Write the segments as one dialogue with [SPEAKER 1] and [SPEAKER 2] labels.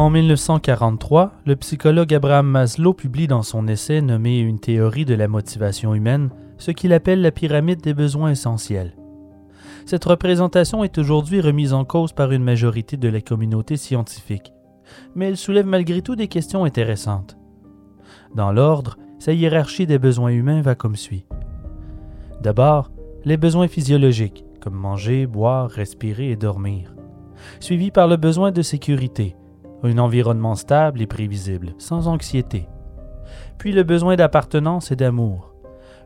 [SPEAKER 1] En 1943, le psychologue Abraham Maslow publie dans son essai nommé Une théorie de la motivation humaine ce qu'il appelle la pyramide des besoins essentiels. Cette représentation est aujourd'hui remise en cause par une majorité de la communauté scientifique, mais elle soulève malgré tout des questions intéressantes. Dans l'ordre, sa hiérarchie des besoins humains va comme suit. D'abord, les besoins physiologiques, comme manger, boire, respirer et dormir, suivis par le besoin de sécurité, un environnement stable et prévisible, sans anxiété. Puis le besoin d'appartenance et d'amour,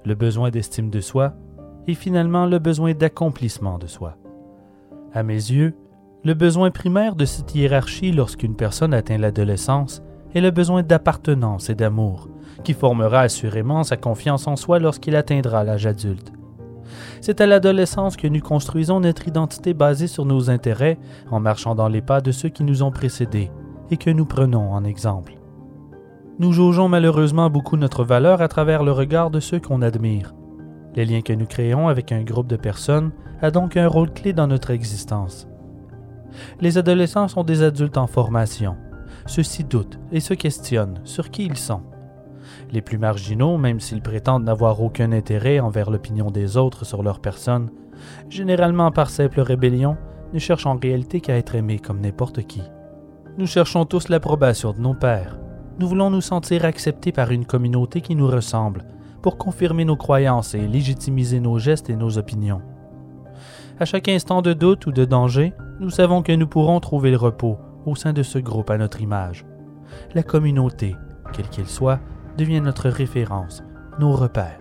[SPEAKER 1] le besoin d'estime de soi, et finalement le besoin d'accomplissement de soi. À mes yeux, le besoin primaire de cette hiérarchie lorsqu'une personne atteint l'adolescence est le besoin d'appartenance et d'amour, qui formera assurément sa confiance en soi lorsqu'il atteindra l'âge adulte. C'est à l'adolescence que nous construisons notre identité basée sur nos intérêts en marchant dans les pas de ceux qui nous ont précédés, et que nous prenons en exemple. Nous jaugeons malheureusement beaucoup notre valeur à travers le regard de ceux qu'on admire. Les liens que nous créons avec un groupe de personnes a donc un rôle clé dans notre existence. Les adolescents sont des adultes en formation. Ceux-ci doutent et se questionnent sur qui ils sont. Les plus marginaux, même s'ils prétendent n'avoir aucun intérêt envers l'opinion des autres sur leur personne, généralement par simple rébellion, ne cherchent en réalité qu'à être aimés comme n'importe qui. Nous cherchons tous l'approbation de nos pères. Nous voulons nous sentir acceptés par une communauté qui nous ressemble, pour confirmer nos croyances et légitimiser nos gestes et nos opinions. À chaque instant de doute ou de danger, nous savons que nous pourrons trouver le repos au sein de ce groupe à notre image. La communauté, quelle qu'elle soit, devient notre référence, nos repères.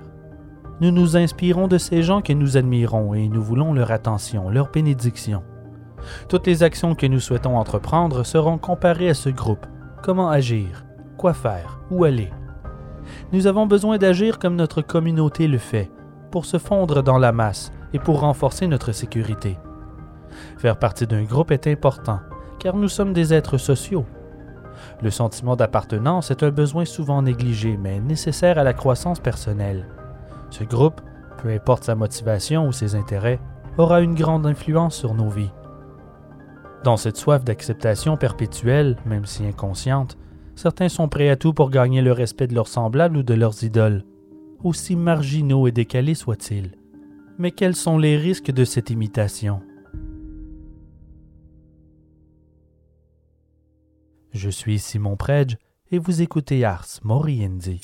[SPEAKER 1] Nous nous inspirons de ces gens que nous admirons et nous voulons leur attention, leur bénédiction. Toutes les actions que nous souhaitons entreprendre seront comparées à ce groupe. Comment agir, quoi faire, où aller? Nous avons besoin d'agir comme notre communauté le fait, pour se fondre dans la masse et pour renforcer notre sécurité. Faire partie d'un groupe est important, car nous sommes des êtres sociaux. Le sentiment d'appartenance est un besoin souvent négligé, mais nécessaire à la croissance personnelle. Ce groupe, peu importe sa motivation ou ses intérêts, aura une grande influence sur nos vies. Dans cette soif d'acceptation perpétuelle, même si inconsciente, certains sont prêts à tout pour gagner le respect de leurs semblables ou de leurs idoles, aussi marginaux et décalés soient-ils. Mais quels sont les risques de cette imitation? Je suis Simon Predge et vous écoutez Ars Moriendi.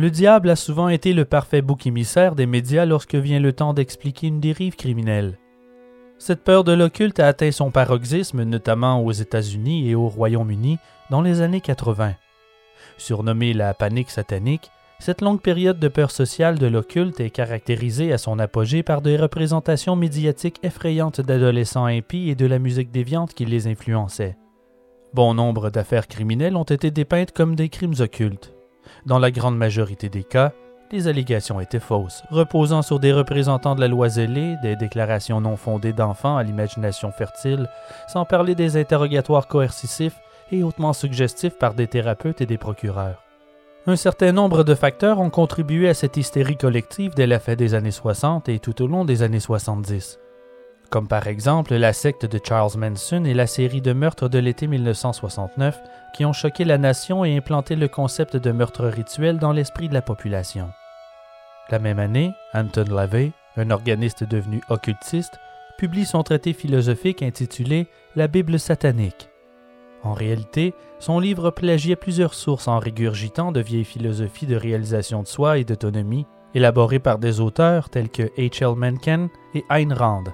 [SPEAKER 1] Le diable a souvent été le parfait bouc émissaire des médias lorsque vient le temps d'expliquer une dérive criminelle. Cette peur de l'occulte a atteint son paroxysme notamment aux États-Unis et au Royaume-Uni dans les années 80. Surnommée la panique satanique, cette longue période de peur sociale de l'occulte est caractérisée à son apogée par des représentations médiatiques effrayantes d'adolescents impies et de la musique déviante qui les influençait. Bon nombre d'affaires criminelles ont été dépeintes comme des crimes occultes. Dans la grande majorité des cas, les allégations étaient fausses, reposant sur des représentants de la loi zélée, des déclarations non fondées d'enfants à l'imagination fertile, sans parler des interrogatoires coercitifs et hautement suggestifs par des thérapeutes et des procureurs. Un certain nombre de facteurs ont contribué à cette hystérie collective dès la fin des années 60 et tout au long des années 70. Comme par exemple la secte de Charles Manson et la série de meurtres de l'été 1969 qui ont choqué la nation et implanté le concept de meurtre rituel dans l'esprit de la population. La même année, Anton LaVey, un organiste devenu occultiste, publie son traité philosophique intitulé La Bible satanique. En réalité, son livre plagiait plusieurs sources en régurgitant de vieilles philosophies de réalisation de soi et d'autonomie, élaborées par des auteurs tels que H.L. Mencken et Ayn Rand,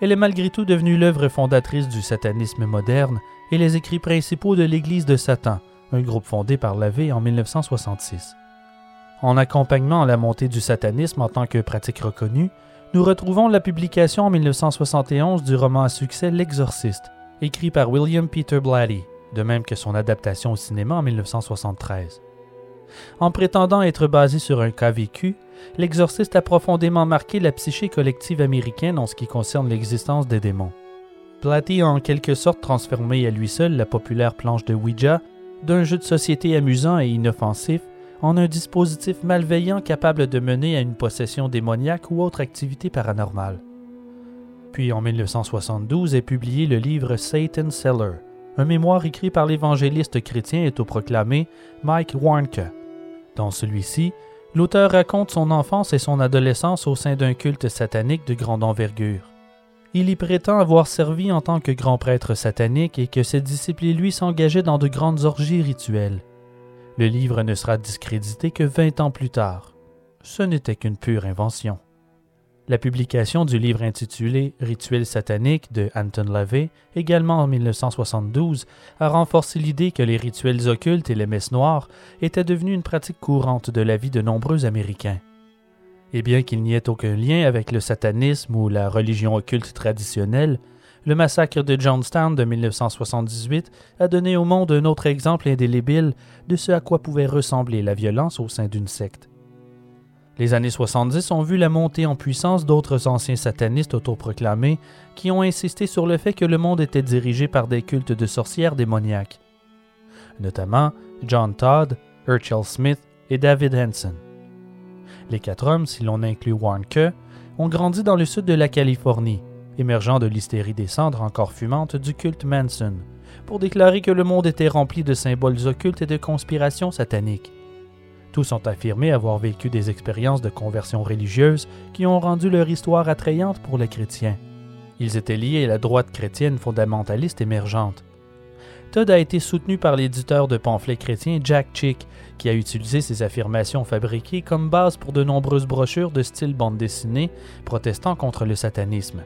[SPEAKER 1] elle est malgré tout devenue l'œuvre fondatrice du satanisme moderne et les écrits principaux de l'Église de Satan, un groupe fondé par Lavey en 1966. En accompagnement à la montée du satanisme en tant que pratique reconnue, nous retrouvons la publication en 1971 du roman à succès L'Exorciste, écrit par William Peter Blatty, de même que son adaptation au cinéma en 1973. En prétendant être basé sur un cas vécu, l'exorciste a profondément marqué la psyché collective américaine en ce qui concerne l'existence des démons. Blatty a en quelque sorte transformé à lui seul la populaire planche de Ouija d'un jeu de société amusant et inoffensif en un dispositif malveillant capable de mener à une possession démoniaque ou autre activité paranormale. Puis en 1972 est publié le livre Satan Seller, un mémoire écrit par l'évangéliste chrétien et autoproclamé Mike Warnke. Dans celui-ci, L'auteur raconte son enfance et son adolescence au sein d'un culte satanique de grande envergure. Il y prétend avoir servi en tant que grand prêtre satanique et que ses disciples et lui s'engageaient dans de grandes orgies rituelles. Le livre ne sera discrédité que vingt ans plus tard. Ce n'était qu'une pure invention. La publication du livre intitulé Rituel satanique de Anton LaVey, également en 1972, a renforcé l'idée que les rituels occultes et les messes noires étaient devenus une pratique courante de la vie de nombreux Américains. Et bien qu'il n'y ait aucun lien avec le satanisme ou la religion occulte traditionnelle, le massacre de Johnstown de 1978 a donné au monde un autre exemple indélébile de ce à quoi pouvait ressembler la violence au sein d'une secte. Les années 70 ont vu la montée en puissance d'autres anciens satanistes autoproclamés qui ont insisté sur le fait que le monde était dirigé par des cultes de sorcières démoniaques, notamment John Todd, Urchel Smith et David Henson. Les quatre hommes, si l'on inclut Warnke, ont grandi dans le sud de la Californie, émergeant de l'hystérie des cendres encore fumantes du culte Manson, pour déclarer que le monde était rempli de symboles occultes et de conspirations sataniques. Tous ont affirmé avoir vécu des expériences de conversion religieuse qui ont rendu leur histoire attrayante pour les chrétiens. Ils étaient liés à la droite chrétienne fondamentaliste émergente. Todd a été soutenu par l'éditeur de pamphlets chrétiens Jack Chick, qui a utilisé ces affirmations fabriquées comme base pour de nombreuses brochures de style bande dessinée protestant contre le satanisme.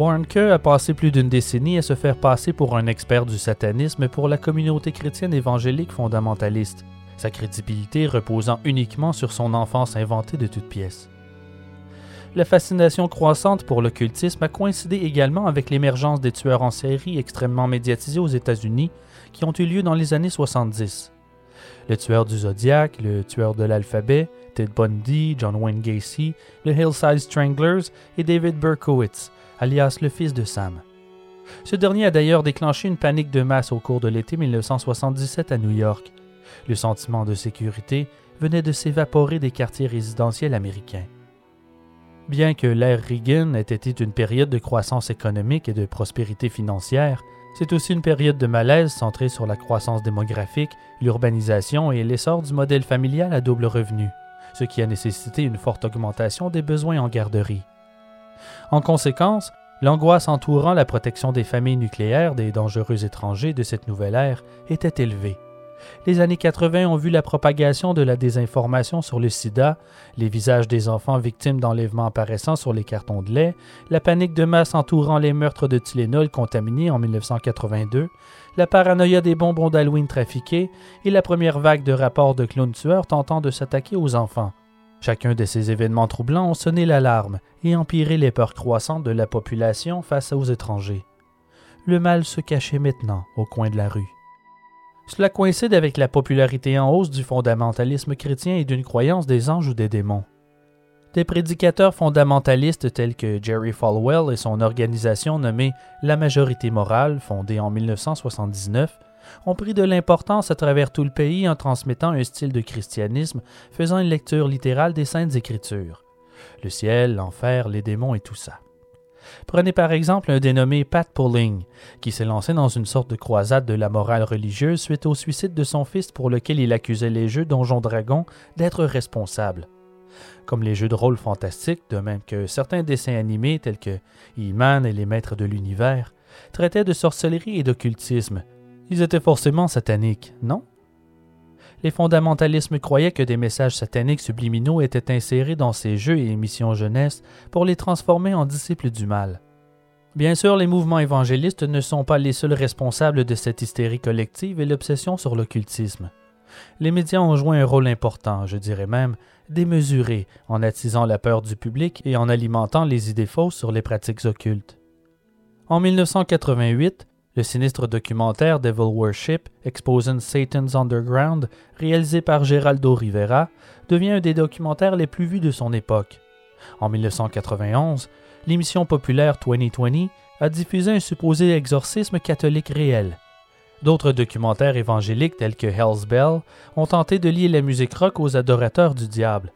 [SPEAKER 1] Warren Kerr a passé plus d'une décennie à se faire passer pour un expert du satanisme pour la communauté chrétienne évangélique fondamentaliste sa crédibilité reposant uniquement sur son enfance inventée de toutes pièces. La fascination croissante pour l'occultisme a coïncidé également avec l'émergence des tueurs en série extrêmement médiatisés aux États-Unis qui ont eu lieu dans les années 70. Le tueur du Zodiac, le tueur de l'alphabet, Ted Bundy, John Wayne Gacy, le Hillside Stranglers et David Berkowitz, alias le fils de Sam. Ce dernier a d'ailleurs déclenché une panique de masse au cours de l'été 1977 à New York, le sentiment de sécurité venait de s'évaporer des quartiers résidentiels américains. Bien que l'ère Reagan ait été une période de croissance économique et de prospérité financière, c'est aussi une période de malaise centrée sur la croissance démographique, l'urbanisation et l'essor du modèle familial à double revenu, ce qui a nécessité une forte augmentation des besoins en garderie. En conséquence, l'angoisse entourant la protection des familles nucléaires des dangereux étrangers de cette nouvelle ère était élevée les années 80 ont vu la propagation de la désinformation sur le sida, les visages des enfants victimes d'enlèvements apparaissant sur les cartons de lait, la panique de masse entourant les meurtres de Tylenol contaminés en 1982, la paranoïa des bonbons d'Halloween trafiqués et la première vague de rapports de clowns tueurs tentant de s'attaquer aux enfants. Chacun de ces événements troublants ont sonné l'alarme et empiré les peurs croissantes de la population face aux étrangers. Le mal se cachait maintenant au coin de la rue. Cela coïncide avec la popularité en hausse du fondamentalisme chrétien et d'une croyance des anges ou des démons. Des prédicateurs fondamentalistes tels que Jerry Falwell et son organisation nommée La Majorité morale, fondée en 1979, ont pris de l'importance à travers tout le pays en transmettant un style de christianisme faisant une lecture littérale des saintes écritures. Le ciel, l'enfer, les démons et tout ça. Prenez par exemple un dénommé Pat Pulling, qui s'est lancé dans une sorte de croisade de la morale religieuse suite au suicide de son fils pour lequel il accusait les jeux Donjon Dragon d'être responsables. Comme les jeux de rôle fantastiques, de même que certains dessins animés tels que He-Man et les Maîtres de l'Univers, traitaient de sorcellerie et d'occultisme. Ils étaient forcément sataniques, non? Les fondamentalismes croyaient que des messages sataniques subliminaux étaient insérés dans ces jeux et émissions jeunesse pour les transformer en disciples du mal. Bien sûr, les mouvements évangélistes ne sont pas les seuls responsables de cette hystérie collective et l'obsession sur l'occultisme. Les médias ont joué un rôle important, je dirais même démesuré, en attisant la peur du public et en alimentant les idées fausses sur les pratiques occultes. En 1988, le sinistre documentaire Devil Worship, Exposing Satan's Underground, réalisé par Geraldo Rivera, devient un des documentaires les plus vus de son époque. En 1991, l'émission populaire 2020 a diffusé un supposé exorcisme catholique réel. D'autres documentaires évangéliques tels que Hell's Bell ont tenté de lier la musique rock aux adorateurs du diable.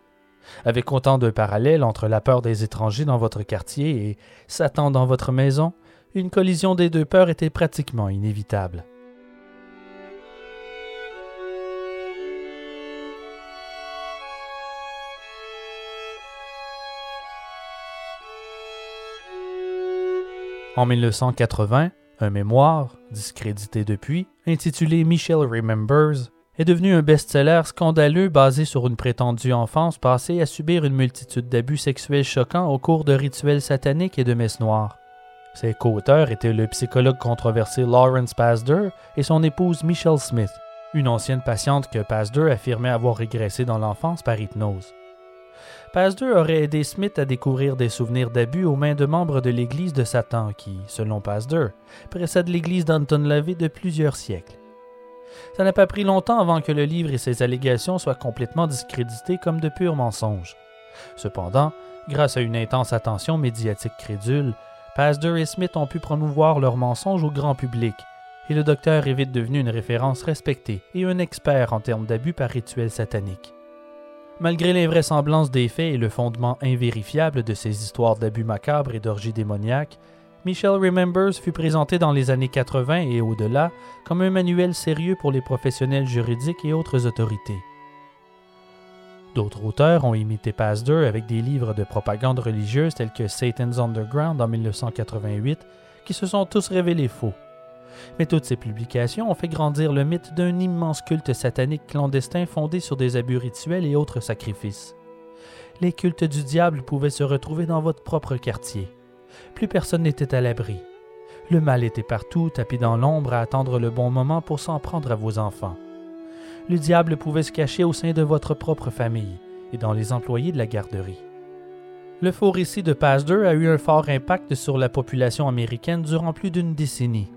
[SPEAKER 1] Avec autant de parallèles entre la peur des étrangers dans votre quartier et Satan dans votre maison, une collision des deux peurs était pratiquement inévitable. En 1980, un mémoire, discrédité depuis, intitulé Michelle Remembers, est devenu un best-seller scandaleux basé sur une prétendue enfance passée à subir une multitude d'abus sexuels choquants au cours de rituels sataniques et de messes noires. Ses co-auteurs étaient le psychologue controversé Lawrence Pasder et son épouse Michelle Smith, une ancienne patiente que Pasder affirmait avoir régressé dans l'enfance par hypnose. Pasder aurait aidé Smith à découvrir des souvenirs d'abus aux mains de membres de l'Église de Satan qui, selon Pasder, précède l'Église d'Anton LaVey de plusieurs siècles. Ça n'a pas pris longtemps avant que le livre et ses allégations soient complètement discrédités comme de purs mensonges. Cependant, grâce à une intense attention médiatique crédule, Pasder et Smith ont pu promouvoir leurs mensonges au grand public, et le docteur est vite devenu une référence respectée et un expert en termes d'abus par rituels sataniques. Malgré l'invraisemblance des faits et le fondement invérifiable de ces histoires d'abus macabres et d'orgies démoniaques, Michelle Remembers fut présenté dans les années 80 et au-delà comme un manuel sérieux pour les professionnels juridiques et autres autorités. D'autres auteurs ont imité Pasder avec des livres de propagande religieuse tels que Satan's Underground en 1988, qui se sont tous révélés faux. Mais toutes ces publications ont fait grandir le mythe d'un immense culte satanique clandestin fondé sur des abus rituels et autres sacrifices. Les cultes du diable pouvaient se retrouver dans votre propre quartier. Plus personne n'était à l'abri. Le mal était partout, tapis dans l'ombre à attendre le bon moment pour s'en prendre à vos enfants le diable pouvait se cacher au sein de votre propre famille et dans les employés de la garderie. Le faux récit de Pasder a eu un fort impact sur la population américaine durant plus d'une décennie.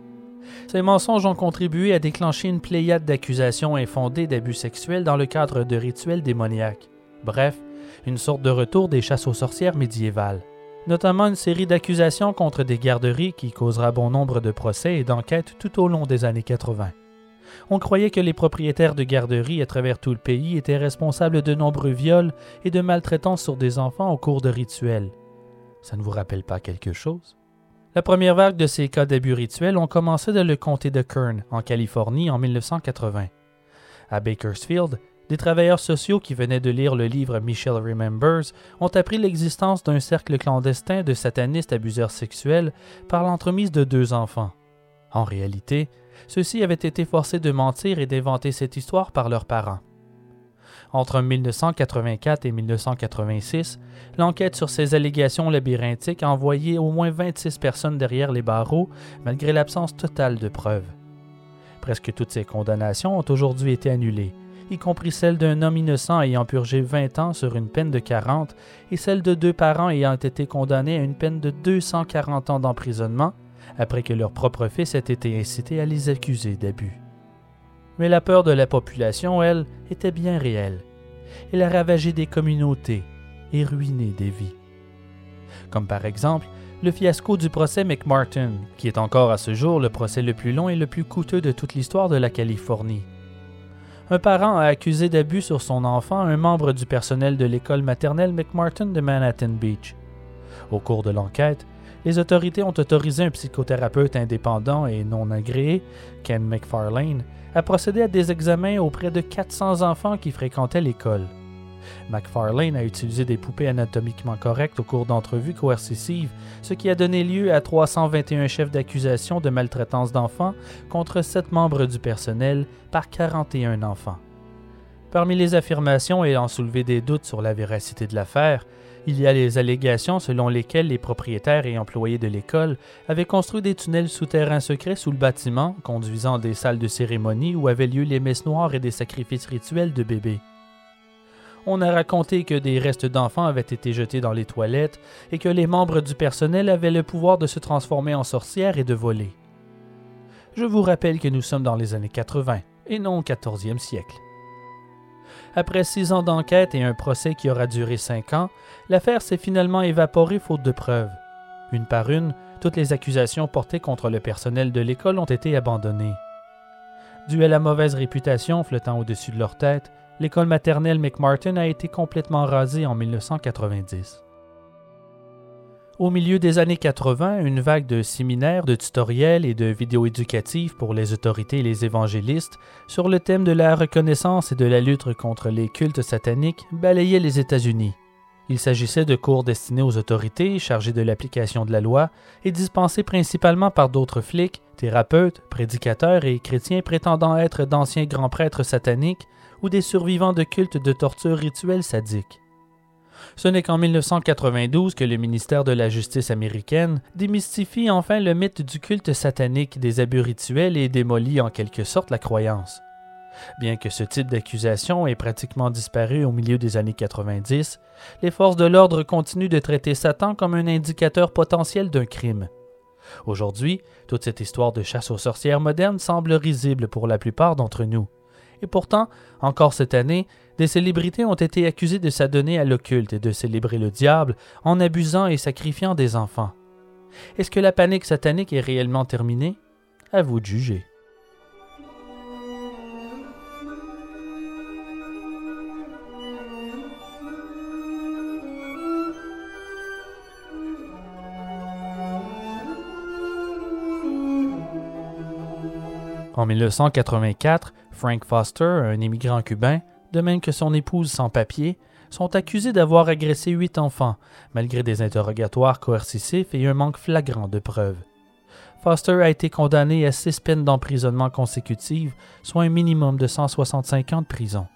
[SPEAKER 1] Ces mensonges ont contribué à déclencher une pléiade d'accusations infondées d'abus sexuels dans le cadre de rituels démoniaques. Bref, une sorte de retour des chasses aux sorcières médiévales. Notamment une série d'accusations contre des garderies qui causera bon nombre de procès et d'enquêtes tout au long des années 80 on croyait que les propriétaires de garderies à travers tout le pays étaient responsables de nombreux viols et de maltraitances sur des enfants au cours de rituels. Ça ne vous rappelle pas quelque chose? La première vague de ces cas d'abus rituels ont commencé dans le comté de Kern, en Californie, en 1980. À Bakersfield, des travailleurs sociaux qui venaient de lire le livre Michelle Remembers ont appris l'existence d'un cercle clandestin de satanistes abuseurs sexuels par l'entremise de deux enfants. En réalité, ceux-ci avaient été forcés de mentir et d'inventer cette histoire par leurs parents. Entre 1984 et 1986, l'enquête sur ces allégations labyrinthiques a envoyé au moins 26 personnes derrière les barreaux, malgré l'absence totale de preuves. Presque toutes ces condamnations ont aujourd'hui été annulées, y compris celle d'un homme innocent ayant purgé 20 ans sur une peine de 40 et celle de deux parents ayant été condamnés à une peine de 240 ans d'emprisonnement après que leur propre fils ait été incité à les accuser d'abus. Mais la peur de la population, elle, était bien réelle. Elle a ravagé des communautés et ruiné des vies. Comme par exemple le fiasco du procès McMartin, qui est encore à ce jour le procès le plus long et le plus coûteux de toute l'histoire de la Californie. Un parent a accusé d'abus sur son enfant un membre du personnel de l'école maternelle McMartin de Manhattan Beach. Au cours de l'enquête, les autorités ont autorisé un psychothérapeute indépendant et non agréé, Ken McFarlane, à procéder à des examens auprès de 400 enfants qui fréquentaient l'école. McFarlane a utilisé des poupées anatomiquement correctes au cours d'entrevues coercitives, ce qui a donné lieu à 321 chefs d'accusation de maltraitance d'enfants contre 7 membres du personnel par 41 enfants. Parmi les affirmations ayant soulevé des doutes sur la véracité de l'affaire, il y a les allégations selon lesquelles les propriétaires et employés de l'école avaient construit des tunnels souterrains secrets sous le bâtiment, conduisant des salles de cérémonie où avaient lieu les messes noires et des sacrifices rituels de bébés. On a raconté que des restes d'enfants avaient été jetés dans les toilettes et que les membres du personnel avaient le pouvoir de se transformer en sorcières et de voler. Je vous rappelle que nous sommes dans les années 80 et non au 14e siècle. Après six ans d'enquête et un procès qui aura duré cinq ans, l'affaire s'est finalement évaporée faute de preuves. Une par une, toutes les accusations portées contre le personnel de l'école ont été abandonnées. Dû à la mauvaise réputation flottant au-dessus de leur tête, l'école maternelle McMartin a été complètement rasée en 1990. Au milieu des années 80, une vague de séminaires, de tutoriels et de vidéos éducatives pour les autorités et les évangélistes sur le thème de la reconnaissance et de la lutte contre les cultes sataniques balayait les États-Unis. Il s'agissait de cours destinés aux autorités chargées de l'application de la loi et dispensés principalement par d'autres flics, thérapeutes, prédicateurs et chrétiens prétendant être d'anciens grands prêtres sataniques ou des survivants de cultes de torture rituels sadiques. Ce n'est qu'en 1992 que le ministère de la Justice américaine démystifie enfin le mythe du culte satanique des abus rituels et démolit en quelque sorte la croyance. Bien que ce type d'accusation ait pratiquement disparu au milieu des années 90, les forces de l'ordre continuent de traiter Satan comme un indicateur potentiel d'un crime. Aujourd'hui, toute cette histoire de chasse aux sorcières moderne semble risible pour la plupart d'entre nous. Et pourtant, encore cette année, des célébrités ont été accusées de s'adonner à l'occulte et de célébrer le diable en abusant et sacrifiant des enfants. Est-ce que la panique satanique est réellement terminée? À vous de juger. En 1984, Frank Foster, un immigrant cubain, de même que son épouse sans papier, sont accusés d'avoir agressé huit enfants, malgré des interrogatoires coercitifs et un manque flagrant de preuves. Foster a été condamné à six peines d'emprisonnement consécutives, soit un minimum de 165 ans de prison.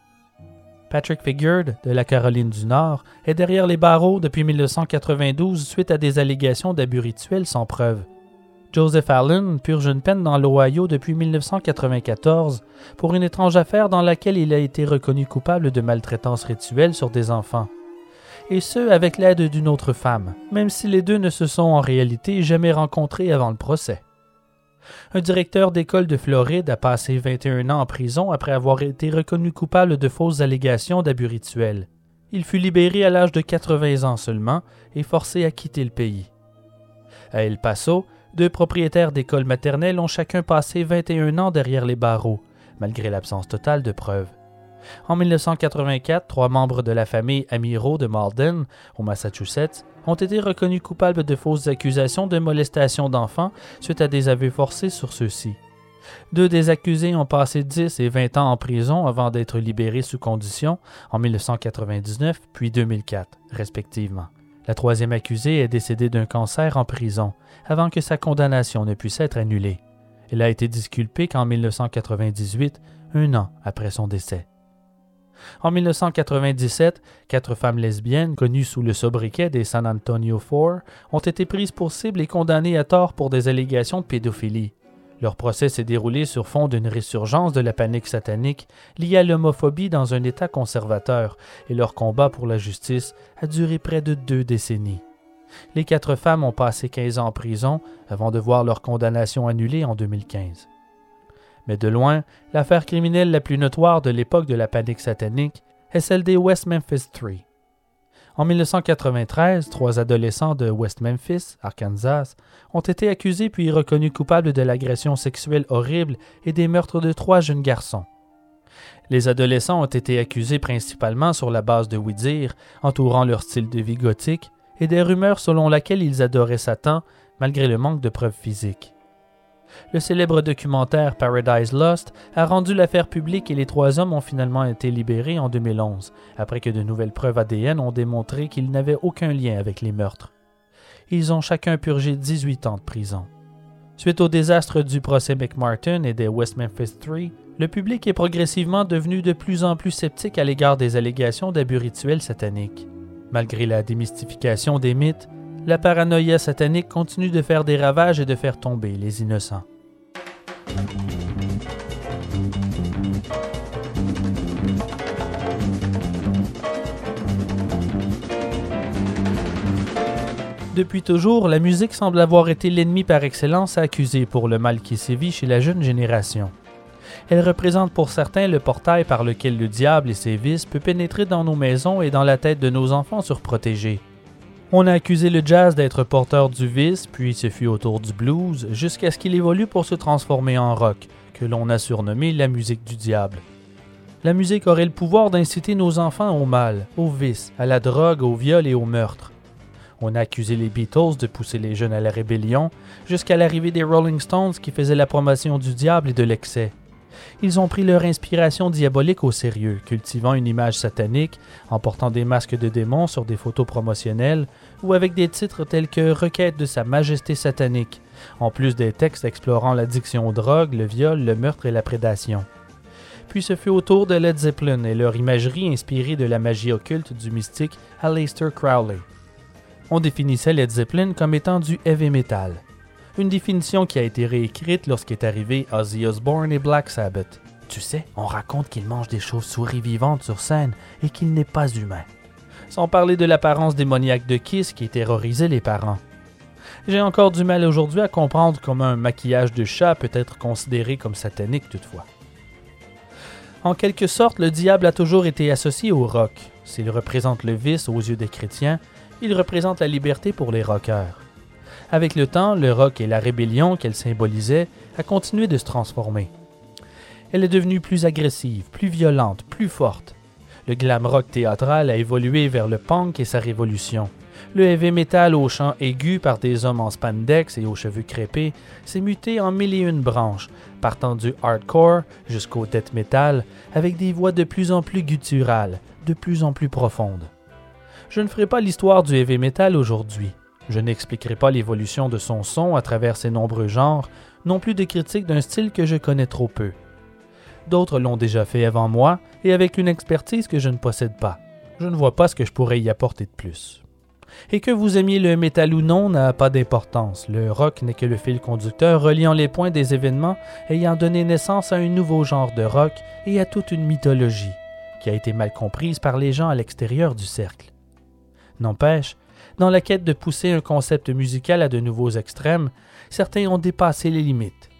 [SPEAKER 1] Patrick Figuard, de la Caroline du Nord, est derrière les barreaux depuis 1992 suite à des allégations d'abus rituels sans preuve. Joseph Allen purge une peine dans l'Ohio depuis 1994 pour une étrange affaire dans laquelle il a été reconnu coupable de maltraitance rituelle sur des enfants. Et ce, avec l'aide d'une autre femme, même si les deux ne se sont en réalité jamais rencontrés avant le procès. Un directeur d'école de Floride a passé 21 ans en prison après avoir été reconnu coupable de fausses allégations d'abus rituels. Il fut libéré à l'âge de 80 ans seulement et forcé à quitter le pays. À El Paso, deux propriétaires d'écoles maternelles ont chacun passé 21 ans derrière les barreaux, malgré l'absence totale de preuves. En 1984, trois membres de la famille Amiro de Malden, au Massachusetts, ont été reconnus coupables de fausses accusations de molestation d'enfants suite à des aveux forcés sur ceux-ci. Deux des accusés ont passé 10 et 20 ans en prison avant d'être libérés sous condition en 1999 puis 2004, respectivement. La troisième accusée est décédée d'un cancer en prison avant que sa condamnation ne puisse être annulée. Elle a été disculpée qu'en 1998, un an après son décès. En 1997, quatre femmes lesbiennes connues sous le sobriquet des San Antonio Four ont été prises pour cible et condamnées à tort pour des allégations de pédophilie. Leur procès s'est déroulé sur fond d'une résurgence de la panique satanique liée à l'homophobie dans un État conservateur, et leur combat pour la justice a duré près de deux décennies. Les quatre femmes ont passé 15 ans en prison avant de voir leur condamnation annulée en 2015. Mais de loin, l'affaire criminelle la plus notoire de l'époque de la panique satanique est celle des West Memphis Three. En 1993, trois adolescents de West Memphis, Arkansas, ont été accusés puis reconnus coupables de l'agression sexuelle horrible et des meurtres de trois jeunes garçons. Les adolescents ont été accusés principalement sur la base de oui-dire, entourant leur style de vie gothique, et des rumeurs selon lesquelles ils adoraient Satan malgré le manque de preuves physiques. Le célèbre documentaire Paradise Lost a rendu l'affaire publique et les trois hommes ont finalement été libérés en 2011, après que de nouvelles preuves ADN ont démontré qu'ils n'avaient aucun lien avec les meurtres. Ils ont chacun purgé 18 ans de prison. Suite au désastre du procès McMartin et des West Memphis 3, le public est progressivement devenu de plus en plus sceptique à l'égard des allégations d'abus rituels sataniques. Malgré la démystification des mythes, la paranoïa satanique continue de faire des ravages et de faire tomber les innocents. Depuis toujours, la musique semble avoir été l'ennemi par excellence accusé pour le mal qui sévit chez la jeune génération. Elle représente pour certains le portail par lequel le diable et ses vices peuvent pénétrer dans nos maisons et dans la tête de nos enfants surprotégés. On a accusé le jazz d'être porteur du vice, puis ce fut au tour du blues, jusqu'à ce qu'il évolue pour se transformer en rock, que l'on a surnommé la musique du diable. La musique aurait le pouvoir d'inciter nos enfants au mal, au vice, à la drogue, au viol et au meurtre. On a accusé les Beatles de pousser les jeunes à la rébellion, jusqu'à l'arrivée des Rolling Stones qui faisaient la promotion du diable et de l'excès ils ont pris leur inspiration diabolique au sérieux, cultivant une image satanique en portant des masques de démons sur des photos promotionnelles ou avec des titres tels que Requête de Sa Majesté satanique, en plus des textes explorant l'addiction aux drogues, le viol, le meurtre et la prédation. Puis ce fut au tour de Led Zeppelin et leur imagerie inspirée de la magie occulte du mystique Aleister Crowley. On définissait Led Zeppelin comme étant du heavy metal, une définition qui a été réécrite lorsqu'est arrivé Ozzy Osbourne et Black Sabbath. Tu sais, on raconte qu'il mange des chauves-souris vivantes sur scène et qu'il n'est pas humain. Sans parler de l'apparence démoniaque de Kiss qui terrorisait les parents. J'ai encore du mal aujourd'hui à comprendre comment un maquillage de chat peut être considéré comme satanique toutefois. En quelque sorte, le diable a toujours été associé au rock. S'il représente le vice aux yeux des chrétiens, il représente la liberté pour les rockers. Avec le temps, le rock et la rébellion qu'elle symbolisait a continué de se transformer. Elle est devenue plus agressive, plus violente, plus forte. Le glam rock théâtral a évolué vers le punk et sa révolution. Le heavy metal au chant aigu par des hommes en spandex et aux cheveux crépés s'est muté en mille et une branches, partant du hardcore jusqu'au death metal, avec des voix de plus en plus gutturales, de plus en plus profondes. Je ne ferai pas l'histoire du heavy metal aujourd'hui. Je n'expliquerai pas l'évolution de son son à travers ses nombreux genres, non plus des critiques d'un style que je connais trop peu. D'autres l'ont déjà fait avant moi et avec une expertise que je ne possède pas. Je ne vois pas ce que je pourrais y apporter de plus. Et que vous aimiez le métal ou non n'a pas d'importance. Le rock n'est que le fil conducteur reliant les points des événements ayant donné naissance à un nouveau genre de rock et à toute une mythologie qui a été mal comprise par les gens à l'extérieur du cercle. N'empêche, dans la quête de pousser un concept musical à de nouveaux extrêmes, certains ont dépassé les limites.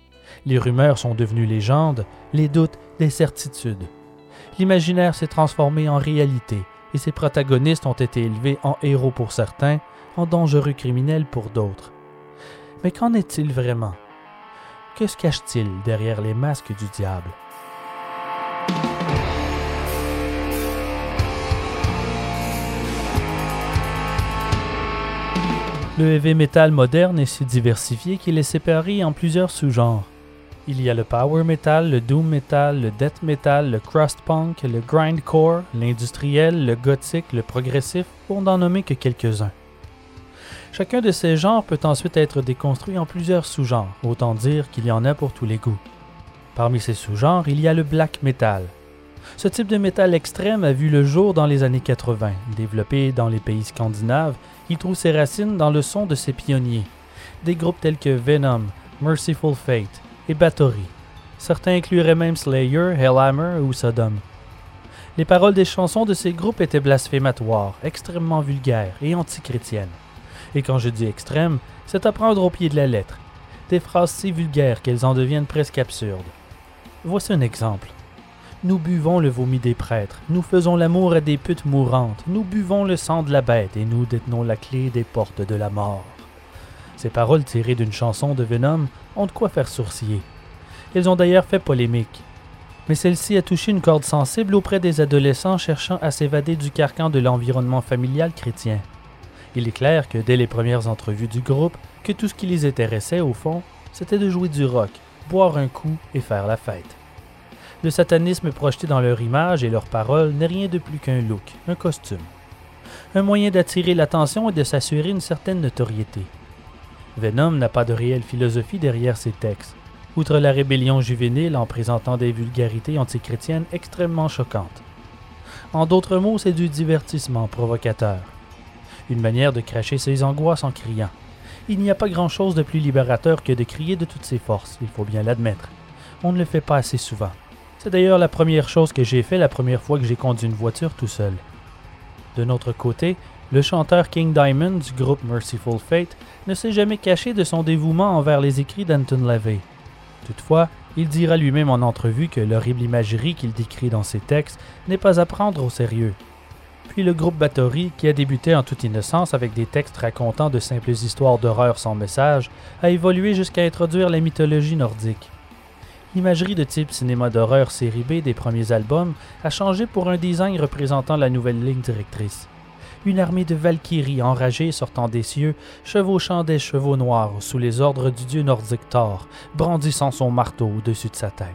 [SPEAKER 1] Les rumeurs sont devenues légendes, les doutes des certitudes. L'imaginaire s'est transformé en réalité et ses protagonistes ont été élevés en héros pour certains, en dangereux criminels pour d'autres. Mais qu'en est-il vraiment? Que se cache-t-il derrière les masques du diable? Le heavy metal moderne est si diversifié qu'il est séparé en plusieurs sous-genres. Il y a le power metal, le doom metal, le death metal, le crust punk, le grindcore, l'industriel, le gothique, le progressif, pour n'en nommer que quelques-uns. Chacun de ces genres peut ensuite être déconstruit en plusieurs sous-genres, autant dire qu'il y en a pour tous les goûts. Parmi ces sous-genres, il y a le black metal. Ce type de métal extrême a vu le jour dans les années 80, développé dans les pays scandinaves il trouve ses racines dans le son de ses pionniers, des groupes tels que Venom, Merciful Fate et Bathory. Certains incluraient même Slayer, Hellhammer ou Sodom. Les paroles des chansons de ces groupes étaient blasphématoires, extrêmement vulgaires et antichrétiennes. Et quand je dis extrême, c'est à prendre au pied de la lettre. Des phrases si vulgaires qu'elles en deviennent presque absurdes. Voici un exemple. Nous buvons le vomi des prêtres, nous faisons l'amour à des putes mourantes, nous buvons le sang de la bête et nous détenons la clé des portes de la mort. Ces paroles tirées d'une chanson de Venom ont de quoi faire sourciller. Elles ont d'ailleurs fait polémique. Mais celle-ci a touché une corde sensible auprès des adolescents cherchant à s'évader du carcan de l'environnement familial chrétien. Il est clair que dès les premières entrevues du groupe, que tout ce qui les intéressait au fond, c'était de jouer du rock, boire un coup et faire la fête. Le satanisme projeté dans leur image et leurs paroles n'est rien de plus qu'un look, un costume. Un moyen d'attirer l'attention et de s'assurer une certaine notoriété. Venom n'a pas de réelle philosophie derrière ses textes, outre la rébellion juvénile en présentant des vulgarités antichrétiennes extrêmement choquantes. En d'autres mots, c'est du divertissement provocateur. Une manière de cracher ses angoisses en criant. Il n'y a pas grand-chose de plus libérateur que de crier de toutes ses forces, il faut bien l'admettre. On ne le fait pas assez souvent. C'est d'ailleurs la première chose que j'ai fait la première fois que j'ai conduit une voiture tout seul. De notre côté, le chanteur King Diamond du groupe Merciful Fate ne s'est jamais caché de son dévouement envers les écrits d'Anton LaVey. Toutefois, il dira lui-même en entrevue que l'horrible imagerie qu'il décrit dans ses textes n'est pas à prendre au sérieux. Puis le groupe Bathory, qui a débuté en toute innocence avec des textes racontant de simples histoires d'horreur sans message, a évolué jusqu'à introduire la mythologie nordique. L'imagerie de type cinéma d'horreur série B des premiers albums a changé pour un design représentant la nouvelle ligne directrice une armée de Valkyries enragées sortant des cieux, chevauchant des chevaux noirs sous les ordres du dieu nordique Thor, brandissant son marteau au-dessus de sa tête.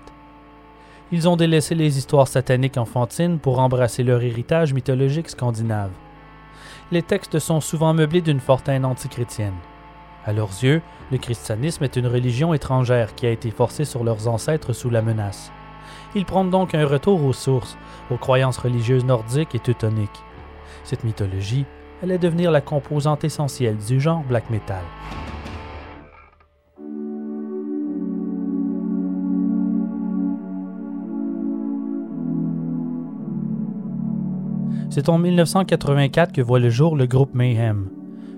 [SPEAKER 1] Ils ont délaissé les histoires sataniques enfantines pour embrasser leur héritage mythologique scandinave. Les textes sont souvent meublés d'une forte haine antichrétienne. À leurs yeux, le christianisme est une religion étrangère qui a été forcée sur leurs ancêtres sous la menace. Ils prennent donc un retour aux sources, aux croyances religieuses nordiques et teutoniques. Cette mythologie allait devenir la composante essentielle du genre black metal. C'est en 1984 que voit le jour le groupe Mayhem,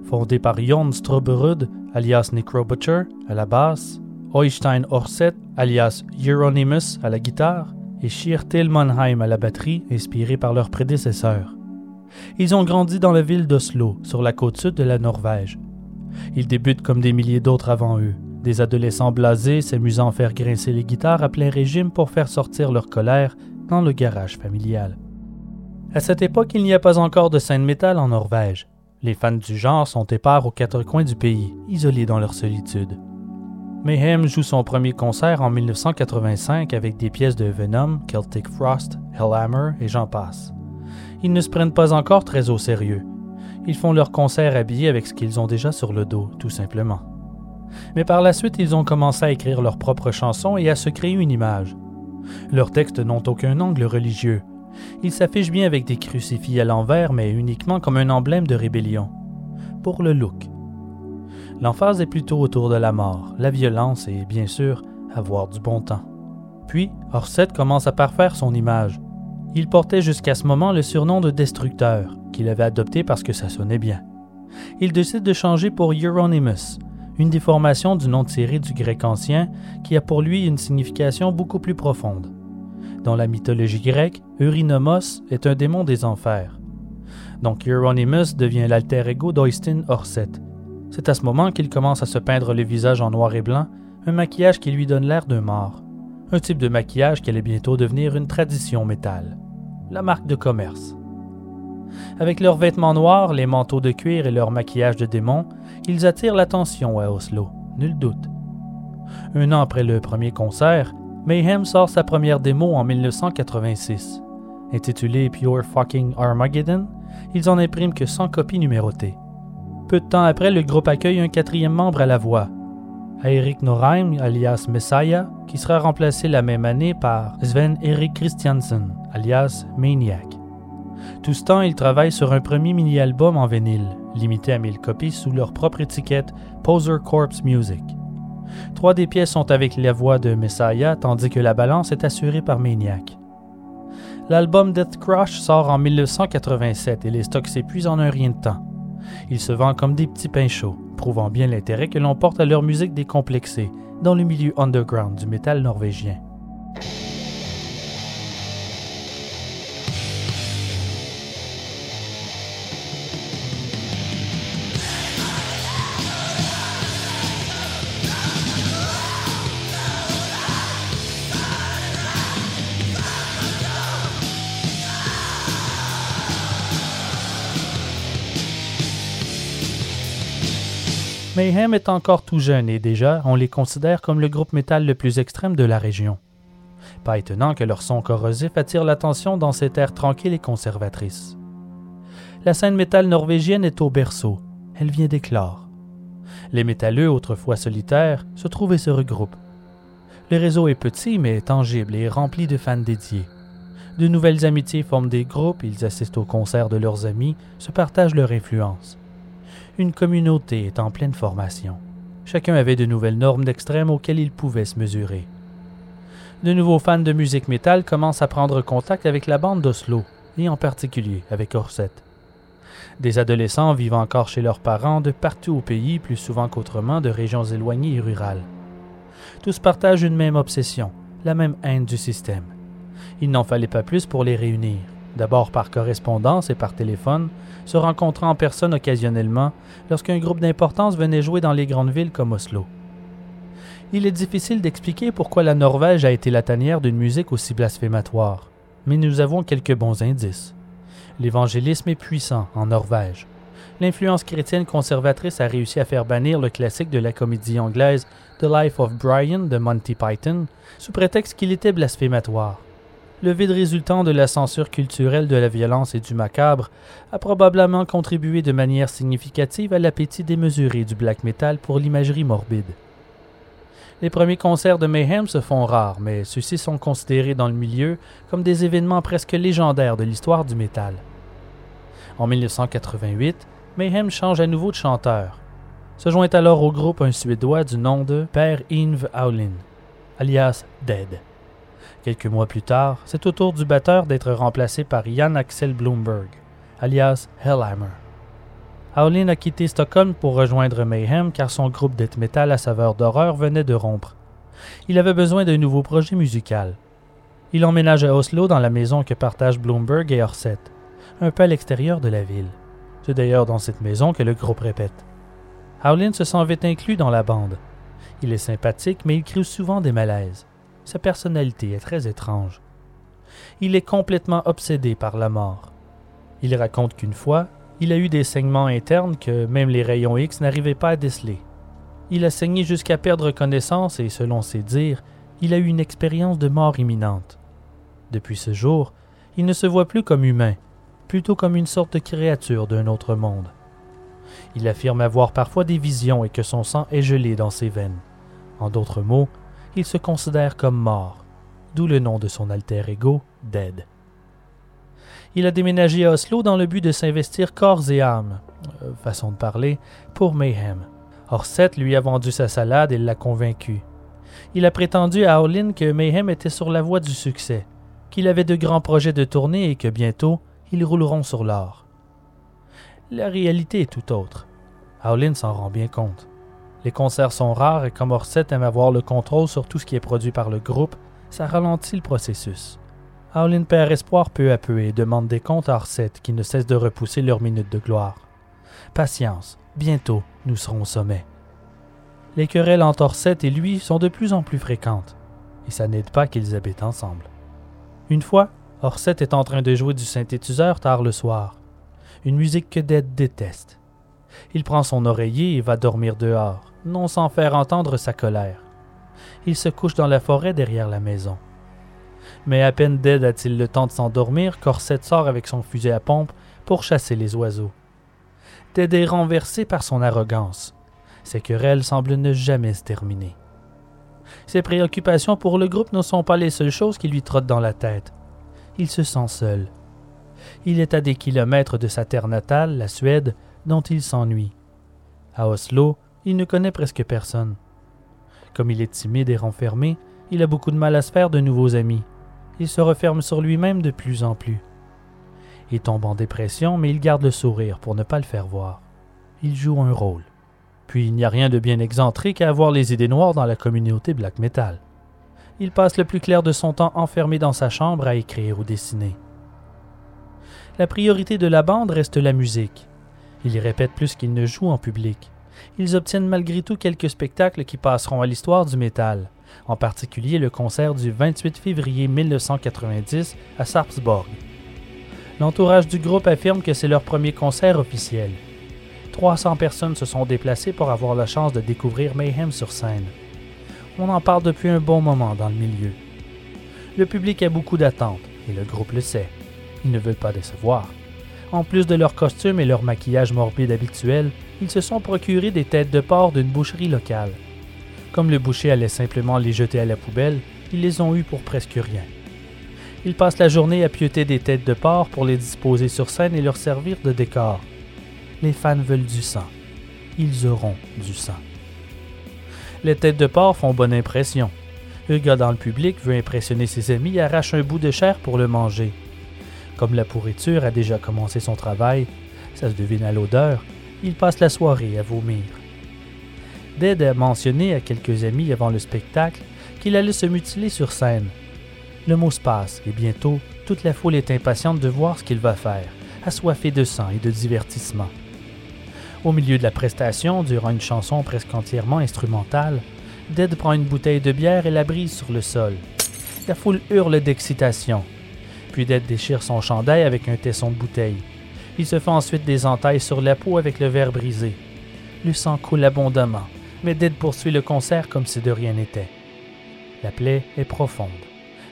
[SPEAKER 1] fondé par Jon Stroberud, alias Necro Butcher, à la basse, Oystein Orset, alias Euronymous, à la guitare, et Shir Mannheim à la batterie, inspiré par leurs prédécesseurs. Ils ont grandi dans la ville d'Oslo, sur la côte sud de la Norvège. Ils débutent comme des milliers d'autres avant eux, des adolescents blasés s'amusant à faire grincer les guitares à plein régime pour faire sortir leur colère dans le garage familial. À cette époque, il n'y a pas encore de scène métal en Norvège. Les fans du genre sont épars aux quatre coins du pays, isolés dans leur solitude. Mayhem joue son premier concert en 1985 avec des pièces de Venom, Celtic Frost, Hellhammer et j'en passe ils ne se prennent pas encore très au sérieux. Ils font leur concert habillés avec ce qu'ils ont déjà sur le dos, tout simplement. Mais par la suite, ils ont commencé à écrire leurs propres chansons et à se créer une image. Leurs textes n'ont aucun angle religieux. Ils s'affichent bien avec des crucifix à l'envers, mais uniquement comme un emblème de rébellion. Pour le look. L'emphase est plutôt autour de la mort, la violence et, bien sûr, avoir du bon temps. Puis, Orset commence à parfaire son image. Il portait jusqu'à ce moment le surnom de Destructeur, qu'il avait adopté parce que ça sonnait bien. Il décide de changer pour Euronymous, une déformation du nom tiré du grec ancien qui a pour lui une signification beaucoup plus profonde. Dans la mythologie grecque, Eurynomos est un démon des enfers. Donc Euronymous devient l'alter ego d'Oystin Orset. C'est à ce moment qu'il commence à se peindre le visage en noir et blanc, un maquillage qui lui donne l'air d'un mort un type de maquillage qui allait bientôt devenir une tradition métal, la marque de commerce. Avec leurs vêtements noirs, les manteaux de cuir et leur maquillage de démon, ils attirent l'attention à Oslo, nul doute. Un an après le premier concert, Mayhem sort sa première démo en 1986. Intitulée Pure Fucking Armageddon, ils en impriment que 100 copies numérotées. Peu de temps après, le groupe accueille un quatrième membre à la voix, Eric Norheim, alias Messiah, qui sera remplacé la même année par Sven Erik Christiansen, alias Maniac. Tout ce temps, ils travaillent sur un premier mini-album en vinyle, limité à 1000 copies sous leur propre étiquette Poser Corpse Music. Trois des pièces sont avec la voix de Messiah, tandis que la balance est assurée par Maniac. L'album Death Crush sort en 1987 et les stocks s'épuisent en un rien de temps. Il se vend comme des petits pains chauds prouvant bien l'intérêt que l'on porte à leur musique décomplexée dans le milieu underground du métal norvégien. Mayhem est encore tout jeune et déjà on les considère comme le groupe métal le plus extrême de la région. Pas étonnant que leur son corrosif attire l'attention dans cette ère tranquille et conservatrice. La scène métal norvégienne est au berceau. Elle vient d'éclore. Les métalleux, autrefois solitaires, se trouvent et se regroupent. Le réseau est petit mais tangible et rempli de fans dédiés. De nouvelles amitiés forment des groupes, ils assistent aux concerts de leurs amis, se partagent leur influence. Une communauté est en pleine formation. Chacun avait de nouvelles normes d'extrême auxquelles il pouvait se mesurer. De nouveaux fans de musique métal commencent à prendre contact avec la bande d'Oslo, et en particulier avec Orset. Des adolescents vivent encore chez leurs parents de partout au pays, plus souvent qu'autrement de régions éloignées et rurales. Tous partagent une même obsession, la même haine du système. Il n'en fallait pas plus pour les réunir, d'abord par correspondance et par téléphone, se rencontrant en personne occasionnellement lorsqu'un groupe d'importance venait jouer dans les grandes villes comme Oslo. Il est difficile d'expliquer pourquoi la Norvège a été la tanière d'une musique aussi blasphématoire, mais nous avons quelques bons indices. L'évangélisme est puissant en Norvège. L'influence chrétienne conservatrice a réussi à faire bannir le classique de la comédie anglaise The Life of Brian de Monty Python sous prétexte qu'il était blasphématoire. Le vide résultant de la censure culturelle de la violence et du macabre a probablement contribué de manière significative à l'appétit démesuré du black metal pour l'imagerie morbide. Les premiers concerts de Mayhem se font rares, mais ceux-ci sont considérés dans le milieu comme des événements presque légendaires de l'histoire du métal. En 1988, Mayhem change à nouveau de chanteur. Se joint alors au groupe un Suédois du nom de Per Inve Aulin, alias Dead. Quelques mois plus tard, c'est au tour du batteur d'être remplacé par Jan Axel Bloomberg, alias Hellhammer. Howlin a quitté Stockholm pour rejoindre Mayhem car son groupe death metal à saveur d'horreur venait de rompre. Il avait besoin d'un nouveau projet musical. Il emménage à Oslo dans la maison que partagent Bloomberg et Orset, un peu à l'extérieur de la ville. C'est d'ailleurs dans cette maison que le groupe répète. Howlin se sent vite inclus dans la bande. Il est sympathique, mais il crée souvent des malaises. Sa personnalité est très étrange. Il est complètement obsédé par la mort. Il raconte qu'une fois, il a eu des saignements internes que même les rayons X n'arrivaient pas à déceler. Il a saigné jusqu'à perdre connaissance et, selon ses dires, il a eu une expérience de mort imminente. Depuis ce jour, il ne se voit plus comme humain, plutôt comme une sorte de créature d'un autre monde. Il affirme avoir parfois des visions et que son sang est gelé dans ses veines. En d'autres mots, il se considère comme mort, d'où le nom de son alter ego, Dead. Il a déménagé à Oslo dans le but de s'investir corps et âme, euh, façon de parler, pour Mayhem. Orset lui a vendu sa salade et l'a convaincu. Il a prétendu à Howlin que Mayhem était sur la voie du succès, qu'il avait de grands projets de tournée et que bientôt, ils rouleront sur l'or. La réalité est tout autre. Howlin s'en rend bien compte. Les concerts sont rares et comme Orset aime avoir le contrôle sur tout ce qui est produit par le groupe, ça ralentit le processus. Howlin perd espoir peu à peu et demande des comptes à Orset qui ne cesse de repousser leur minute de gloire. Patience, bientôt nous serons au sommet. Les querelles entre Orset et lui sont de plus en plus fréquentes, et ça n'aide pas qu'ils habitent ensemble. Une fois, Orset est en train de jouer du synthétiseur tard le soir, une musique que Dead déteste. Il prend son oreiller et va dormir dehors, non sans faire entendre sa colère. Il se couche dans la forêt derrière la maison. Mais à peine Dead a-t-il le temps de s'endormir qu'Orset sort avec son fusil à pompe pour chasser les oiseaux. Dead est renversé par son arrogance. Ses querelles semblent ne jamais se terminer. Ses préoccupations pour le groupe ne sont pas les seules choses qui lui trottent dans la tête. Il se sent seul. Il est à des kilomètres de sa terre natale, la Suède, dont il s'ennuie. À Oslo, il ne connaît presque personne. Comme il est timide et renfermé, il a beaucoup de mal à se faire de nouveaux amis. Il se referme sur lui-même de plus en plus. Il tombe en dépression, mais il garde le sourire pour ne pas le faire voir. Il joue un rôle. Puis il n'y a rien de bien excentré qu'à avoir les idées noires dans la communauté black metal. Il passe le plus clair de son temps enfermé dans sa chambre à écrire ou dessiner. La priorité de la bande reste la musique. Il y répète plus qu'il ne joue en public ils obtiennent malgré tout quelques spectacles qui passeront à l'histoire du métal, en particulier le concert du 28 février 1990 à Sarpsborg. L'entourage du groupe affirme que c'est leur premier concert officiel. 300 personnes se sont déplacées pour avoir la chance de découvrir Mayhem sur scène. On en parle depuis un bon moment dans le milieu. Le public a beaucoup d'attentes, et le groupe le sait. Ils ne veulent pas décevoir. En plus de leurs costumes et leur maquillage morbide habituel, ils se sont procurés des têtes de porc d'une boucherie locale. Comme le boucher allait simplement les jeter à la poubelle, ils les ont eus pour presque rien. Ils passent la journée à pieuter des têtes de porc pour les disposer sur scène et leur servir de décor. Les fans veulent du sang. Ils auront du sang. Les têtes de porc font bonne impression. Gars dans le public veut impressionner ses amis et arrache un bout de chair pour le manger. Comme la pourriture a déjà commencé son travail, ça se devine à l'odeur, il passe la soirée à vomir. Dead a mentionné à quelques amis avant le spectacle qu'il allait se mutiler sur scène. Le mot se passe et bientôt, toute la foule est impatiente de voir ce qu'il va faire, assoiffée de sang et de divertissement. Au milieu de la prestation, durant une chanson presque entièrement instrumentale, Dead prend une bouteille de bière et la brise sur le sol. La foule hurle d'excitation. Puis Dead déchire son chandail avec un tesson de bouteille. Il se fait ensuite des entailles sur la peau avec le verre brisé. Le sang coule abondamment, mais Dead poursuit le concert comme si de rien n'était. La plaie est profonde.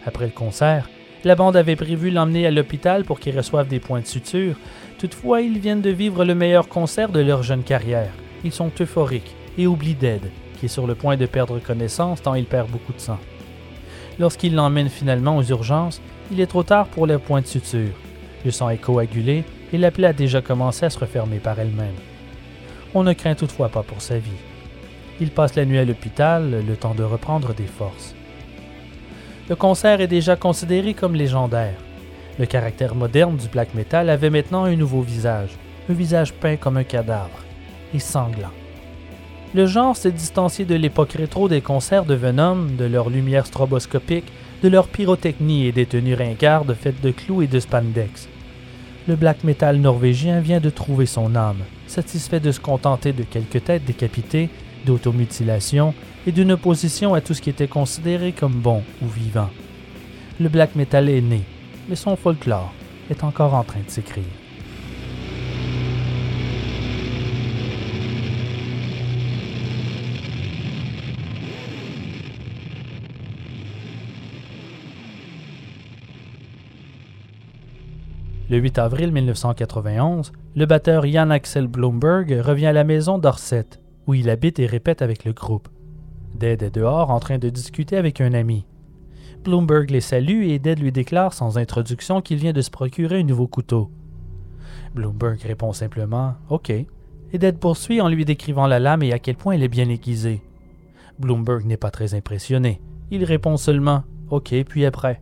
[SPEAKER 1] Après le concert, la bande avait prévu l'emmener à l'hôpital pour qu'il reçoive des points de suture. Toutefois, ils viennent de vivre le meilleur concert de leur jeune carrière. Ils sont euphoriques et oublient Dead, qui est sur le point de perdre connaissance tant il perd beaucoup de sang. Lorsqu'ils l'emmènent finalement aux urgences, il est trop tard pour les points de suture. Le sang est coagulé et la plaie a déjà commencé à se refermer par elle-même. On ne craint toutefois pas pour sa vie. Il passe la nuit à l'hôpital, le temps de reprendre des forces. Le concert est déjà considéré comme légendaire. Le caractère moderne du black metal avait maintenant un nouveau visage, un visage peint comme un cadavre, et sanglant. Le genre s'est distancié de l'époque rétro des concerts de Venom, de leur lumière stroboscopique, de leur pyrotechnie et des tenues ringardes faites de clous et de spandex. Le black metal norvégien vient de trouver son âme, satisfait de se contenter de quelques têtes décapitées, d'automutilation et d'une opposition à tout ce qui était considéré comme bon ou vivant. Le black metal est né, mais son folklore est encore en train de s'écrire. Le 8 avril 1991, le batteur Jan Axel Bloomberg revient à la maison d'Orset, où il habite et répète avec le groupe. Dead est dehors en train de discuter avec un ami. Bloomberg les salue et Dead lui déclare sans introduction qu'il vient de se procurer un nouveau couteau. Bloomberg répond simplement OK, et Dead poursuit en lui décrivant la lame et à quel point elle est bien aiguisée. Bloomberg n'est pas très impressionné. Il répond seulement OK, puis après.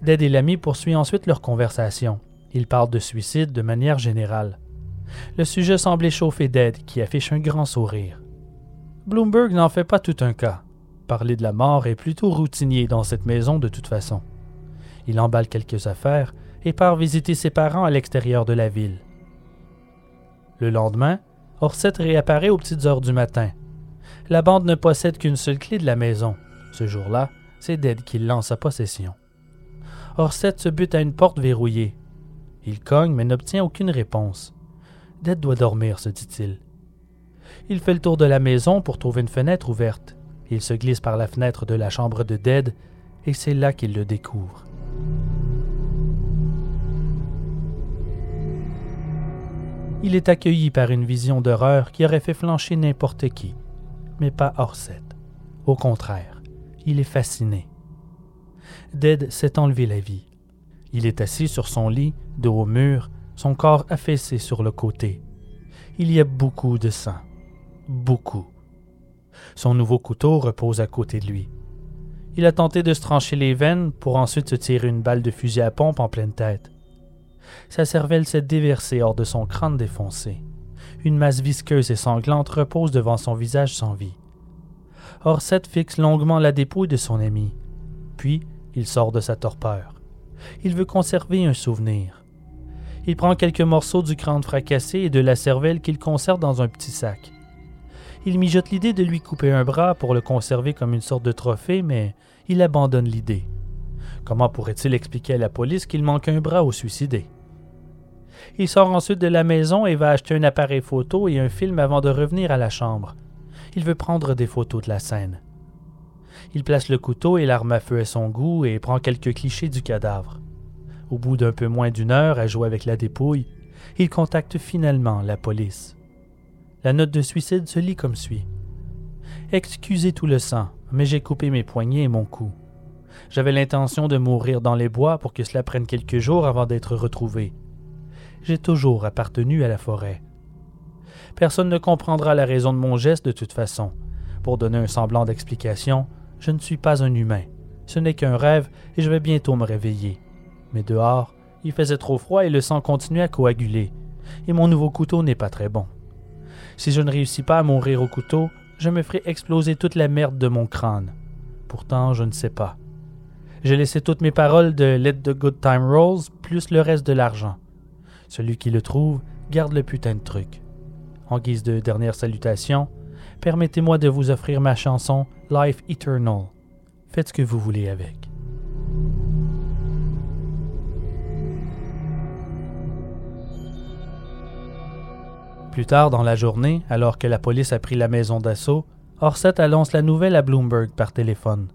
[SPEAKER 1] Dead et l'ami poursuivent ensuite leur conversation. Ils parlent de suicide de manière générale. Le sujet semble échauffer Dead, qui affiche un grand sourire. Bloomberg n'en fait pas tout un cas. Parler de la mort est plutôt routinier dans cette maison de toute façon. Il emballe quelques affaires et part visiter ses parents à l'extérieur de la ville. Le lendemain, Orset réapparaît aux petites heures du matin. La bande ne possède qu'une seule clé de la maison. Ce jour-là, c'est Dead qui lance sa possession. Orset se bute à une porte verrouillée. Il cogne mais n'obtient aucune réponse. Dead doit dormir, se dit-il. Il fait le tour de la maison pour trouver une fenêtre ouverte. Il se glisse par la fenêtre de la chambre de Dead et c'est là qu'il le découvre. Il est accueilli par une vision d'horreur qui aurait fait flancher n'importe qui, mais pas Orset. Au contraire, il est fasciné. Dead s'est enlevé la vie. Il est assis sur son lit, dos au mur, son corps affaissé sur le côté. Il y a beaucoup de sang. Beaucoup. Son nouveau couteau repose à côté de lui. Il a tenté de se trancher les veines pour ensuite se tirer une balle de fusil à pompe en pleine tête. Sa cervelle s'est déversée hors de son crâne défoncé. Une masse visqueuse et sanglante repose devant son visage sans vie. Orset fixe longuement la dépouille de son ami. Puis, il sort de sa torpeur. Il veut conserver un souvenir. Il prend quelques morceaux du crâne fracassé et de la cervelle qu'il conserve dans un petit sac. Il mijote l'idée de lui couper un bras pour le conserver comme une sorte de trophée, mais il abandonne l'idée. Comment pourrait-il expliquer à la police qu'il manque un bras au suicidé? Il sort ensuite de la maison et va acheter un appareil photo et un film avant de revenir à la chambre. Il veut prendre des photos de la scène. Il place le couteau et l'arme à feu à son goût et prend quelques clichés du cadavre. Au bout d'un peu moins d'une heure à jouer avec la dépouille, il contacte finalement la police. La note de suicide se lit comme suit. Excusez tout le sang, mais j'ai coupé mes poignets et mon cou. J'avais l'intention de mourir dans les bois pour que cela prenne quelques jours avant d'être retrouvé. J'ai toujours appartenu à la forêt. Personne ne comprendra la raison de mon geste de toute façon. Pour donner un semblant d'explication, je ne suis pas un humain. Ce n'est qu'un rêve et je vais bientôt me réveiller. Mais dehors, il faisait trop froid et le sang continuait à coaguler. Et mon nouveau couteau n'est pas très bon. Si je ne réussis pas à mourir au couteau, je me ferai exploser toute la merde de mon crâne. Pourtant, je ne sais pas. J'ai laissé toutes mes paroles de Let the Good Time Rolls plus le reste de l'argent. Celui qui le trouve garde le putain de truc. En guise de dernière salutation, permettez-moi de vous offrir ma chanson Life Eternal. Faites ce que vous voulez avec. Plus tard dans la journée, alors que la police a pris la maison d'assaut, Orset annonce la nouvelle à Bloomberg par téléphone.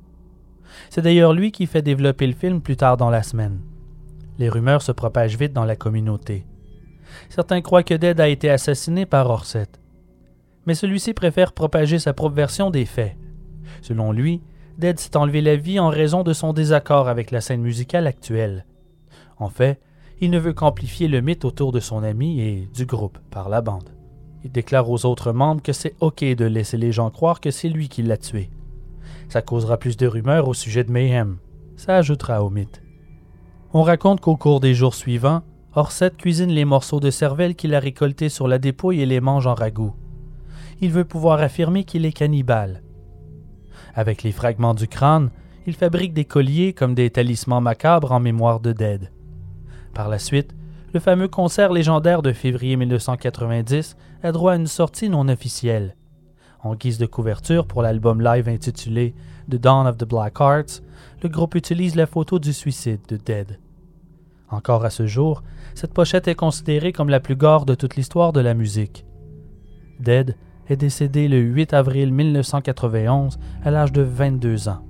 [SPEAKER 1] C'est d'ailleurs lui qui fait développer le film plus tard dans la semaine. Les rumeurs se propagent vite dans la communauté. Certains croient que Dead a été assassiné par Orset. Mais celui-ci préfère propager sa propre version des faits. Selon lui, Dead s'est enlevé la vie en raison de son désaccord avec la scène musicale actuelle. En fait, il ne veut qu'amplifier le mythe autour de son ami et du groupe par la bande. Il déclare aux autres membres que c'est OK de laisser les gens croire que c'est lui qui l'a tué. Ça causera plus de rumeurs au sujet de Mayhem. Ça ajoutera au mythe. On raconte qu'au cours des jours suivants, Orset cuisine les morceaux de cervelle qu'il a récoltés sur la dépouille et les mange en ragoût. Il veut pouvoir affirmer qu'il est cannibale. Avec les fragments du crâne, il fabrique des colliers comme des talismans macabres en mémoire de Dead. Par la suite, le fameux concert légendaire de février 1990 a droit à une sortie non officielle. En guise de couverture pour l'album live intitulé The Dawn of the Black Hearts, le groupe utilise la photo du suicide de Dead. Encore à ce jour, cette pochette est considérée comme la plus gore de toute l'histoire de la musique. Dead est décédé le 8 avril 1991 à l'âge de 22 ans.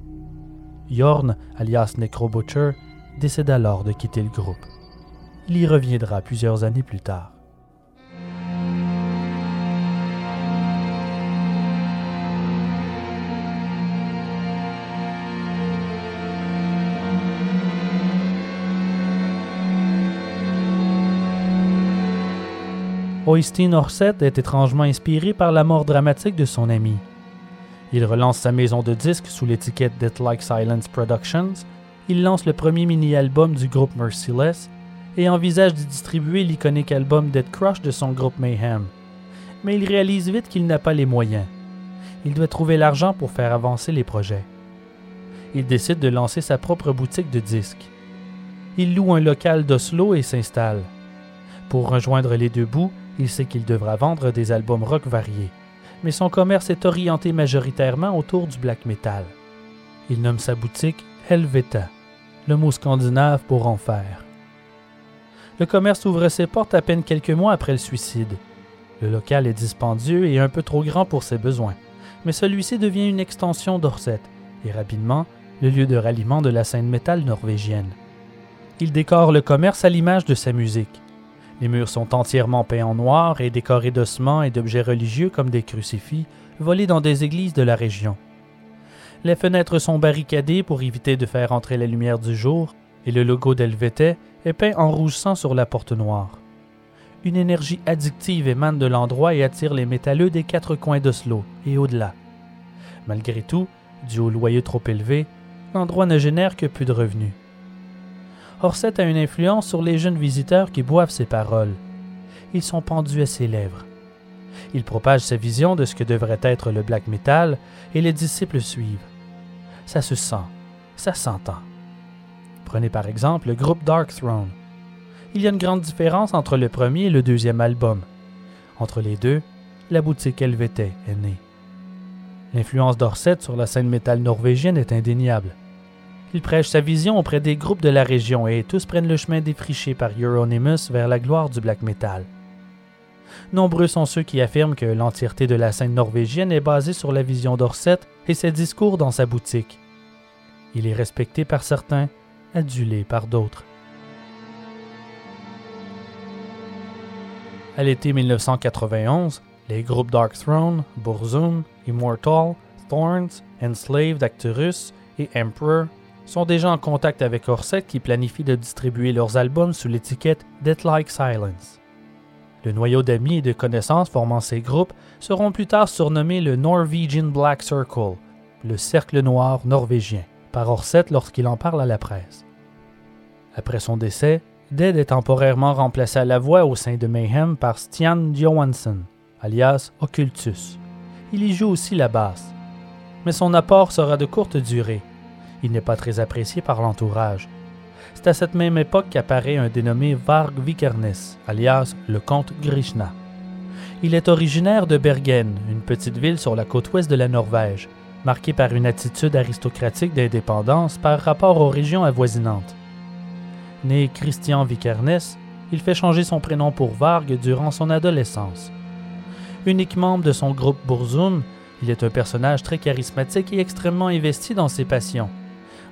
[SPEAKER 1] Yorn, alias Necrobutcher, décède alors de quitter le groupe. Il y reviendra plusieurs années plus tard. Oystein Orset est étrangement inspiré par la mort dramatique de son ami. Il relance sa maison de disques sous l'étiquette Death Like Silence Productions, il lance le premier mini-album du groupe Merciless et envisage de distribuer l'iconique album Dead Crush de son groupe Mayhem. Mais il réalise vite qu'il n'a pas les moyens. Il doit trouver l'argent pour faire avancer les projets. Il décide de lancer sa propre boutique de disques. Il loue un local d'Oslo et s'installe. Pour rejoindre les deux bouts, il sait qu'il devra vendre des albums rock variés, mais son commerce est orienté majoritairement autour du black metal. Il nomme sa boutique Helveta, le mot scandinave pour enfer. Le commerce ouvre ses portes à peine quelques mois après le suicide. Le local est dispendieux et un peu trop grand pour ses besoins, mais celui-ci devient une extension d'Orset et rapidement le lieu de ralliement de la scène métal norvégienne. Il décore le commerce à l'image de sa musique. Les murs sont entièrement peints en noir et décorés d'ossements et d'objets religieux comme des crucifix volés dans des églises de la région. Les fenêtres sont barricadées pour éviter de faire entrer la lumière du jour et le logo d'Helvetet est peint en rouge sang sur la porte noire. Une énergie addictive émane de l'endroit et attire les métalleux des quatre coins d'Oslo et au-delà. Malgré tout, dû au loyer trop élevé, l'endroit ne génère que peu de revenus. Orset a une influence sur les jeunes visiteurs qui boivent ses paroles. Ils sont pendus à ses lèvres. Il propage sa vision de ce que devrait être le black metal et les disciples suivent. Ça se sent, ça s'entend. Prenez par exemple le groupe Dark Throne. Il y a une grande différence entre le premier et le deuxième album. Entre les deux, la boutique Helvetet est née. L'influence d'Orset sur la scène métal norvégienne est indéniable. Il prêche sa vision auprès des groupes de la région et tous prennent le chemin défriché par Euronymous vers la gloire du black metal. Nombreux sont ceux qui affirment que l'entièreté de la scène norvégienne est basée sur la vision d'Orset et ses discours dans sa boutique. Il est respecté par certains, adulé par d'autres. À l'été 1991, les groupes Dark Throne, Burzum, Immortal, Thorns, Enslaved Acturus et Emperor sont déjà en contact avec Orset qui planifie de distribuer leurs albums sous l'étiquette Death Like Silence. Le noyau d'amis et de connaissances formant ces groupes seront plus tard surnommés le Norwegian Black Circle, le cercle noir norvégien, par Orset lorsqu'il en parle à la presse. Après son décès, Dead est temporairement remplacé à la voix au sein de Mayhem par Stian Johansson, alias Occultus. Il y joue aussi la basse. Mais son apport sera de courte durée. Il n'est pas très apprécié par l'entourage. C'est à cette même époque qu'apparaît un dénommé Varg Vikernes, alias le comte Grishna. Il est originaire de Bergen, une petite ville sur la côte ouest de la Norvège, marquée par une attitude aristocratique d'indépendance par rapport aux régions avoisinantes. Né Christian Vikernes, il fait changer son prénom pour Varg durant son adolescence. Unique membre de son groupe Burzum, il est un personnage très charismatique et extrêmement investi dans ses passions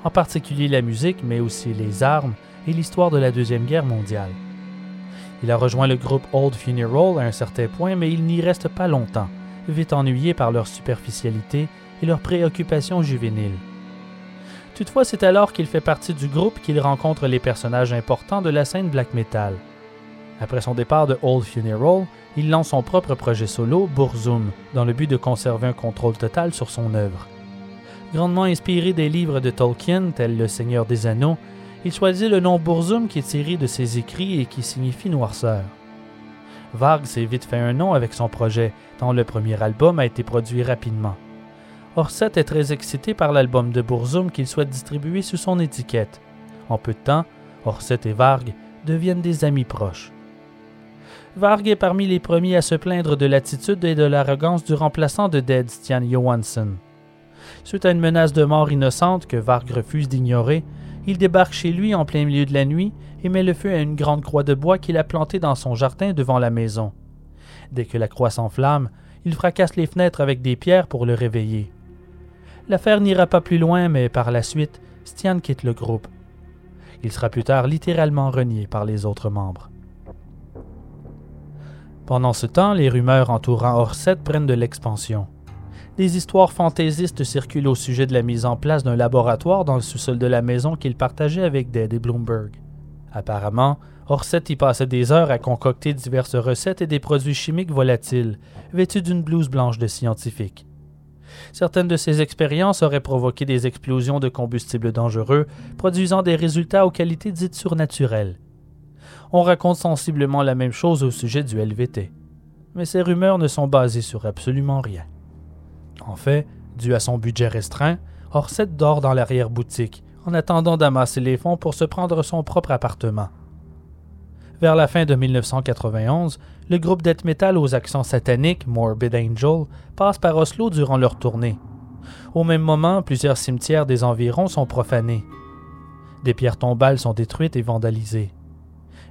[SPEAKER 1] en particulier la musique, mais aussi les armes et l'histoire de la Deuxième Guerre mondiale. Il a rejoint le groupe Old Funeral à un certain point, mais il n'y reste pas longtemps, vite ennuyé par leur superficialité et leurs préoccupations juvéniles. Toutefois, c'est alors qu'il fait partie du groupe qu'il rencontre les personnages importants de la scène black metal. Après son départ de Old Funeral, il lance son propre projet solo, Burzum, dans le but de conserver un contrôle total sur son œuvre. Grandement inspiré des livres de Tolkien, tels Le Seigneur des Anneaux, il choisit le nom Burzum qui est tiré de ses écrits et qui signifie noirceur. Varg s'est vite fait un nom avec son projet, dont le premier album a été produit rapidement. Orset est très excité par l'album de Burzum qu'il souhaite distribuer sous son étiquette. En peu de temps, Orset et Varg deviennent des amis proches. Varg est parmi les premiers à se plaindre de l'attitude et de l'arrogance du remplaçant de Dead Stian Johansson. Suite à une menace de mort innocente que Varg refuse d'ignorer, il débarque chez lui en plein milieu de la nuit et met le feu à une grande croix de bois qu'il a plantée dans son jardin devant la maison. Dès que la croix s'enflamme, il fracasse les fenêtres avec des pierres pour le réveiller. L'affaire n'ira pas plus loin, mais par la suite, Stian quitte le groupe. Il sera plus tard littéralement renié par les autres membres. Pendant ce temps, les rumeurs entourant Orset prennent de l'expansion des histoires fantaisistes circulent au sujet de la mise en place d'un laboratoire dans le sous-sol de la maison qu'il partageait avec Dead et Bloomberg. Apparemment, Orset y passait des heures à concocter diverses recettes et des produits chimiques volatiles, vêtus d'une blouse blanche de scientifique. Certaines de ces expériences auraient provoqué des explosions de combustibles dangereux, produisant des résultats aux qualités dites surnaturelles. On raconte sensiblement la même chose au sujet du LVT. Mais ces rumeurs ne sont basées sur absolument rien. En fait, dû à son budget restreint, Orset dort dans l'arrière-boutique, en attendant d'amasser les fonds pour se prendre son propre appartement. Vers la fin de 1991, le groupe death metal aux accents sataniques, Morbid Angel, passe par Oslo durant leur tournée. Au même moment, plusieurs cimetières des environs sont profanés. Des pierres tombales sont détruites et vandalisées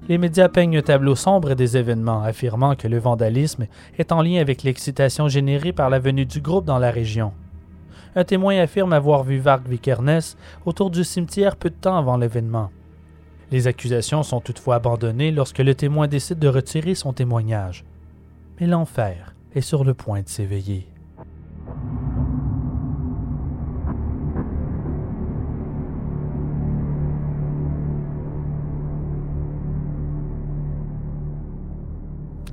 [SPEAKER 1] les médias peignent un tableau sombre des événements, affirmant que le vandalisme est en lien avec l'excitation générée par la venue du groupe dans la région. Un témoin affirme avoir vu Varg Vikernes autour du cimetière peu de temps avant l'événement. Les accusations sont toutefois abandonnées lorsque le témoin décide de retirer son témoignage. Mais l'enfer est sur le point de s'éveiller.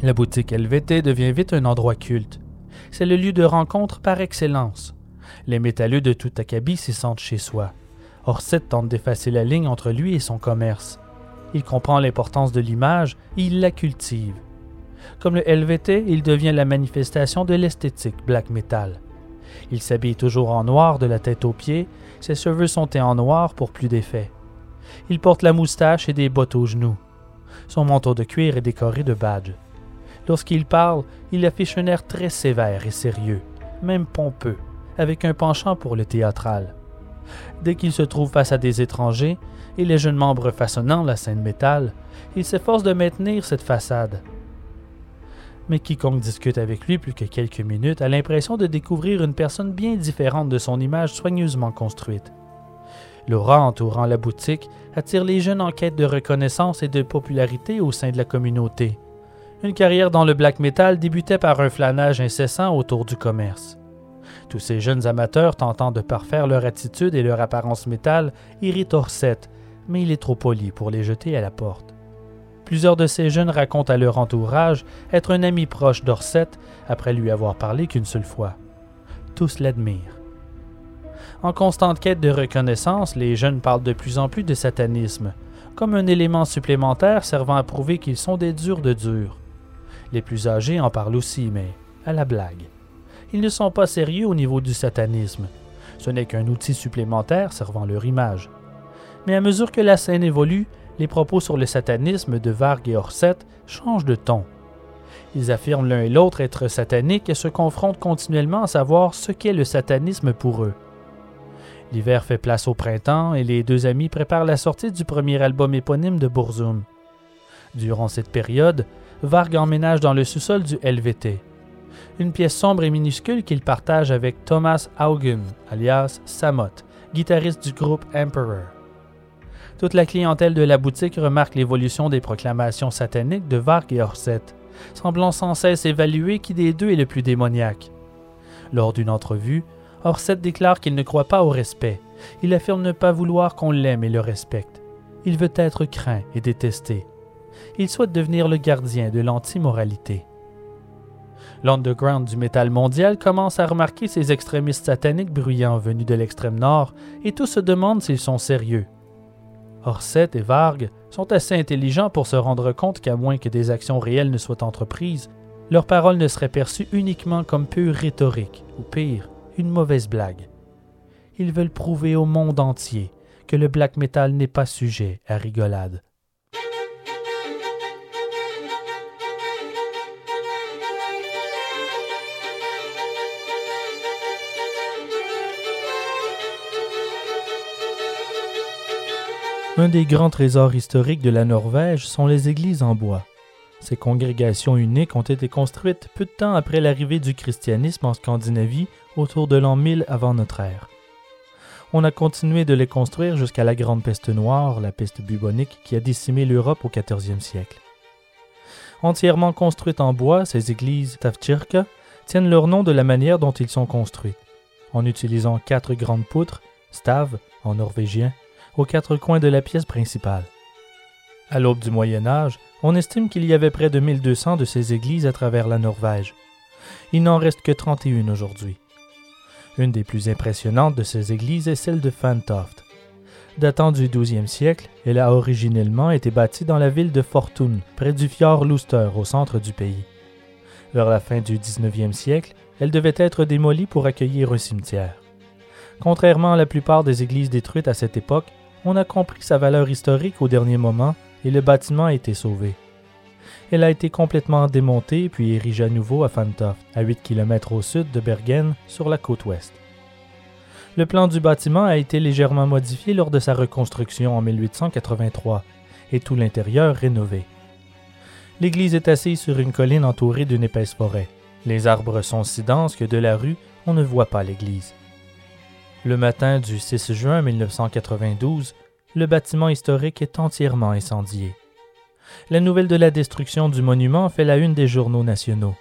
[SPEAKER 1] La boutique LVT devient vite un endroit culte. C'est le lieu de rencontre par excellence. Les métalleux de tout acabit s'y sentent chez soi. Orset tente d'effacer la ligne entre lui et son commerce. Il comprend l'importance de l'image et il la cultive. Comme le LVT, il devient la manifestation de l'esthétique black metal. Il s'habille toujours en noir de la tête aux pieds, ses cheveux sont teints en noir pour plus d'effet. Il porte la moustache et des bottes aux genoux. Son manteau de cuir est décoré de badges. Lorsqu'il parle, il affiche un air très sévère et sérieux, même pompeux, avec un penchant pour le théâtral. Dès qu'il se trouve face à des étrangers et les jeunes membres façonnant la scène métal, il s'efforce de maintenir cette façade. Mais quiconque discute avec lui plus que quelques minutes a l'impression de découvrir une personne bien différente de son image soigneusement construite. L'aura entourant la boutique attire les jeunes en quête de reconnaissance et de popularité au sein de la communauté. Une carrière dans le black metal débutait par un flanage incessant autour du commerce. Tous ces jeunes amateurs tentant de parfaire leur attitude et leur apparence métal irritent Orset, mais il est trop poli pour les jeter à la porte. Plusieurs de ces jeunes racontent à leur entourage être un ami proche d'Orset après lui avoir parlé qu'une seule fois. Tous l'admirent. En constante quête de reconnaissance, les jeunes parlent de plus en plus de satanisme, comme un élément supplémentaire servant à prouver qu'ils sont des durs de durs. Les plus âgés en parlent aussi, mais à la blague. Ils ne sont pas sérieux au niveau du satanisme. Ce n'est qu'un outil supplémentaire servant leur image. Mais à mesure que la scène évolue, les propos sur le satanisme de Varg et Orset changent de ton. Ils affirment l'un et l'autre être sataniques et se confrontent continuellement à savoir ce qu'est le satanisme pour eux. L'hiver fait place au printemps et les deux amis préparent la sortie du premier album éponyme de Burzum. Durant cette période, Varg emménage dans le sous-sol du LVT, une pièce sombre et minuscule qu'il partage avec Thomas Haugen, alias Samot, guitariste du groupe Emperor. Toute la clientèle de la boutique remarque l'évolution des proclamations sataniques de Varg et Orset, semblant sans cesse évaluer qui des deux est le plus démoniaque. Lors d'une entrevue, Orset déclare qu'il ne croit pas au respect. Il affirme ne pas vouloir qu'on l'aime et le respecte. Il veut être craint et détesté il souhaite devenir le gardien de l'antimoralité. L'underground du métal mondial commence à remarquer ces extrémistes sataniques bruyants venus de l'extrême nord et tous se demandent s'ils sont sérieux. Orset et Varg sont assez intelligents pour se rendre compte qu'à moins que des actions réelles ne soient entreprises, leurs paroles ne seraient perçues uniquement comme pure rhétorique, ou pire, une mauvaise blague. Ils veulent prouver au monde entier que le black metal n'est pas sujet à rigolade. Un des grands trésors historiques de la Norvège sont les églises en bois. Ces congrégations uniques ont été construites peu de temps après l'arrivée du christianisme en Scandinavie autour de l'an 1000 avant notre ère. On a continué de les construire jusqu'à la Grande Peste noire, la peste bubonique qui a décimé l'Europe au XIVe siècle. Entièrement construites en bois, ces églises Tavkirka tiennent leur nom de la manière dont ils sont construits, en utilisant quatre grandes poutres, stav en norvégien, aux quatre coins de la pièce principale. À l'aube du Moyen Âge, on estime qu'il y avait près de 1200 de ces églises à travers la Norvège. Il n'en reste que 31 aujourd'hui. Une des plus impressionnantes de ces églises est celle de Fantoft. Datant du XIIe siècle, elle a originellement été bâtie dans la ville de Fortune, près du fjord Luster, au centre du pays. Vers la fin du XIXe siècle, elle devait être démolie pour accueillir un cimetière. Contrairement à la plupart des églises détruites à cette époque, on a compris sa valeur historique au dernier moment et le bâtiment a été sauvé. Elle a été complètement démontée puis érigée à nouveau à Fantoft, à 8 km au sud de Bergen, sur la côte ouest. Le plan du bâtiment a été légèrement modifié lors de sa reconstruction en 1883 et tout l'intérieur rénové. L'église est assise sur une colline entourée d'une épaisse forêt. Les arbres sont si denses que de la rue, on ne voit pas l'église. Le matin du 6 juin 1992, le bâtiment historique est entièrement incendié. La nouvelle de la destruction du monument fait la une des journaux nationaux.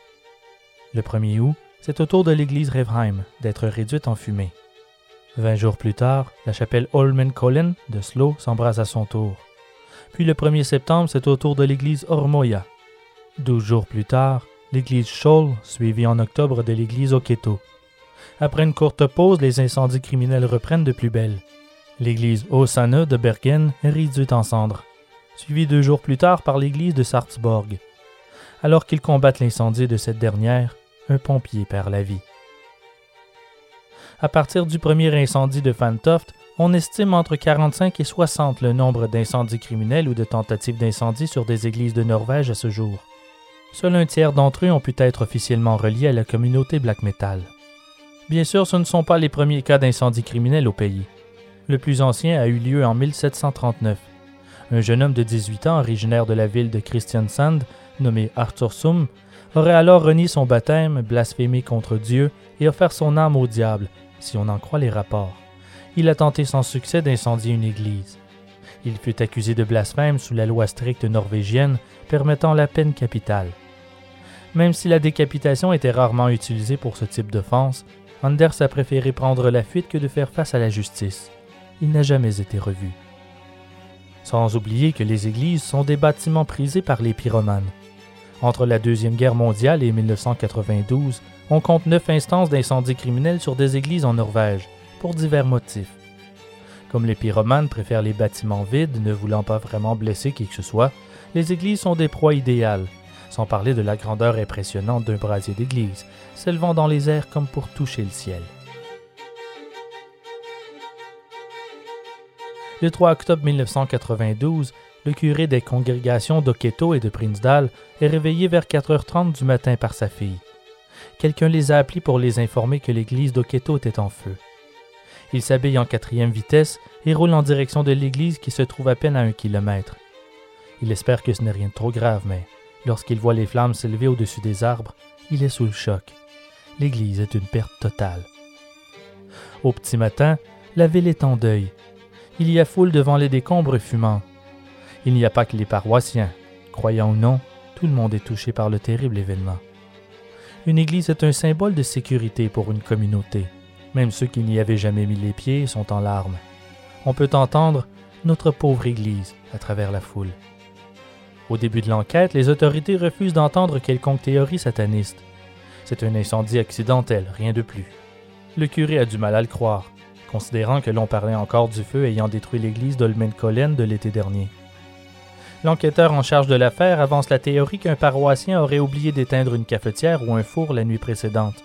[SPEAKER 1] Le 1er août, c'est au tour de l'église Revheim d'être réduite en fumée. Vingt jours plus tard, la chapelle Holmenkollen de Slo s'embrase à son tour. Puis le 1er septembre, c'est au tour de l'église Ormoya. Douze jours plus tard, l'église Scholl, suivie en octobre de l'église Oketo. Après une courte pause, les incendies criminels reprennent de plus belle. L'église Osana de Bergen est réduite en cendres, suivie deux jours plus tard par l'église de Sarpsborg. Alors qu'ils combattent l'incendie de cette dernière, un pompier perd la vie. À partir du premier incendie de Fantoft, on estime entre 45 et 60 le nombre d'incendies criminels ou de tentatives d'incendie sur des églises de Norvège à ce jour. Seul un tiers d'entre eux ont pu être officiellement reliés à la communauté black metal. Bien sûr, ce ne sont pas les premiers cas d'incendie criminel au pays. Le plus ancien a eu lieu en 1739. Un jeune homme de 18 ans, originaire de la ville de Christiansand, nommé Arthur Sum, aurait alors renié son baptême, blasphémé contre Dieu et offert son âme au diable, si on en croit les rapports. Il a tenté sans succès d'incendier une église. Il fut accusé de blasphème sous la loi stricte norvégienne permettant la peine capitale. Même si la décapitation était rarement utilisée pour ce type d'offense, Anders a préféré prendre la fuite que de faire face à la justice. Il n'a jamais été revu. Sans oublier que les églises sont des bâtiments prisés par les pyromanes. Entre la Deuxième Guerre mondiale et 1992, on compte neuf instances d'incendies criminels sur des églises en Norvège, pour divers motifs. Comme les pyromanes préfèrent les bâtiments vides, ne voulant pas vraiment blesser qui que ce soit, les églises sont des proies idéales, sans parler de la grandeur impressionnante d'un brasier d'église, s'élevant dans les airs comme pour toucher le ciel. Le 3 octobre 1992, le curé des congrégations d'Oketo et de Prinsdal est réveillé vers 4h30 du matin par sa fille. Quelqu'un les a appelés pour les informer que l'église d'Oketo était en feu. Il s'habille en quatrième vitesse et roule en direction de l'église qui se trouve à peine à un kilomètre. Il espère que ce n'est rien de trop grave, mais lorsqu'il voit les flammes s'élever au-dessus des arbres, il est sous le choc. L'église est une perte totale. Au petit matin, la ville est en deuil. Il y a foule devant les décombres fumants. Il n'y a pas que les paroissiens. Croyant ou non, tout le monde est touché par le terrible événement. Une église est un symbole de sécurité pour une communauté. Même ceux qui n'y avaient jamais mis les pieds sont en larmes. On peut entendre notre pauvre Église à travers la foule. Au début de l'enquête, les autorités refusent d'entendre quelconque théorie sataniste. C'est un incendie accidentel, rien de plus. Le curé a du mal à le croire, considérant que l'on parlait encore du feu ayant détruit l'église d'Olmenkollen de l'été dernier. L'enquêteur en charge de l'affaire avance la théorie qu'un paroissien aurait oublié d'éteindre une cafetière ou un four la nuit précédente.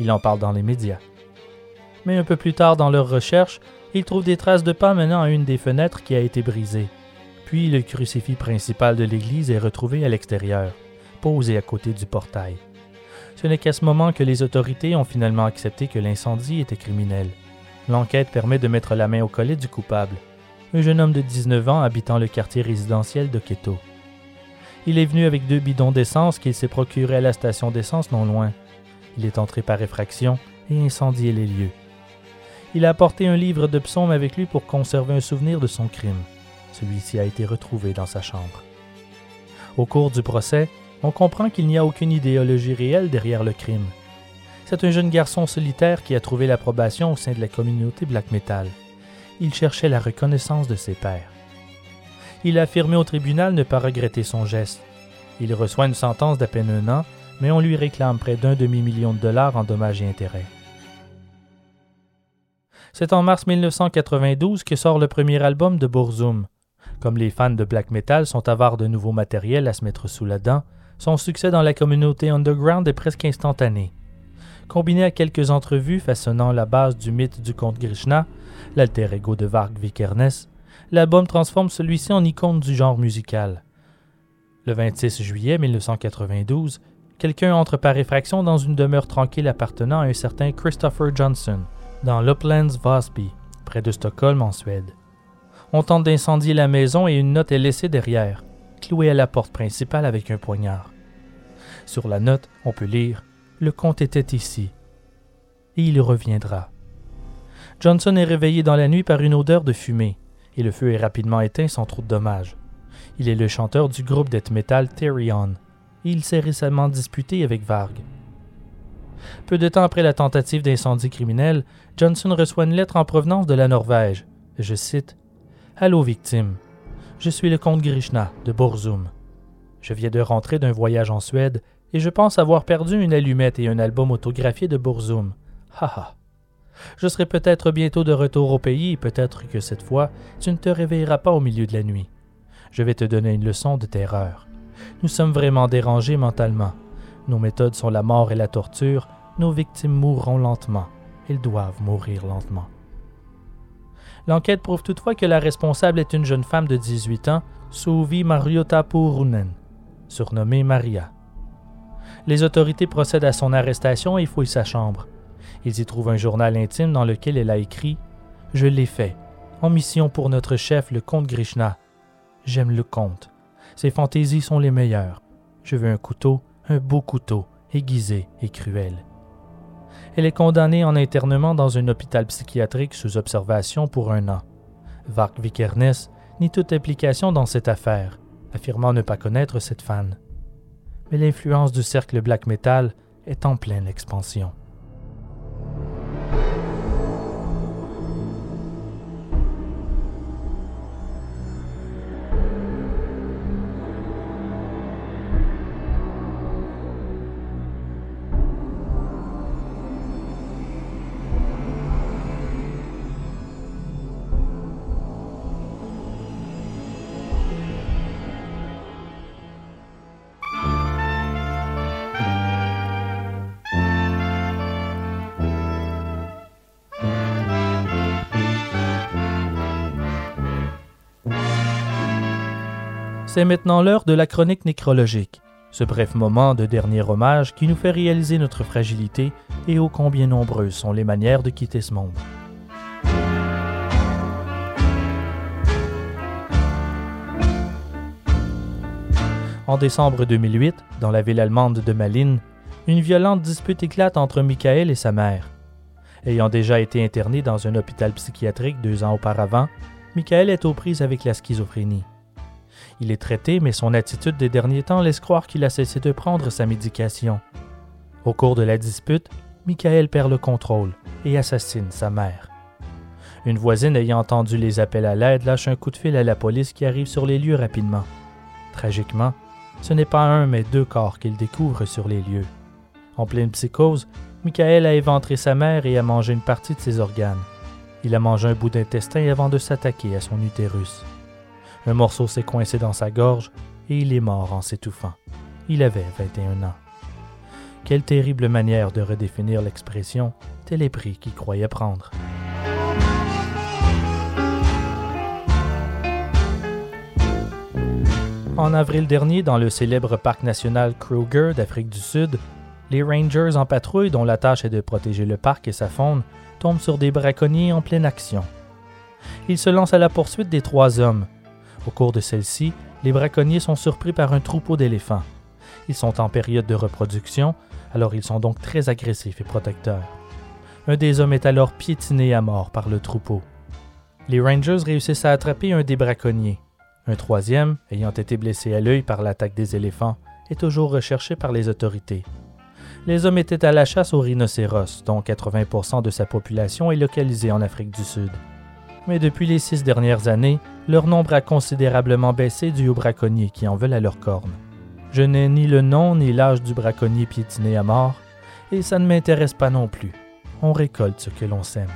[SPEAKER 1] Il en parle dans les médias mais un peu plus tard dans leur recherche, ils trouvent des traces de pas menant à une des fenêtres qui a été brisée. Puis le crucifix principal de l'église est retrouvé à l'extérieur, posé à côté du portail. Ce n'est qu'à ce moment que les autorités ont finalement accepté que l'incendie était criminel. L'enquête permet de mettre la main au collet du coupable, un jeune homme de 19 ans habitant le quartier résidentiel de Keto. Il est venu avec deux bidons d'essence qu'il s'est procuré à la station d'essence non loin. Il est entré par effraction et incendié les lieux. Il a apporté un livre de psaumes avec lui pour conserver un souvenir de son crime. Celui-ci a été retrouvé dans sa chambre. Au cours du procès, on comprend qu'il n'y a aucune idéologie réelle derrière le crime. C'est un jeune garçon solitaire qui a trouvé l'approbation au sein de la communauté black metal. Il cherchait la reconnaissance de ses pairs. Il a affirmé au tribunal ne pas regretter son geste. Il reçoit une sentence d'à peine un an, mais on lui réclame près d'un demi-million de dollars en dommages et intérêts. C'est en mars 1992 que sort le premier album de Burzum. Comme les fans de black metal sont avares de nouveaux matériels à se mettre sous la dent, son succès dans la communauté underground est presque instantané. Combiné à quelques entrevues façonnant la base du mythe du comte Krishna, l'alter ego de Varg Vikernes, l'album transforme celui-ci en icône du genre musical. Le 26 juillet 1992, quelqu'un entre par effraction dans une demeure tranquille appartenant à un certain Christopher Johnson dans l'Uplands Vasby, près de Stockholm en Suède. On tente d'incendier la maison et une note est laissée derrière, clouée à la porte principale avec un poignard. Sur la note, on peut lire Le comte était ici. Et il reviendra. Johnson est réveillé dans la nuit par une odeur de fumée, et le feu est rapidement éteint sans trop de dommages. Il est le chanteur du groupe death metal Therion, et il s'est récemment disputé avec Varg. Peu de temps après la tentative d'incendie criminel, Johnson reçoit une lettre en provenance de la Norvège. Je cite Allô, victime. Je suis le comte Grishna de Borzum. Je viens de rentrer d'un voyage en Suède et je pense avoir perdu une allumette et un album autographié de Borzum. Haha. Je serai peut-être bientôt de retour au pays peut-être que cette fois, tu ne te réveilleras pas au milieu de la nuit. Je vais te donner une leçon de terreur. Nous sommes vraiment dérangés mentalement. Nos méthodes sont la mort et la torture. Nos victimes mourront lentement. Ils doivent mourir lentement. L'enquête prouve toutefois que la responsable est une jeune femme de 18 ans, Suvi Mariota Purunen, surnommée Maria. Les autorités procèdent à son arrestation et fouillent sa chambre. Ils y trouvent un journal intime dans lequel elle a écrit Je l'ai fait, en mission pour notre chef, le comte Grishna. J'aime le comte. Ses fantaisies sont les meilleures. Je veux un couteau, un beau couteau, aiguisé et cruel. Elle est condamnée en internement dans un hôpital psychiatrique sous observation pour un an. Vark Vikernes nie toute implication dans cette affaire, affirmant ne pas connaître cette fan. Mais l'influence du cercle black metal est en pleine expansion. C'est maintenant l'heure de la chronique nécrologique, ce bref moment de dernier hommage qui nous fait réaliser notre fragilité et ô combien nombreuses sont les manières de quitter ce monde. En décembre 2008, dans la ville allemande de Malines, une violente dispute éclate entre Michael et sa mère. Ayant déjà été interné dans un hôpital psychiatrique deux ans auparavant, Michael est aux prises avec la schizophrénie. Il est traité, mais son attitude des derniers temps laisse croire qu'il a cessé de prendre sa médication. Au cours de la dispute, Michael perd le contrôle et assassine sa mère. Une voisine ayant entendu les appels à l'aide lâche un coup de fil à la police qui arrive sur les lieux rapidement. Tragiquement, ce n'est pas un mais deux corps qu'il découvre sur les lieux. En pleine psychose, Michael a éventré sa mère et a mangé une partie de ses organes. Il a mangé un bout d'intestin avant de s'attaquer à son utérus. Un morceau s'est coincé dans sa gorge et il est mort en s'étouffant. Il avait 21 ans. Quelle terrible manière de redéfinir l'expression prix qu'il croyait prendre. En avril dernier, dans le célèbre parc national Kruger d'Afrique du Sud, les Rangers en patrouille, dont la tâche est de protéger le parc et sa faune, tombent sur des braconniers en pleine action. Ils se lancent à la poursuite des trois hommes, au cours de celle-ci, les braconniers sont surpris par un troupeau d'éléphants. Ils sont en période de reproduction, alors ils sont donc très agressifs et protecteurs. Un des hommes est alors piétiné à mort par le troupeau. Les Rangers réussissent à attraper un des braconniers. Un troisième, ayant été blessé à l'œil par l'attaque des éléphants, est toujours recherché par les autorités. Les hommes étaient à la chasse aux rhinocéros, dont 80% de sa population est localisée en Afrique du Sud mais depuis les six dernières années, leur nombre a considérablement baissé dû aux braconniers qui en veulent à leurs cornes. Je n'ai ni le nom ni l'âge du braconnier piétiné à mort, et ça ne m'intéresse pas non plus. On récolte ce que l'on sème.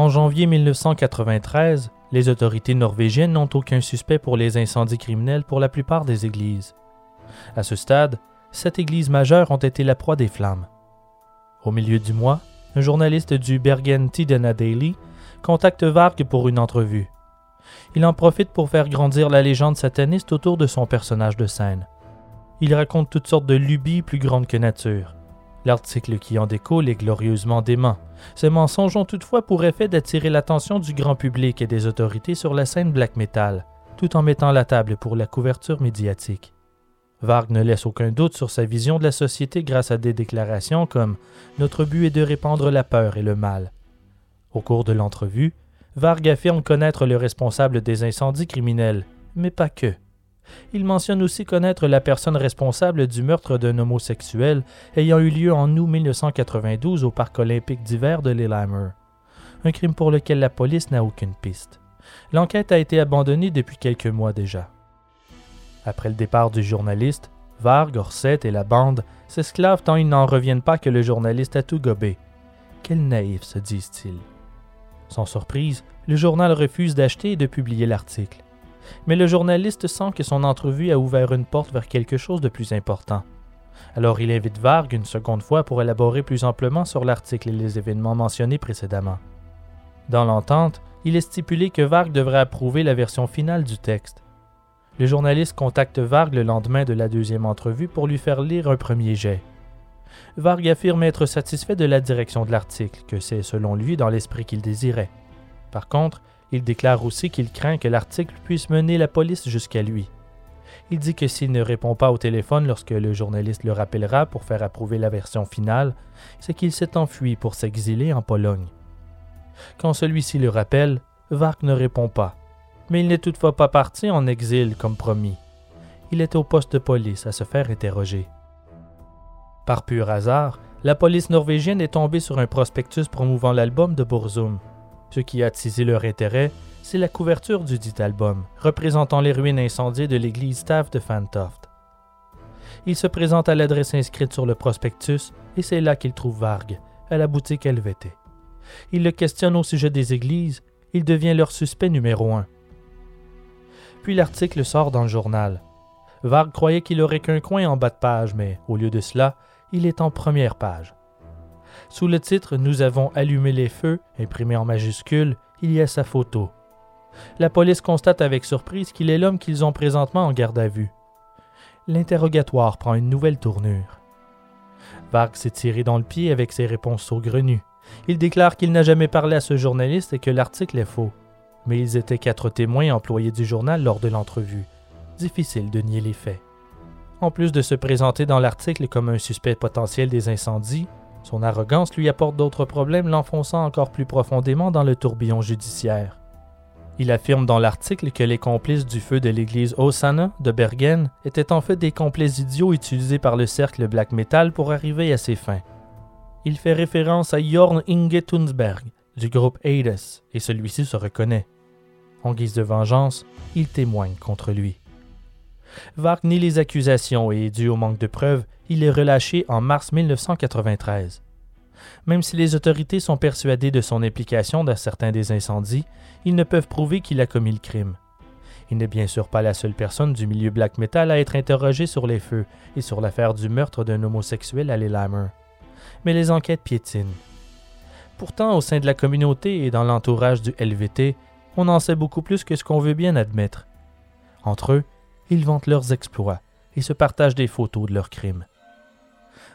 [SPEAKER 1] En janvier 1993, les autorités norvégiennes n'ont aucun suspect pour les incendies criminels pour la plupart des églises. À ce stade, sept églises majeures ont été la proie des flammes. Au milieu du mois, un journaliste du Bergen Tidena Daily contacte Varg pour une entrevue. Il en profite pour faire grandir la légende sataniste autour de son personnage de scène. Il raconte toutes sortes de lubies plus grandes que nature. L'article qui en découle est glorieusement dément. Ces mensonges ont toutefois pour effet d'attirer l'attention du grand public et des autorités sur la scène black metal, tout en mettant la table pour la couverture médiatique. Varg ne laisse aucun doute sur sa vision de la société grâce à des déclarations comme Notre but est de répandre la peur et le mal. Au cours de l'entrevue, Varg affirme connaître le responsable des incendies criminels, mais pas que. Il mentionne aussi connaître la personne responsable du meurtre d'un homosexuel ayant eu lieu en août 1992 au parc olympique d'hiver de Lillehammer. Un crime pour lequel la police n'a aucune piste. L'enquête a été abandonnée depuis quelques mois déjà. Après le départ du journaliste, Varg, Orset et la bande s'esclavent tant ils n'en reviennent pas que le journaliste a tout gobé. Quel naïf, se disent-ils. Sans surprise, Le journal refuse d'acheter et de publier l'article. Mais le journaliste sent que son entrevue a ouvert une porte vers quelque chose de plus important. Alors il invite Varg une seconde fois pour élaborer plus amplement sur l'article et les événements mentionnés précédemment. Dans l'entente, il est stipulé que Varg devrait approuver la version finale du texte. Le journaliste contacte Varg le lendemain de la deuxième entrevue pour lui faire lire un premier jet. Varg affirme être satisfait de la direction de l'article, que c'est selon lui dans l'esprit qu'il désirait. Par contre, il déclare aussi qu'il craint que l'article puisse mener la police jusqu'à lui. Il dit que s'il ne répond pas au téléphone lorsque le journaliste le rappellera pour faire approuver la version finale, c'est qu'il s'est enfui pour s'exiler en Pologne. Quand celui-ci le rappelle, Varg ne répond pas, mais il n'est toutefois pas parti en exil comme promis. Il est au poste de police à se faire interroger. Par pur hasard, la police norvégienne est tombée sur un prospectus promouvant l'album de Burzum. Ce qui a attisé leur intérêt, c'est la couverture du dit album, représentant les ruines incendiées de l'église Staff de Fantoft. Il se présente à l'adresse inscrite sur le prospectus et c'est là qu'il trouve Varg, à la boutique LVT. Il le questionne au sujet des églises, il devient leur suspect numéro un. Puis l'article sort dans le journal. Varg croyait qu'il aurait qu'un coin en bas de page, mais au lieu de cela, il est en première page. Sous le titre Nous avons allumé les feux, imprimé en majuscules, il y a sa photo. La police constate avec surprise qu'il est l'homme qu'ils ont présentement en garde à vue. L'interrogatoire prend une nouvelle tournure. Varg s'est tiré dans le pied avec ses réponses saugrenues. Il déclare qu'il n'a jamais parlé à ce journaliste et que l'article est faux. Mais ils étaient quatre témoins employés du journal lors de l'entrevue. Difficile de nier les faits. En plus de se présenter dans l'article comme un suspect potentiel des incendies, son arrogance lui apporte d'autres problèmes l'enfonçant encore plus profondément dans le tourbillon judiciaire. Il affirme dans l'article que les complices du feu de l'église Osana de Bergen étaient en fait des complices idiots utilisés par le cercle black metal pour arriver à ses fins. Il fait référence à Jorn Inge Tunsberg du groupe Hades et celui-ci se reconnaît. En guise de vengeance, il témoigne contre lui. Varg nie les accusations et, dû au manque de preuves, il est relâché en mars 1993. Même si les autorités sont persuadées de son implication dans certains des incendies, ils ne peuvent prouver qu'il a commis le crime. Il n'est bien sûr pas la seule personne du milieu black metal à être interrogée sur les feux et sur l'affaire du meurtre d'un homosexuel à Lillehammer. Mais les enquêtes piétinent. Pourtant, au sein de la communauté et dans l'entourage du LVT, on en sait beaucoup plus que ce qu'on veut bien admettre. Entre eux, ils vantent leurs exploits et se partagent des photos de leurs crimes.